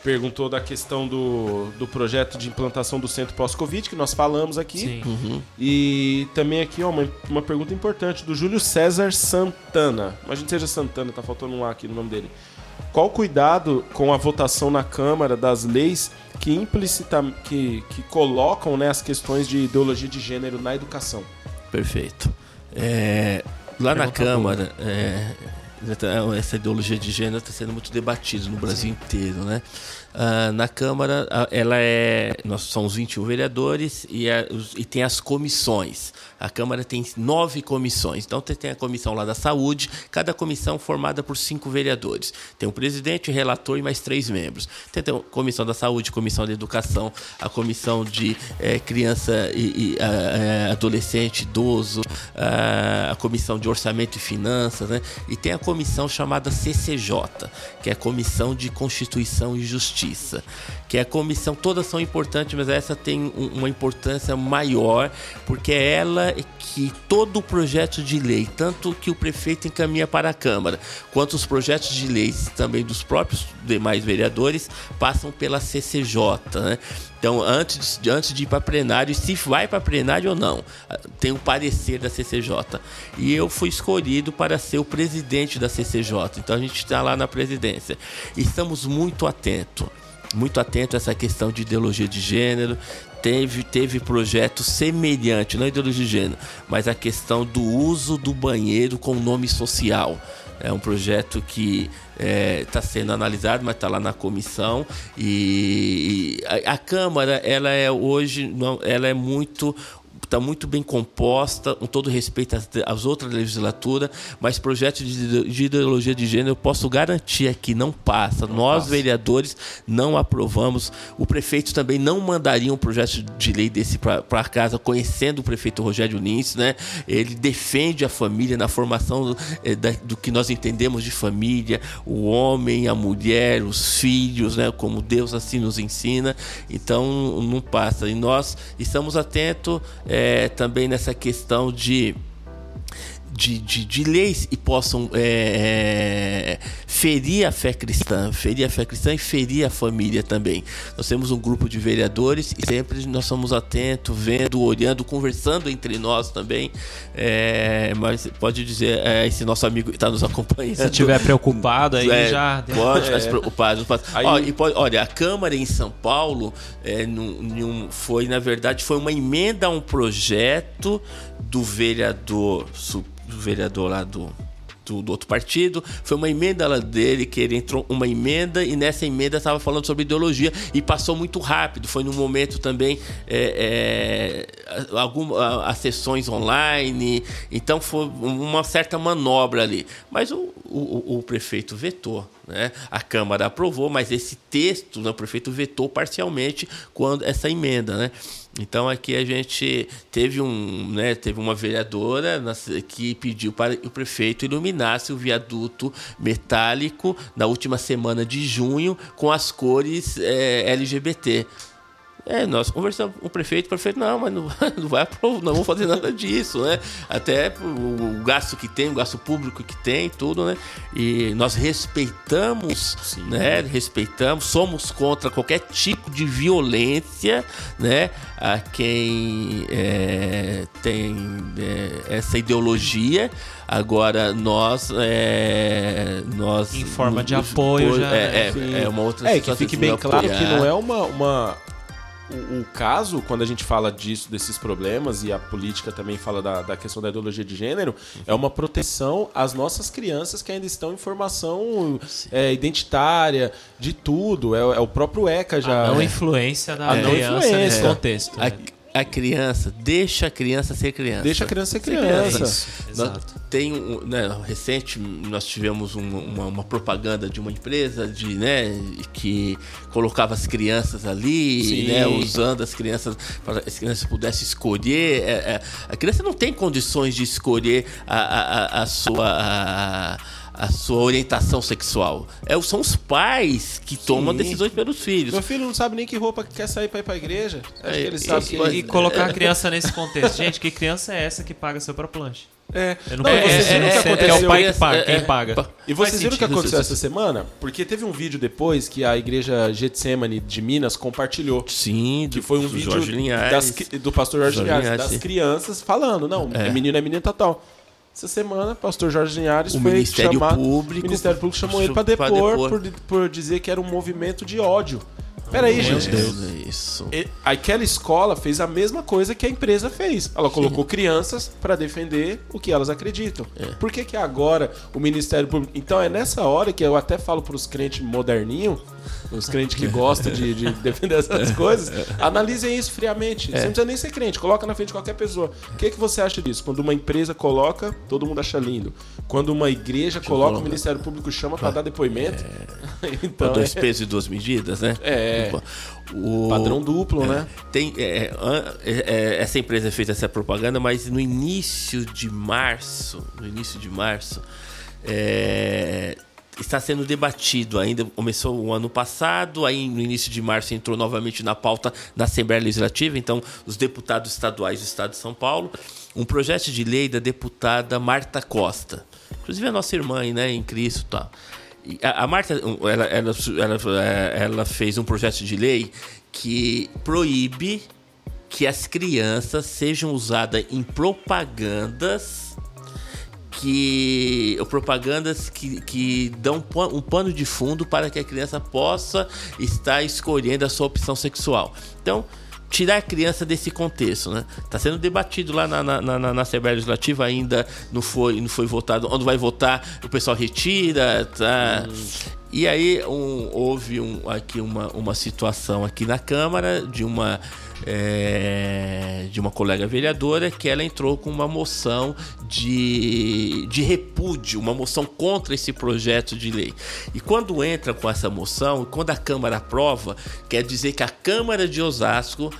Speaker 2: Perguntou da questão do, do projeto de implantação do centro pós-Covid, que nós falamos aqui.
Speaker 1: Sim.
Speaker 4: Uhum.
Speaker 2: E também aqui, ó, uma, uma pergunta importante do Júlio César Santana. Imagina que seja Santana, tá faltando um A aqui no nome dele. Qual o cuidado com a votação na Câmara das leis que implicita, que, que colocam né, as questões de ideologia de gênero na educação?
Speaker 4: Perfeito. É, lá na Câmara, é, essa ideologia de gênero está sendo muito debatida no Brasil Sim. inteiro, né? Uh, na Câmara, ela é. Nós somos 21 vereadores e, a, e tem as comissões. A Câmara tem nove comissões. Então tem a comissão lá da saúde, cada comissão formada por cinco vereadores. Tem o presidente, o relator e mais três membros. Tem a comissão da saúde, comissão da educação, a comissão de é, criança e, e a, a, adolescente, idoso, a, a, comissão de orçamento e finanças, né? E tem a comissão chamada CCJ, que é a Comissão de Constituição e Justiça Justiça, que é a comissão, todas são importantes, mas essa tem uma importância maior, porque é ela que todo o projeto de lei, tanto que o prefeito encaminha para a Câmara, quanto os projetos de leis também dos próprios demais vereadores, passam pela CCJ, né? Então, antes de, antes de ir para plenário, se vai para plenário ou não, tem um parecer da CCJ. E eu fui escolhido para ser o presidente da CCJ. Então, a gente está lá na presidência. Estamos muito atentos muito atento a essa questão de ideologia de gênero. Teve, teve projeto semelhante, não ideologia de gênero, mas a questão do uso do banheiro com nome social. É um projeto que está é, sendo analisado, mas está lá na comissão. E, e a, a, Câmara, ela é hoje, não, ela é muito tá muito bem composta, com todo respeito às, outras legislaturas, mas projeto de, de, ideologia de gênero eu posso garantir aqui, não passa. Não Nós, passa. vereadores, não aprovamos. O prefeito também não mandaria um projeto de lei desse para casa, conhecendo o prefeito Rogério Lins, né? Ele defende a família na formação do, é, da, do que nós entendemos de família, o homem, a mulher, os filhos, né? Como Deus assim nos ensina. Então, não passa. E nós estamos atentos é, também nessa questão de de, de, de leis e possam é, é, ferir a fé cristã, ferir a fé cristã e ferir a família também. Nós temos um grupo de vereadores e sempre nós somos atentos, vendo, olhando, conversando entre nós também. É, mas pode dizer, é, esse nosso amigo está nos acompanhando. Se
Speaker 1: estiver preocupado aí é, já.
Speaker 4: Pode ficar é. preocupado. Aí... pode, olha, a Câmara em São Paulo é, num, num, foi, na verdade, foi uma emenda a um projeto do vereador do vereador lá do, do, do, outro partido. Foi uma emenda lá dele, que ele entrou uma emenda e nessa emenda estava falando sobre ideologia e passou muito rápido. Foi num momento também é, é, algumas as sessões online, então foi uma certa manobra ali. Mas o, o, o prefeito vetou. Né? A Câmara aprovou, mas esse texto né, o prefeito vetou parcialmente quando essa emenda. Né? Então aqui a gente teve um, né, teve uma vereadora que pediu para que o prefeito iluminasse o viaduto metálico na última semana de junho com as cores é, LGBT. É, nós conversamos com o prefeito, o prefeito, não, mas não, não vai não vamos fazer nada disso, né? Até o, o, gasto que tem, o gasto público que tem, tudo, né? E nós respeitamos, Sim. né? Respeitamos, somos contra qualquer tipo de violência, né? A quem é, tem é, essa ideologia. Agora, nós. É, nós
Speaker 1: em forma de apoio, já.
Speaker 2: É, é, é, uma outra
Speaker 3: É, que fique bem claro que não é uma, uma o, o, caso, quando a gente fala disso, desses problemas, e a política também fala da, da questão da ideologia de gênero, é uma proteção às nossas crianças que ainda estão em formação é, identitária, de tudo. É, é, o próprio ECA já.
Speaker 1: A não influência da a não influência. nesse contexto.
Speaker 4: A, a criança, deixa a criança ser criança.
Speaker 2: Deixa a criança ser criança. Isso,
Speaker 4: exato. Tem um, né, recente nós tivemos uma, uma, uma, propaganda de uma empresa de, né, que colocava as crianças ali, né, usando as crianças para as crianças pudessem escolher. É, é, a criança não tem condições de escolher a, a, a sua a, a sua orientação sexual. É, são os pais que tomam decisões pelos filhos.
Speaker 2: Meu filho não sabe nem que roupa que quer sair para ir para a igreja.
Speaker 1: Acho é, que ele sabe que... E colocar a criança nesse contexto. Gente, que criança é essa que paga seu próprio lanche?
Speaker 2: É.
Speaker 1: Eu não, não é, vocês viram o que aconteceu? É o pai que paga, quem paga.
Speaker 2: E vocês viram o que aconteceu essa semana? Porque teve um vídeo depois que a igreja Getsemane de Minas compartilhou.
Speaker 4: Sim,
Speaker 2: que foi um vídeo das, do pastor Jorge, Jorge Linhares, das crianças falando, não, é, menino é menino tal. Essa semana, o pastor Jorge Linhares
Speaker 4: o
Speaker 2: foi
Speaker 4: Ministério
Speaker 2: chamado,
Speaker 4: Público.
Speaker 2: O Ministério Público chamou ele para depor, depor. Por, por dizer que era um movimento de ódio. Peraí, gente.
Speaker 4: Deus, é isso.
Speaker 2: aquela escola fez a mesma coisa que a empresa fez. Ela colocou Sim. crianças para defender o que elas acreditam. É. Por que, que agora o Ministério Público. Então é nessa hora que eu até falo para os crentes moderninhos os crentes que gostam de, de defender essas coisas, analisem isso friamente. É. Você não precisa nem ser crente, coloca na frente de qualquer pessoa. O que, que você acha disso? Quando uma empresa coloca, todo mundo acha lindo. Quando uma igreja Deixa coloca, o Ministério Público chama para dar depoimento.
Speaker 4: É. então, dois é... pesos e duas medidas, né?
Speaker 2: É. O... Padrão duplo,
Speaker 4: é.
Speaker 2: né?
Speaker 4: Tem, é, é, essa empresa fez essa propaganda, mas no início de março, no início de março, é, está sendo debatido ainda. Começou o ano passado, aí no início de março entrou novamente na pauta da Assembleia Legislativa, então os deputados estaduais do Estado de São Paulo, um projeto de lei da deputada Marta Costa, inclusive a nossa irmã né, em Cristo tal. A, a Marta, ela, ela, ela, ela fez um projeto de lei que proíbe que as crianças sejam usadas em propagandas que propagandas que, que dão um pano de fundo para que a criança possa estar escolhendo a sua opção sexual. Então, tirar a criança desse contexto, né? Está sendo debatido lá na, na, na, na, Assembleia Legislativa, ainda não foi, não foi votado. Onde vai votar, o pessoal retira, tá? Hum. E aí um, houve um, aqui uma, uma situação aqui na Câmara de uma é, de uma colega vereadora que ela entrou com uma moção de, de repúdio, uma moção contra esse projeto de lei. E quando entra com essa moção, quando a Câmara aprova, quer dizer que a Câmara de Osasco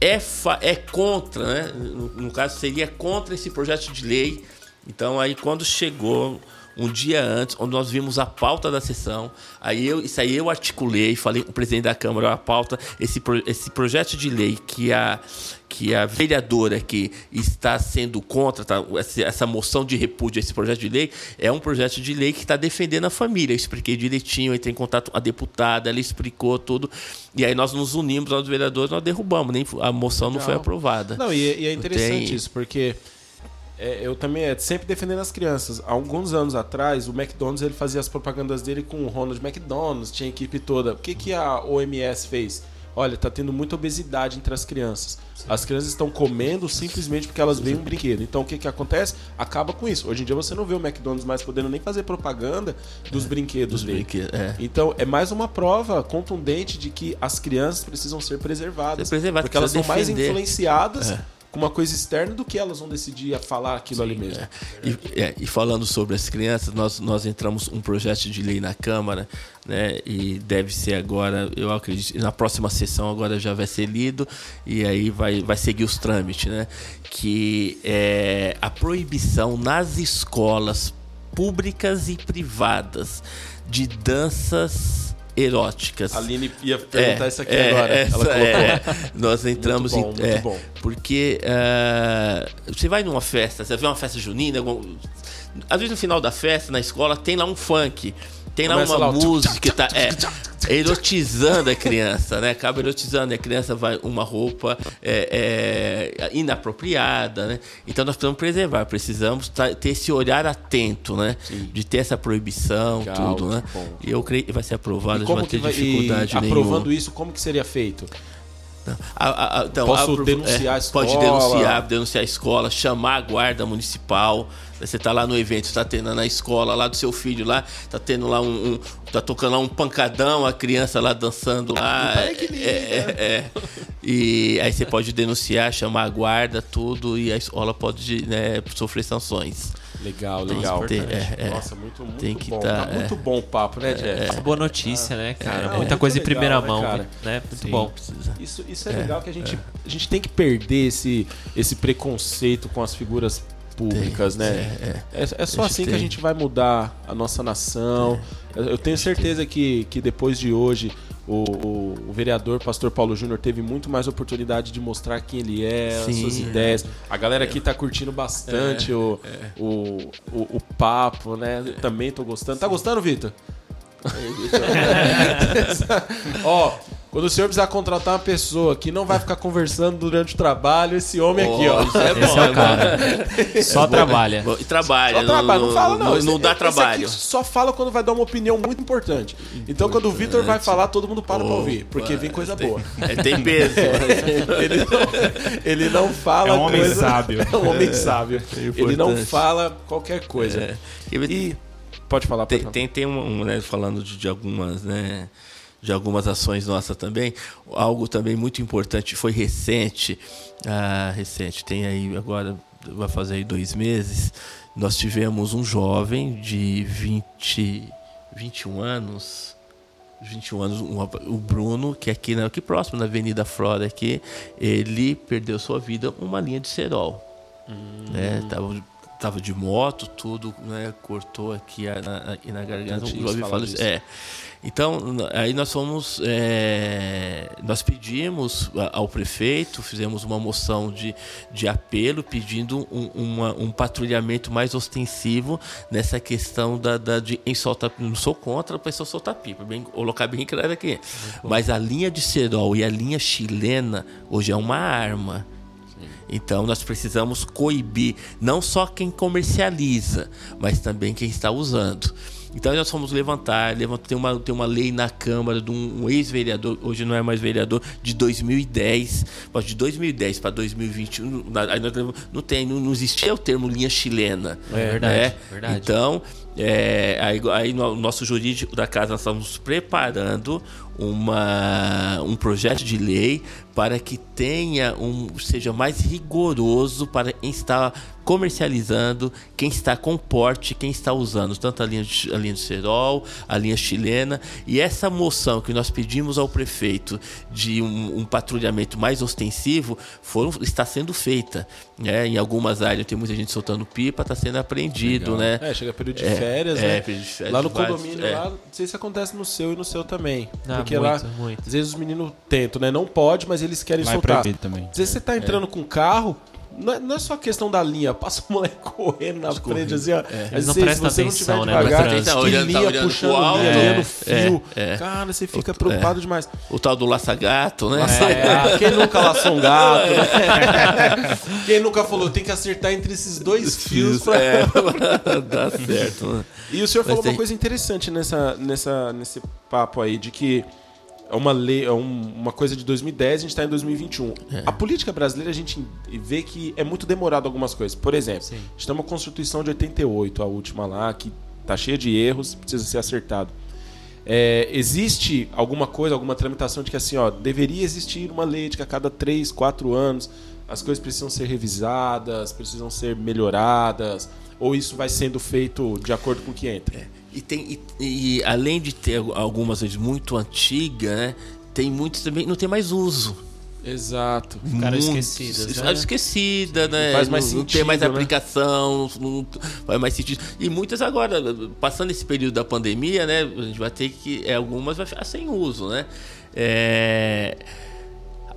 Speaker 4: é, é contra, né? no, no caso seria contra esse projeto de lei. Então aí quando chegou um dia antes, onde nós vimos a pauta da sessão. Aí eu, isso aí eu articulei, falei com o presidente da Câmara a pauta, esse, esse projeto de lei que a, que a vereadora que está sendo contra tá, essa moção de repúdio a esse projeto de lei é um projeto de lei que está defendendo a família. Eu expliquei direitinho, entrei em contato com a deputada, ela explicou tudo. E aí nós nos unimos, nós vereadores, nós derrubamos, nem a moção não, não foi aprovada.
Speaker 2: Não, e, e é interessante Tem... isso, porque é, eu também é sempre defendendo as crianças. Há alguns anos atrás, o McDonald's ele fazia as propagandas dele com o Ronald McDonald's, tinha a equipe toda. O que, que a OMS fez? Olha, tá tendo muita obesidade entre as crianças. Sim. As crianças estão comendo simplesmente porque elas veem um brinquedo. Então o que, que acontece? Acaba com isso. Hoje em dia você não vê o McDonald's mais podendo nem fazer propaganda dos é, brinquedos dos dele. Brinquedos, é. Então é mais uma prova contundente de que as crianças precisam ser preservadas. Ser preservadas porque elas são mais influenciadas. É com uma coisa externa do que elas vão decidir a falar aquilo Sim, ali mesmo. É.
Speaker 4: E, é, e, falando sobre as crianças, nós, nós entramos um projeto de lei na Câmara, né? E deve ser agora, eu acredito, na próxima sessão agora já vai ser lido e aí vai, vai seguir os trâmites, né? Que é a proibição nas escolas públicas e privadas de danças eróticas.
Speaker 2: A Aline ia perguntar é, isso aqui é, agora. Essa, é,
Speaker 4: nós entramos muito bom, em. Muito é, bom. Porque uh, você vai numa festa, você vê uma festa junina, às vezes no final da festa, na escola, tem lá um funk. Tem lá Começa uma lá, música que tá é, erotizando a criança, né? Acaba erotizando, a criança vai uma roupa é, é, inapropriada, né? Então nós precisamos preservar, precisamos ter esse olhar atento, né? Sim. De ter essa proibição, Legal, tudo, né? Bom. E eu creio que vai ser aprovado,
Speaker 2: não vai ter vai, dificuldade nenhuma. Aprovando isso, como que seria feito?
Speaker 4: A, a, então, Posso a, denunciar é, a escola? Pode denunciar, denunciar a escola, chamar a guarda municipal. Você tá lá no evento, está tendo na escola lá do seu filho lá, tá tendo lá um, um tá tocando lá um pancadão, a criança lá dançando lá. É, é, é, é, E aí você pode denunciar, chamar a guarda, tudo, e a escola pode né, sofrer sanções.
Speaker 2: Legal, legal. Ter, é, é, Nossa, muito, muito tem que bom. Tá, tá muito bom o papo, né, Jeff?
Speaker 1: É, boa notícia, né, cara? Muita coisa em primeira legal, mão, né? né? Muito Sim, bom.
Speaker 2: Isso, isso é, legal que a gente, a gente tem que perder esse, esse preconceito com as figuras públicas, tem, né? É, é. é, é só assim que a gente vai mudar a nossa nação. Eu tenho certeza que, que depois de hoje o, o, o, vereador Pastor Paulo Júnior teve muito mais oportunidade de mostrar quem ele é, Sim, as suas ideias. A galera aqui tá curtindo bastante é, o, é. O, o, o, papo, né? Eu também tô gostando. Tá gostando, Vitor? Ó, quando o senhor precisar contratar uma pessoa que não vai ficar conversando durante o trabalho, esse homem aqui, ó.
Speaker 1: Esse é, bom, é o cara. Só trabalha.
Speaker 4: E trabalha.
Speaker 2: Só trabalha, não, não fala não.
Speaker 4: Não, não dá trabalho.
Speaker 2: só fala quando vai dar uma opinião muito importante. Então quando o Vitor vai falar, todo mundo para oh, pra ouvir, porque vem coisa
Speaker 4: tem,
Speaker 2: boa.
Speaker 4: É, tem peso.
Speaker 2: ele, não, ele não fala
Speaker 1: É um homem coisa, sábio.
Speaker 2: É um homem sábio. É ele não fala qualquer coisa. É. E pode falar,
Speaker 4: pode tem, falar. Tem, tem um, né, falando de, de algumas, né, de algumas ações nossas também. Algo também muito importante, foi recente, ah, recente, tem aí agora, vai fazer aí dois meses, nós tivemos um jovem de 20, 21 anos, 21 anos, um, o Bruno, que é aqui, aqui próximo, na Avenida Flora, aqui, ele perdeu sua vida uma linha de cerol. Hum. Né? Tava tava de moto, tudo, né? Cortou aqui na, aqui na garganta. O Jovem falou isso. É. Então, aí nós fomos. É, nós pedimos ao prefeito, fizemos uma moção de, de apelo pedindo um, uma, um patrulhamento mais ostensivo nessa questão da, da de em soltar. Não sou contra a pessoa soltar pipa, bem, colocar bem claro aqui. Mas a linha de cerol e a linha chilena hoje é uma arma. Então nós precisamos coibir não só quem comercializa, mas também quem está usando. Então nós fomos levantar, levantar tem, uma, tem uma lei na Câmara de um, um ex-vereador, hoje não é mais vereador, de 2010, de 2010 para 2021, não tem, não, não existia o termo linha chilena.
Speaker 1: É verdade, né? verdade.
Speaker 4: Então É, aí, aí no nosso jurídico da casa nós estamos preparando uma, um projeto de lei para que tenha um seja mais rigoroso para estar comercializando quem está com porte, quem está usando tanto a linha de, a linha de cerol, a linha chilena e essa moção que nós pedimos ao prefeito de um, um patrulhamento mais ostensivo foram, está sendo feita, né? Em algumas áreas tem muita gente soltando pipa, está sendo apreendido, né?
Speaker 2: É, chega período de férias, é,
Speaker 4: é,
Speaker 2: né?
Speaker 4: período de férias
Speaker 2: lá no
Speaker 4: vários-
Speaker 2: condomínio,
Speaker 4: é.
Speaker 2: lá, não sei se acontece no seu e no seu também.
Speaker 1: Ah,
Speaker 2: porque
Speaker 1: muito,
Speaker 2: lá,
Speaker 1: muito.
Speaker 2: às vezes os meninos tentam, né? Não pode, mas eles querem
Speaker 3: Lá é
Speaker 2: soltar.
Speaker 3: proibido também.
Speaker 2: Às vezes você tá entrando com o carro, não é, não é só questão da linha, passa o moleque correndo na frente, assim, ó. Às
Speaker 1: Eles não prestam
Speaker 2: você não
Speaker 1: atenção,
Speaker 2: tiver
Speaker 1: né,
Speaker 2: devagar,
Speaker 1: trânsito.
Speaker 2: que
Speaker 4: Olhando- tá
Speaker 2: linha
Speaker 4: olhando
Speaker 2: puxando
Speaker 4: alto,
Speaker 2: linha,
Speaker 4: é,
Speaker 2: olhando fio.
Speaker 4: é, é.
Speaker 2: Cara, você fica preocupado demais.
Speaker 4: O tal do laça-gato, né?
Speaker 2: É, quem nunca laçou um gato, né? Quem nunca falou, tem que acertar entre esses dois fios pra...
Speaker 4: É, dar certo, né?
Speaker 2: E o senhor falou
Speaker 4: Mas tem-
Speaker 2: uma coisa interessante nessa, nessa, nesse papo aí, de que é uma lei, é um- uma coisa de 2010, a gente está em 2021. A política brasileira, a gente vê que é muito demorado algumas coisas. Por exemplo,
Speaker 1: Sim.
Speaker 2: a gente tem uma Constituição de 88, a última lá, que tá cheia de erros, precisa ser acertado. É, existe alguma coisa, alguma tramitação de que assim, ó, deveria existir uma lei de que a cada 3, 4 anos as coisas precisam ser revisadas, precisam ser melhoradas, ou isso vai sendo feito de acordo com o que entra?
Speaker 4: E, tem, e, e além de ter algumas vezes muito antigas, né? Tem muitas também não tem mais uso.
Speaker 2: Exato.
Speaker 1: Ficaram
Speaker 4: Muito-
Speaker 1: esquecidas, né?
Speaker 4: Ficaram esquecidas, né?
Speaker 2: faz mais
Speaker 4: não, não tem
Speaker 2: sentido,
Speaker 4: mais
Speaker 2: né?
Speaker 4: aplicação, não faz mais sentido. E muitas agora, passando esse período da pandemia, né? A gente vai ter que. é, algumas vai ficar sem uso, né? É,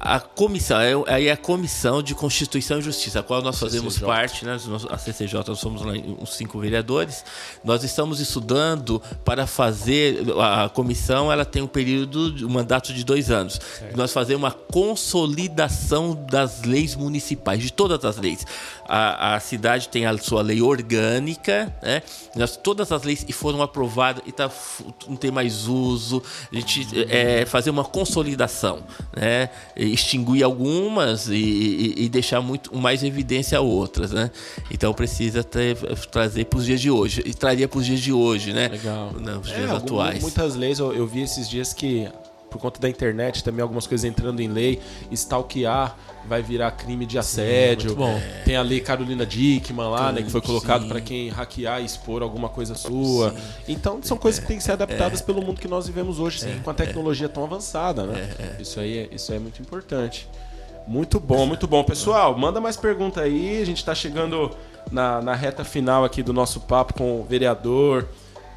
Speaker 4: a comissão, é- aí é a Comissão de Constituição e Justiça, a qual nós fazemos
Speaker 2: CCJ.
Speaker 4: parte, né? A CCJ, nós somos lá uns cinco vereadores. Nós estamos estudando para fazer. A comissão ela tem um período, um mandato de dois anos. Nós fazemos uma consolidação das leis municipais, de todas as leis. A, a cidade tem a sua lei orgânica, né? Nós, todas as leis foram aprovadas e tá, não tem mais uso. A gente é, fazer uma consolidação, né? E Extinguir algumas e, e- e deixar muito mais evidência outras, né? Então precisa ter- trazer para os dias de hoje. E traria para os dias de hoje, né?
Speaker 2: Legal.
Speaker 4: Nos
Speaker 2: É,
Speaker 4: dias
Speaker 2: algum-
Speaker 4: atuais.
Speaker 2: Muitas leis, eu, eu vi esses dias que, por conta da internet, também algumas coisas entrando em lei, stalkear vai virar crime de assédio.
Speaker 1: muito bom.
Speaker 2: Tem a lei Carolina Dickman lá, né, que foi
Speaker 4: Sim.
Speaker 2: colocado para quem hackear e expor alguma coisa sua. Então, são coisas que têm que ser adaptadas pelo mundo que nós vivemos hoje, com a tecnologia tão avançada, né? Isso aí é, isso aí é muito importante. Muito bom, muito bom. Pessoal, manda mais pergunta aí. A gente está chegando na, na reta final aqui do nosso papo com o vereador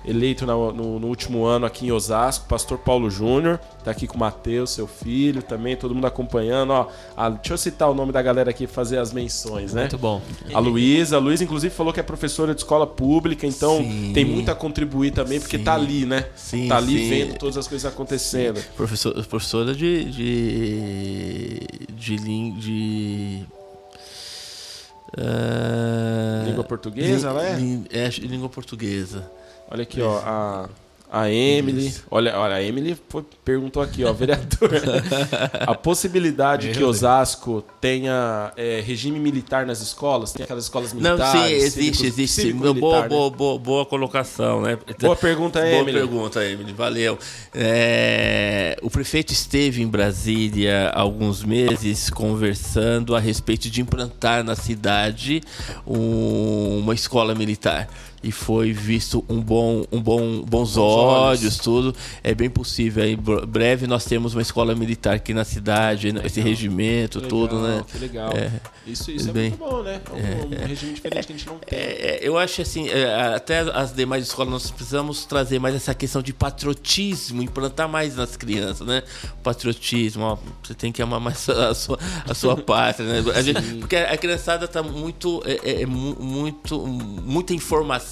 Speaker 2: eleito na- no, no último ano aqui em Osasco, pastor Paulo Júnior. Tá aqui com o Matheus, seu filho também, todo mundo acompanhando. Ó, a- deixa eu citar o nome da galera aqui e fazer as menções, né?
Speaker 1: Muito bom.
Speaker 2: A Luísa, a Luísa inclusive falou que é professora de escola pública, então
Speaker 4: Sim.
Speaker 2: tem muito a contribuir também, porque
Speaker 4: Sim.
Speaker 2: tá ali, né?
Speaker 4: Sim,
Speaker 2: tá ali
Speaker 4: sim.
Speaker 2: vendo todas as coisas acontecendo.
Speaker 4: Professor, professora de. de. de. lin- de ah,
Speaker 2: Língua portuguesa,
Speaker 4: lin-
Speaker 2: né?
Speaker 4: lin- É, língua portuguesa.
Speaker 2: Olha aqui, ó, a, a Emily. Olha, olha, a Emily foi- perguntou aqui, ó, vereador. a possibilidade que Osasco tenha é, regime militar nas escolas, tem aquelas escolas
Speaker 4: Não,
Speaker 2: militares.
Speaker 4: sim, existe,
Speaker 2: cívicos-
Speaker 4: existe. boa,
Speaker 2: né?
Speaker 4: boa, boa, boa colocação, né?
Speaker 2: Boa pergunta,
Speaker 4: Boa
Speaker 2: Emily.
Speaker 4: pergunta, Emily. Valeu. É, o prefeito esteve em Brasília há alguns meses conversando a respeito de implantar na cidade um- uma escola militar. E foi visto um bom, um bom, bons,
Speaker 2: olhos.
Speaker 4: tudo. É bem possível. Em br- breve nós temos uma escola militar aqui na cidade, esse regimento,
Speaker 2: legal,
Speaker 4: né?
Speaker 2: Que legal.
Speaker 4: É.
Speaker 2: Isso, isso é
Speaker 4: Bem.
Speaker 2: muito bom, né? É um, um regime diferente que a gente não tem.
Speaker 4: É, é, eu acho assim, é, até as demais escolas nós precisamos trazer mais essa questão de patriotismo, implantar mais nas crianças, né? Patriotismo, ó, você tem que amar mais a sua, a sua pátria, né? A gente- porque a criançada tá muito, é, é, é mu- muito, muita informação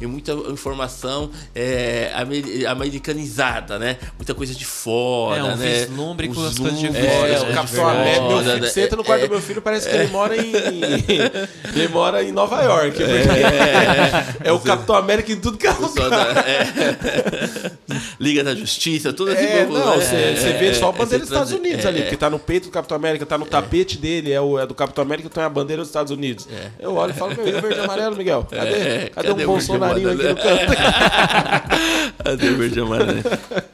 Speaker 4: e muita informação é, amer- americanizada, né? Muita coisa de fora,
Speaker 1: É, um
Speaker 4: né?
Speaker 1: vislumbre com
Speaker 4: Os
Speaker 1: as coisas de fora,
Speaker 2: É,
Speaker 1: né,
Speaker 2: o Capitão. América, meu
Speaker 4: Foda,
Speaker 2: filho,
Speaker 4: né?
Speaker 2: você entra no quarto
Speaker 4: É,
Speaker 2: do meu filho, parece que ele mora em. ele mora em Nova York. É, o Capitão América em tudo que é lugar.
Speaker 4: da- é. Liga da Justiça, tudo assim.
Speaker 2: É, não,
Speaker 4: é,
Speaker 2: você vê só a
Speaker 4: é,
Speaker 2: bandeira dos Estados Unidos
Speaker 4: é,
Speaker 2: ali, porque tá no peito do Capitão América, tá no tapete dele, é, o, é do Capitão América, então é a bandeira dos Estados Unidos. Eu olho e falo, meu, o verde e amarelo, Miguel? Cadê? Cadê, Cadê um bolsonarinho aqui no canto?
Speaker 4: Cadê o verde amarelo?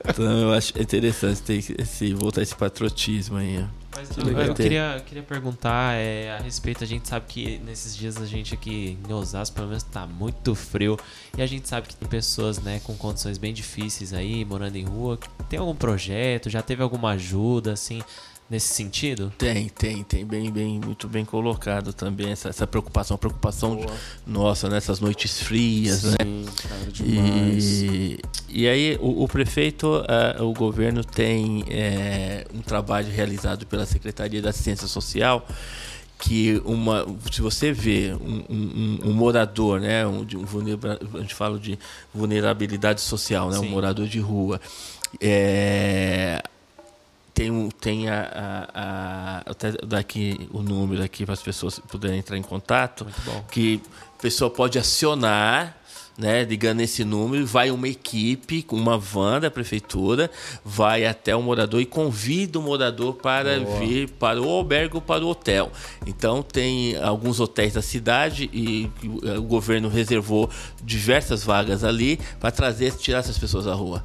Speaker 4: Então eu acho interessante ter esse, voltar esse patriotismo aí.
Speaker 1: Mas eu, eu queria, queria perguntar é, a respeito, a gente sabe que nesses dias a gente aqui em Osasco pelo menos tá muito frio e a gente sabe que tem pessoas né, com condições bem difíceis aí, morando em rua. Tem algum projeto, já teve alguma ajuda, assim, nesse sentido?
Speaker 4: Tem, tem, tem bem, bem, muito bem colocado também essa, essa preocupação, preocupação Boa. nossa nessas noites frias,
Speaker 2: Sim,
Speaker 4: né?
Speaker 2: Cara, demais.
Speaker 4: E, e aí o, o prefeito, uh, o governo tem é, um trabalho realizado pela Secretaria da Assistência Social que uma se você vê um, um, um morador né um, um a gente fala de vulnerabilidade social né Sim. um morador de rua é, tem, tem a, a, a, até daqui o número aqui para as pessoas poderem entrar em contato, que a pessoa pode acionar né, ligando esse número, vai uma equipe uma van da prefeitura, vai até o morador e convida o morador para Boa. vir para o albergue ou para o hotel. Então tem alguns hotéis da cidade e o governo reservou diversas vagas ali para trazer, tirar essas pessoas da rua.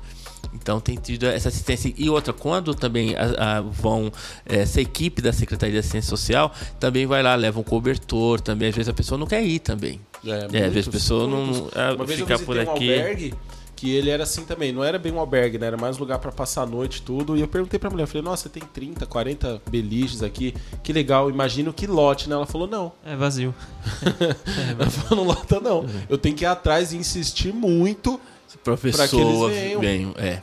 Speaker 4: Então tem tido essa assistência. E outra, quando também a, a, vão, essa equipe da Secretaria de Assistência Social também vai lá, leva um cobertor, também às vezes a pessoa não quer ir também. É, é às vezes a pessoa não é,
Speaker 2: Uma vez eu por aqui. Um albergue, que ele era assim também, não era bem um albergue, né? Era mais um lugar para passar a noite e tudo. E eu perguntei pra mulher, falei, nossa, você tem 30, 40 beliches aqui, que legal, imagino que lote, né? Ela falou, não.
Speaker 1: É vazio.
Speaker 2: Ela falou, não lota não. Eu tenho que ir atrás e insistir muito
Speaker 4: professor venham. É.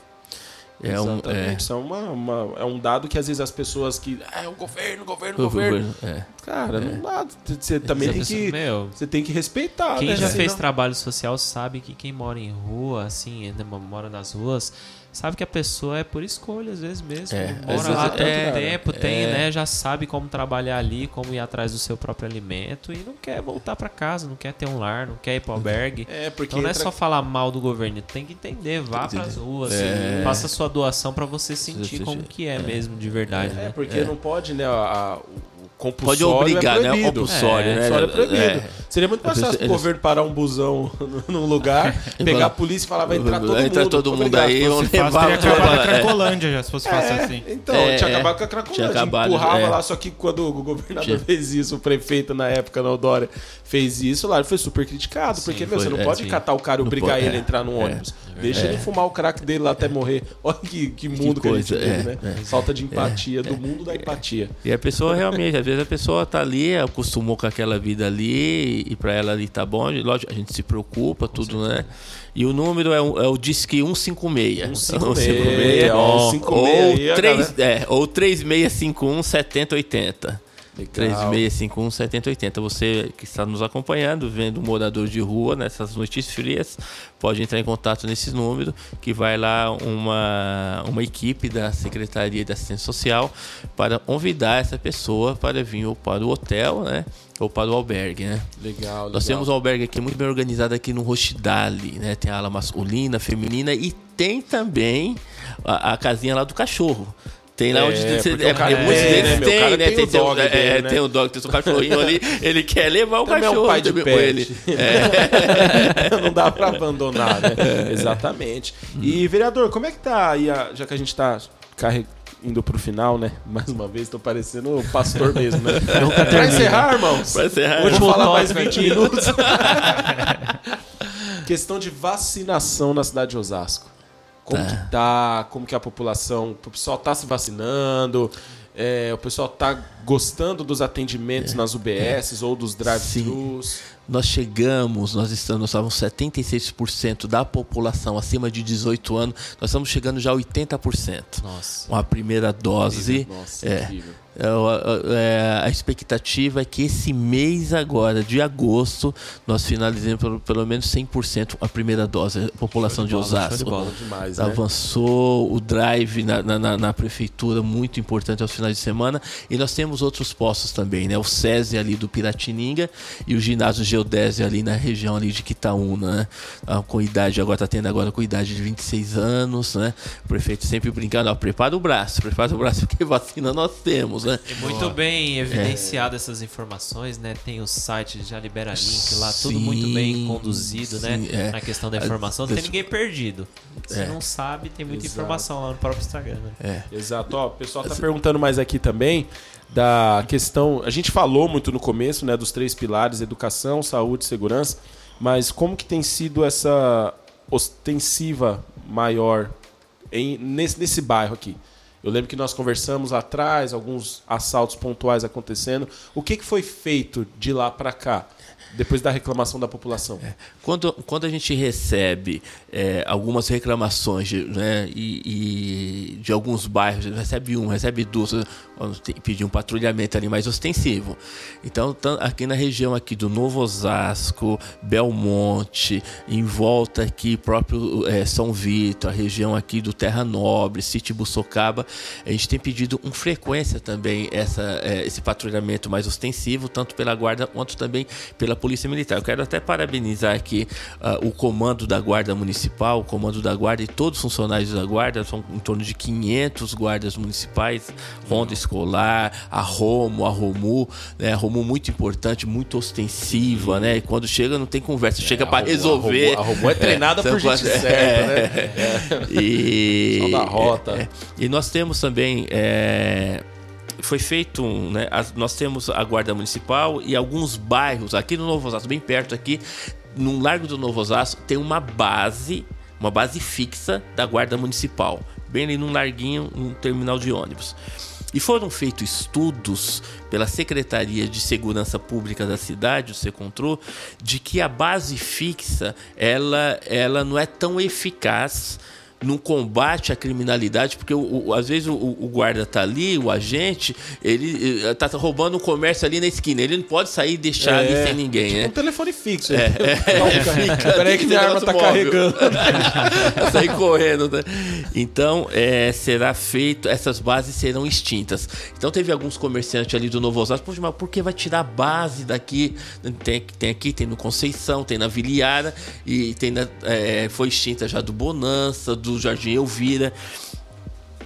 Speaker 2: É Exatamente. Um, é. Isso é, uma, uma, é um dado que às vezes as pessoas que. Ah, é o governo, governo, o governo. governo. É. Cara, é. não dá. Você também tem que. Meu, você tem que respeitar.
Speaker 1: Quem
Speaker 2: né?
Speaker 1: já fez trabalho social sabe que quem mora em rua, assim, mora nas ruas, sabe que a pessoa é por escolha, às vezes mesmo. É, Mora lá tanto é, tempo, tem, é. né? Já sabe como trabalhar ali, como ir atrás do seu próprio alimento e não quer voltar para casa, não quer ter um lar, não quer ir pro albergue.
Speaker 2: É, porque
Speaker 1: então não é só falar mal do governo, tem que entender, vá para as ruas, é. faça sua doação para você sentir como que é, mesmo de verdade. É,
Speaker 2: né? porque não pode, né? A, a,
Speaker 4: compulsório Pode obrigar,
Speaker 2: é
Speaker 4: né? Compulsório, é, né?
Speaker 2: é proibido. É. Seria muito mais fácil o governo parar um busão num lugar, pegar a polícia e falar, vai entrar todo mundo.
Speaker 4: Entra todo mundo aí,
Speaker 5: vamos levar... Teria acabado a Cracolândia já, se fosse fácil
Speaker 2: é,
Speaker 5: assim.
Speaker 2: Então, é, tinha acabado com a Cracolândia. Acabado, empurrava é. lá, só que quando o governador tinha. fez isso, o prefeito na época, na Odória, fez isso lá, ele foi super criticado, sim, porque, meu, você não pode catar o cara e obrigar ele a entrar no ônibus. Deixa ele fumar o crack dele lá até morrer. Olha que, que mundo que, coisa, que a gente vive, né? Falta de empatia, do mundo da empatia.
Speaker 4: E a pessoa realmente, às vezes a pessoa tá ali, acostumou com aquela vida ali, e para ela ali tá bom. Lógico, a gente se preocupa, tudo, né? E o número é, o, é o Disque 156.
Speaker 2: 156, ó, 156
Speaker 4: ou, 3, é, ou 3651 7080. 3651 7080. Você que está nos acompanhando, vendo um morador de rua nessas noites frias, pode entrar em contato nesse número, que vai lá uma, uma equipe da Secretaria de Assistência Social para convidar essa pessoa para vir ou para o hotel, né? Ou para o albergue, né?
Speaker 2: Legal, legal.
Speaker 4: Nós temos um albergue aqui muito bem organizado aqui no Rochidale, né? Tem a ala masculina, feminina e tem também a, a casinha lá do cachorro. Tem lá onde é, você, é, é, muitos é, deles né, tem, né? Tem, tem, o dog é, dele, né? tem o dog, tem o cachorrinho ali, ele quer levar o também cachorro. É um
Speaker 2: pai de pet. ele. É. Não dá para abandonar, né? É. Exatamente. E vereador, como é que tá aí, a, já que a gente tá carregando indo pro final, né? Mais uma vez, tô parecendo o pastor mesmo, né? pra encerrar, irmãos.
Speaker 4: Pra encerrar.
Speaker 2: Vou te falar mais 20 minutos. Questão de vacinação na cidade de Osasco como tá. que tá, como que a população, o pessoal tá se vacinando, é, o pessoal tá gostando dos atendimentos é, nas UBSs é. ou dos drive-thrus.
Speaker 4: Nós chegamos, nós estamos, nós estávamos 76% da população acima de 18 anos, nós estamos chegando já a 80%.
Speaker 1: Nossa.
Speaker 4: Com a primeira dose.
Speaker 2: Nossa, é, incrível.
Speaker 4: É, a expectativa é que esse mês agora, de agosto, nós finalizemos pelo, pelo menos 100% a primeira dose. A população de, de Osasco
Speaker 2: de bola, demais, né?
Speaker 4: avançou, o drive na, na, na, prefeitura, muito importante aos finais de semana. E nós temos outros postos também, né? O SESI ali do Piratininga e o ginásio geodésio ali na região ali de Quitaúna, né? Ah, com idade, agora está tendo agora com idade de 26 anos, né? O prefeito sempre brincando, ó, prepara o braço, prepara o braço, porque vacina nós temos, né?
Speaker 1: E muito Boa. bem evidenciado é. essas informações, né? Tem o site, já libera link lá, sim, tudo muito bem conduzido, né? sim, né? É. Na questão da informação, não tem ninguém perdido. Se é. não sabe, tem muita Exato. informação lá no próprio Instagram,
Speaker 2: né? É. Exato, ó, o pessoal tá perguntando mais aqui também da questão. A gente falou muito no começo, né, dos três pilares: educação, saúde e segurança. Mas como que tem sido essa ostensiva maior em, nesse, nesse bairro aqui? Eu lembro que nós conversamos atrás, alguns assaltos pontuais acontecendo. O que, que foi feito de lá para cá? Depois da reclamação da população. É.
Speaker 4: Quando, quando a gente recebe é, algumas reclamações de, né, e, e de alguns bairros, recebe um, recebe duas, pedir um patrulhamento ali mais ostensivo. Então, aqui na região aqui do Novo Osasco, Belmonte, em volta aqui próprio é, São Vito, a região aqui do Terra Nobre, Sítio Bussocaba, a gente tem pedido com frequência também essa, é, esse patrulhamento mais ostensivo, tanto pela guarda quanto também pela Militar. Eu quero até parabenizar aqui uh, o comando da Guarda Municipal, o comando da Guarda e todos os funcionários da Guarda, são em torno de 500 guardas municipais, ronda escolar, a Romo, a Romu, né? A Romu muito importante, muito ostensiva, né? E quando chega não tem conversa, chega é, para resolver.
Speaker 2: A Romu, a Romu é treinada é, por gente é, certa, né?
Speaker 4: É. E, Só da rota. É, e nós temos também é, foi feito, né, as, nós temos a Guarda Municipal e alguns bairros aqui no Novo Osasco, bem perto aqui, no Largo do Novo Osasco, tem uma base, uma base fixa da Guarda Municipal, bem ali num larguinho, num terminal de ônibus. E foram feitos estudos pela Secretaria de Segurança Pública da cidade, o Secontro, de que a base fixa ela, ela não é tão eficaz no combate à criminalidade, porque o, o, às vezes o, o, guarda tá ali, o agente, ele eh, tá roubando um comércio ali na esquina. Ele não pode sair e deixar é, ali sem ninguém,
Speaker 2: tipo
Speaker 4: né?
Speaker 2: um telefone fixo. É, é, é, Peraí que minha arma tá móvel. carregando.
Speaker 4: sair correndo, né? Então, é, será feito, essas bases serão extintas. Então, teve alguns comerciantes ali do Novo Osasco, mas por que vai tirar a base daqui? Tem, tem aqui, tem no Conceição, tem na Viliara, e tem na, é, foi extinta já do Bonança, do Jardim Elvira.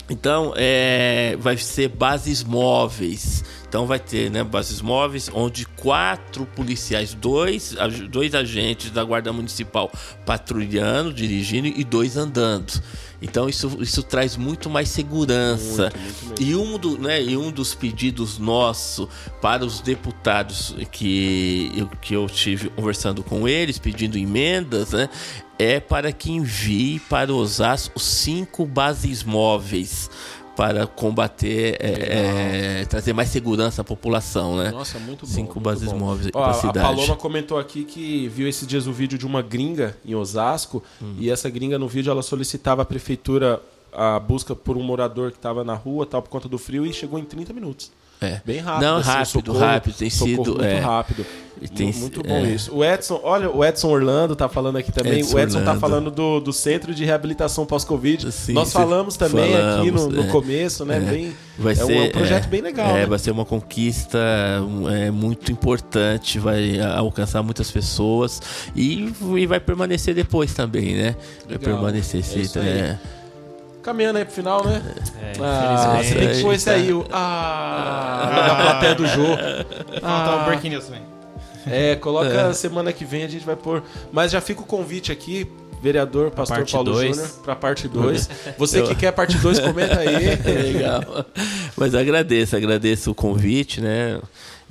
Speaker 4: Então, é, vai ser bases móveis. Então, vai ter né, bases móveis onde quatro policiais, dois, dois agentes da Guarda Municipal patrulhando, dirigindo e dois andando. Então, isso, isso traz muito mais segurança. Muito, muito e, um do, né, e um dos pedidos nosso para os deputados que eu, que eu tive conversando com eles, pedindo emendas, né, é para que envie para Osasco cinco bases móveis para combater, é, é, trazer mais segurança à população, né?
Speaker 2: Nossa, muito bom.
Speaker 4: Cinco
Speaker 2: muito
Speaker 4: bases
Speaker 2: bom.
Speaker 4: móveis Ó, cidade.
Speaker 2: A Paloma comentou aqui que viu esses dias o vídeo de uma gringa em Osasco hum. e essa gringa no vídeo ela solicitava à prefeitura a busca por um morador que estava na rua, tal, por conta do frio e chegou em 30 minutos.
Speaker 4: É.
Speaker 2: Bem rápido.
Speaker 4: Não, assim, rápido, socorro, rápido. Tem sido.
Speaker 2: Muito
Speaker 4: é,
Speaker 2: rápido. Tem, muito bom é. isso. O Edson, olha, o Edson Orlando tá falando aqui também. Edson o Edson tá Orlando. tá falando do, do Centro de Reabilitação Pós-Covid. Nós falamos também falamos, aqui no, no é. começo, né? É. Bem, vai é ser, um, projeto bem legal.
Speaker 4: É,
Speaker 2: né?
Speaker 4: vai ser uma conquista é, muito importante, vai alcançar muitas pessoas e, e vai permanecer depois também, né? Vai permanecer. É
Speaker 2: aí caminhando aí pro final, né? É, ah, você tem que pôr esse aí, o. Ah, da plateia do jogo.
Speaker 5: Falta o Breaking News também.
Speaker 2: É, coloca é. semana que vem a gente vai pôr. Mas já fica o convite aqui, vereador Pastor Paulo Júnior, para parte 2. Você Eu... que quer parte 2, comenta aí.
Speaker 4: Legal. Mas agradeço, agradeço o convite, né?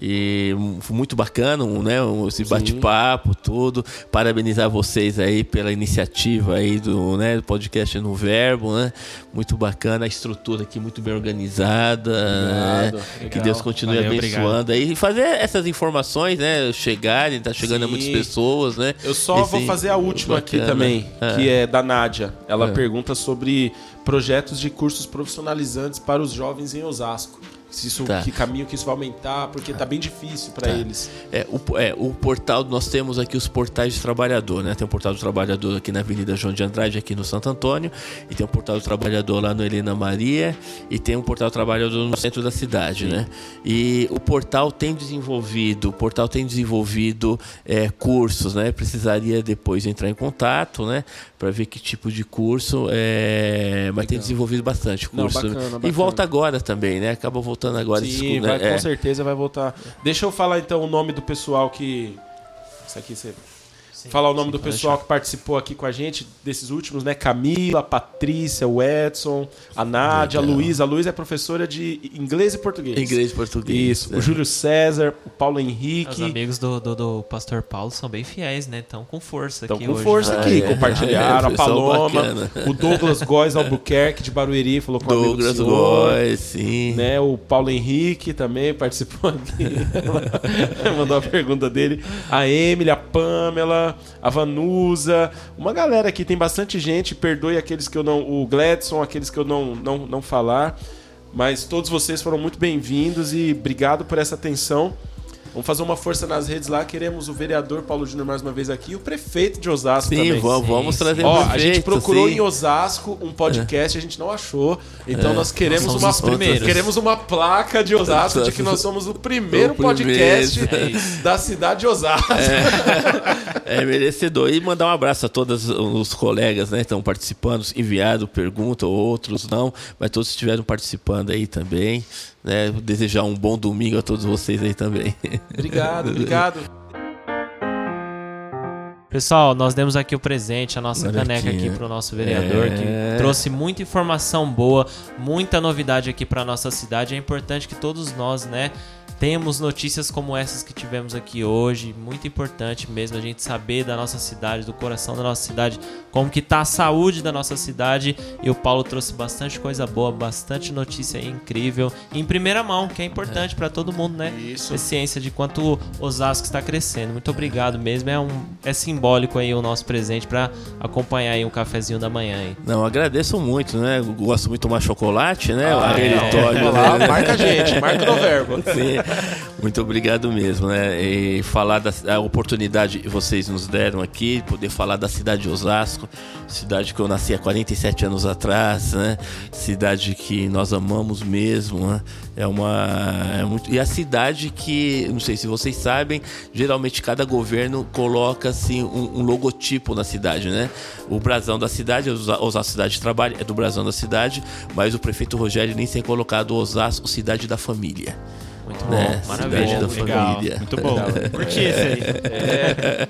Speaker 4: E muito bacana, né? Esse bate-papo, tudo. Parabenizar vocês aí pela iniciativa aí do, né, do podcast no Verbo, né? Muito bacana, a estrutura aqui muito bem organizada. Né? Que Deus continue Valeu, abençoando obrigado. aí. E fazer essas informações, né? Chegarem, tá chegando Sim. a muitas pessoas, né?
Speaker 2: Eu só Esse, vou fazer a última bacana. aqui também, é. que é da Nádia. Ela é. pergunta sobre projetos de cursos profissionalizantes para os jovens em Osasco. Se isso, tá. Que caminho que isso vai aumentar, porque tá bem difícil para tá. eles.
Speaker 4: É o, é, o portal, nós temos aqui os portais de trabalhador, né? Tem o portal do trabalhador aqui na Avenida João de Andrade, aqui no Santo Antônio, e tem o portal do trabalhador lá no Helena Maria, e tem um portal do trabalhador no centro da cidade, Sim. né? E o portal tem desenvolvido, o portal tem desenvolvido é, cursos, né? Precisaria depois entrar em contato, né? Para ver que tipo de curso, é... mas tem desenvolvido bastante curso. Não, bacana, bacana. E volta agora também, né? Acaba voltando voltando agora.
Speaker 2: Sim, vai, é. com certeza vai voltar. Deixa eu falar então o nome do pessoal que. Isso aqui você Sim, falar o nome sim, do pessoal deixar. que participou aqui com a gente, desses últimos, né? Camila, Patrícia, o Edson, a Nádia, a Luísa. A Luísa é professora de inglês e português.
Speaker 4: Inglês e português.
Speaker 2: Isso. O Júlio César, o Paulo Henrique. Os
Speaker 1: amigos do, do, do pastor Paulo são bem fiéis, né? Estão com força
Speaker 2: Tão
Speaker 1: aqui
Speaker 2: com
Speaker 1: hoje.
Speaker 2: força
Speaker 1: né?
Speaker 2: aqui. É, Compartilharam. É, a Paloma, o Douglas Góes Albuquerque, de Barueri, falou com o
Speaker 4: Douglas Góes, sim.
Speaker 2: Né? O Paulo Henrique também participou aqui. Mandou a pergunta dele. A Emily, a Pamela, a Vanu usa. Uma galera aqui, tem bastante gente. Perdoe aqueles que eu não. O Gladson, aqueles que eu não, não, não falar. Mas todos vocês foram muito bem-vindos e obrigado por essa atenção. Vamos fazer uma força nas redes lá. Queremos o vereador Paulo Júnior mais uma vez aqui e o prefeito de Osasco
Speaker 4: sim,
Speaker 2: também.
Speaker 4: Vamos, vamos trazer
Speaker 2: Ó, prefeito, A gente procurou sim. em Osasco um podcast, a gente não achou. Então é, nós queremos nós uma queremos uma placa de Osasco de que nós somos o primeiro, o podcast primeiro. da cidade de Osasco.
Speaker 4: É, é, merecedor. E mandar um abraço a todos os colegas, né, que estão participando, enviado pergunta, outros não, mas todos estiveram participando aí também. Né? Desejar um bom domingo a todos vocês aí também.
Speaker 2: Obrigado, obrigado.
Speaker 1: Pessoal, nós demos aqui o presente, a nossa Olha caneca aqui, aqui para o nosso vereador, é... que trouxe muita informação boa, muita novidade aqui para nossa cidade. É importante que todos nós, né, temos notícias como essas que tivemos aqui hoje, muito importante mesmo a gente saber da nossa cidade, do coração da nossa cidade, como que tá a saúde da nossa cidade. E o Paulo trouxe bastante coisa boa, bastante notícia incrível em primeira mão, que é importante é. para todo mundo, né? Isso. Ter ciência de quanto Osasco está crescendo. Muito obrigado mesmo, é um é simbólico aí o nosso presente para acompanhar aí um cafezinho da manhã aí.
Speaker 4: Não, agradeço muito, né? Gosto muito de tomar chocolate, né? Ah, é,
Speaker 2: lá, marca a gente, marca o verbo. Sim.
Speaker 4: Muito obrigado mesmo, né? E falar da oportunidade que vocês nos deram aqui, poder falar da cidade de Osasco, cidade que eu nasci há 47 anos atrás, né? Cidade que nós amamos mesmo, né? É uma. É muito, e a cidade que, não sei se vocês sabem, geralmente cada governo coloca assim um, um logotipo na cidade, né? O brasão da cidade, Osasco Cidade de Trabalho, é do brasão da cidade, mas o prefeito Rogério nem tem colocado Osasco Cidade da Família.
Speaker 1: Muito bom, né? maravilha.
Speaker 4: da legal. família.
Speaker 1: Muito bom. Curti esse aí.
Speaker 2: É,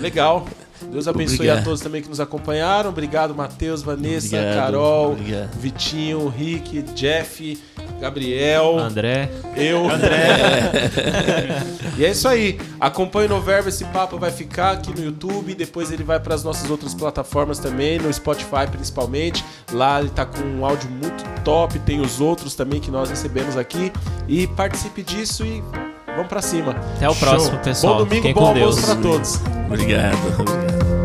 Speaker 2: legal. Deus abençoe Obrigado. a todos também que nos acompanharam. Obrigado, Matheus, Vanessa, Obrigado. Carol, Obrigado. Vitinho, Rick, Jeff, Gabriel,
Speaker 1: André,
Speaker 2: eu, André. e é isso aí. Acompanhe no Verbo, esse papo vai ficar aqui no YouTube, depois ele vai para as nossas outras plataformas também, no Spotify principalmente. Lá ele tá com um áudio muito top, tem os outros também que nós recebemos aqui e participe disso e vamos para cima.
Speaker 1: Até o próximo, Show. pessoal.
Speaker 2: Bom domingo, Fiquem bom almoço para todos.
Speaker 4: Obrigado.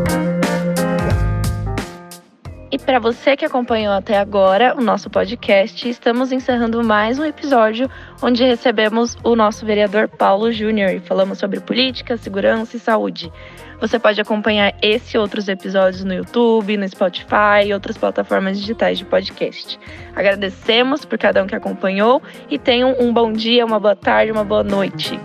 Speaker 6: E para você que acompanhou até agora o nosso podcast, estamos encerrando mais um episódio onde recebemos o nosso vereador Paulo Júnior e falamos sobre política, segurança e saúde. Você pode acompanhar esse e outros episódios no YouTube, no Spotify e outras plataformas digitais de podcast. Agradecemos por cada um que acompanhou e tenham um bom dia, uma boa tarde, uma boa noite.